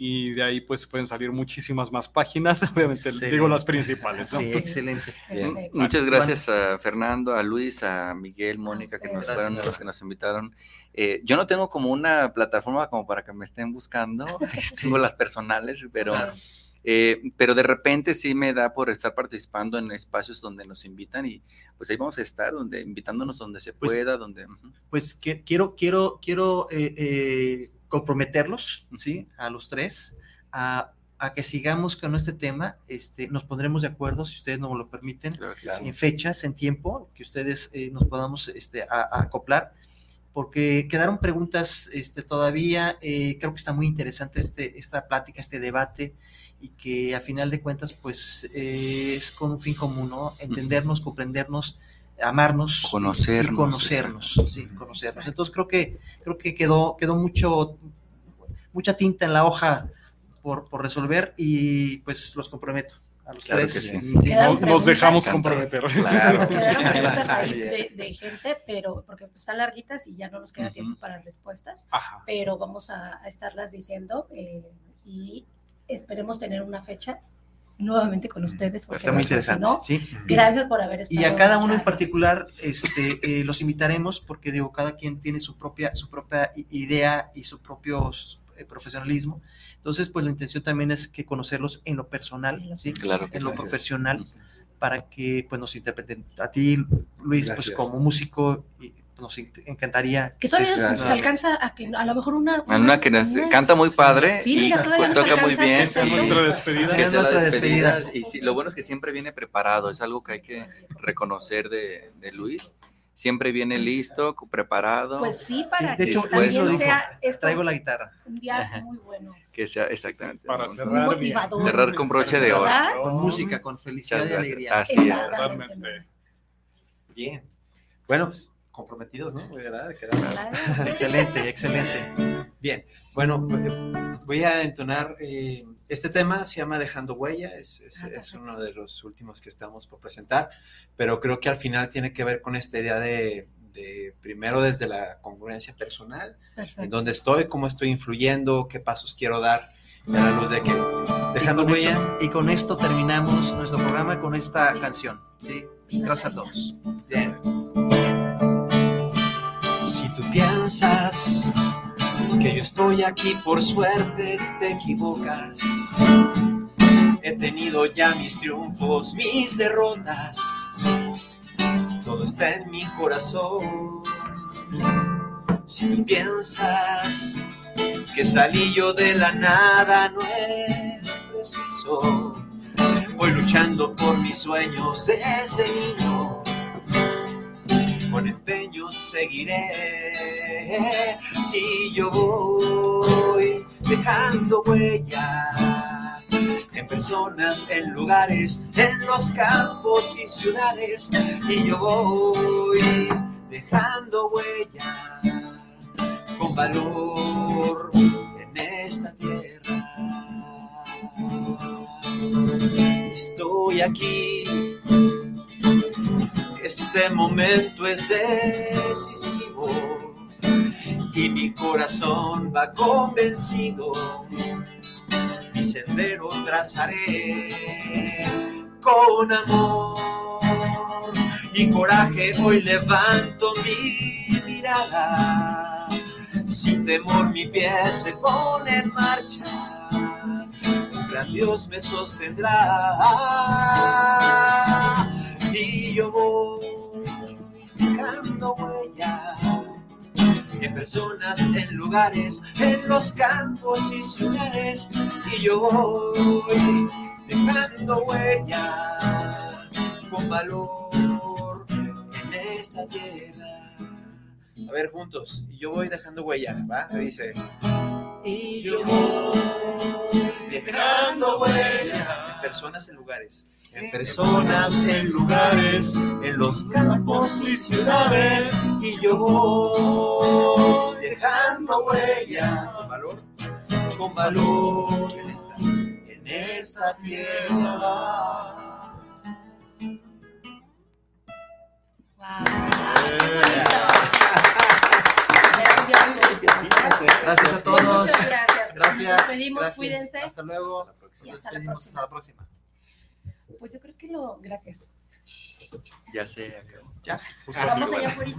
y de ahí pues pueden salir muchísimas más páginas, obviamente digo las principales. ¿no? Sí, excelente. Bien. Muchas gracias a Fernando, a Luis, a Miguel, Mónica, que nos fueron los que nos invitaron. Eh, yo no tengo como una plataforma como para que me estén buscando, tengo las personales, pero... Eh, pero de repente sí me da por estar participando en espacios donde nos invitan y pues ahí vamos a estar, donde invitándonos donde se Pues- pueda, donde... ujú. Pues que, quiero, quiero, quiero eh, eh, comprometerlos, ¿sí? A los tres, a, a que sigamos con este tema. Este, nos pondremos de acuerdo, si ustedes nos lo permiten, Claro sí. en fechas, en tiempo, que ustedes eh, nos podamos este, a- a acoplar, porque quedaron preguntas este, todavía. eh, creo que está muy interesante este, esta plática, este debate, y que a final de cuentas, pues eh, es con un fin común, ¿no? Entendernos, comprendernos, amarnos, y- Conocernos, y conocernos, sí, conocernos. Entonces creo que creo que quedó quedó mucho mucha tinta en la hoja por, por resolver y pues los comprometo a los Claro tres. que sí. Sí. Quedaron Nos dejamos comprometer. Claro. Quedaron preguntas ahí Bien. de, de gente, pero porque están larguitas y ya no nos queda tiempo para respuestas, Ajá. pero vamos a, a estarlas diciendo eh, y esperemos tener una fecha nuevamente con ustedes. porque Está muy interesante. fascinó. Sí. Gracias por haber estado. Y a cada uno en particular este, eh, los invitaremos porque digo, cada quien tiene su propia, su propia idea y su propio eh, profesionalismo. Entonces, pues la intención también es que conocerlos en lo personal, En lo ¿sí? Claro que en lo sí. profesional, para que pues nos interpreten. A ti, Luis, pues como músico, y, nos en- encantaría. Que todavía Gracias. se alcanza a que a lo mejor una. Una que nos una- canta muy padre Sí, y mira, todavía pues, nos toca muy bien. Que sea y- nuestra despedida. Sí, que es sea la nuestra despedida. despedida. Y sí, lo bueno es que siempre viene preparado, es algo que hay que reconocer de, de Luis. Siempre viene listo, preparado, Pues sí, para de que hecho, Luis también lo dijo, sea esto Traigo la guitarra. un día muy bueno. que sea exactamente. Para cerrar. Muy bien. motivador. Cerrar con broche de oro. Con música, con felicidad y alegría. Así es. Bien. Bueno, pues comprometidos, ¿no? ¿Verdad? Quedamos. Claro. Excelente, excelente. Bien, bueno, eh, voy a entonar. eh, este tema se llama Dejando Huella, es, es- Ah, es uno de los últimos que estamos por presentar, pero creo que al final tiene que ver con esta idea de, de primero desde la congruencia personal, en Perfecto. dónde estoy, cómo estoy influyendo, qué pasos quiero dar a la luz de que dejando y huella. Esto, y con esto terminamos nuestro programa con esta canción. ¿sí? Gracias a todos. Bien. Tú piensas que yo estoy aquí por suerte, te equivocas. He tenido ya mis triunfos, mis derrotas. Todo está en mi corazón. Si tú piensas que salí yo de la nada, no es preciso. Voy luchando por mis sueños desde niño. Con empeño seguiré y yo voy dejando huella en personas, en lugares, en los campos y ciudades y yo voy dejando huella con valor en esta tierra. Estoy aquí este momento es decisivo y mi corazón va convencido. Mi sendero trazaré con amor y coraje. Hoy levanto mi mirada. Sin temor mi pie se pone en marcha. Un gran Dios me sostendrá y yo voy dejando huella en personas, en lugares, en los campos y ciudades y yo voy dejando huella con valor en esta tierra. A ver, juntos, y yo voy dejando huella, ¿va? Me dice. Y yo voy dejando huella en personas, en lugares en personas, en lugares, en los campos y ciudades, y yo voy dejando huella con valor, con valor en esta, en esta tierra. Gracias a todos. Muchas gracias. Gracias. Nos despedimos, gracias. cuídense. Hasta luego. la próxima. Y Nos hasta la despedimos. Hasta la próxima. Pues yo creo que lo. Gracias. Ya acabó. Ya. Vamos allá afuera.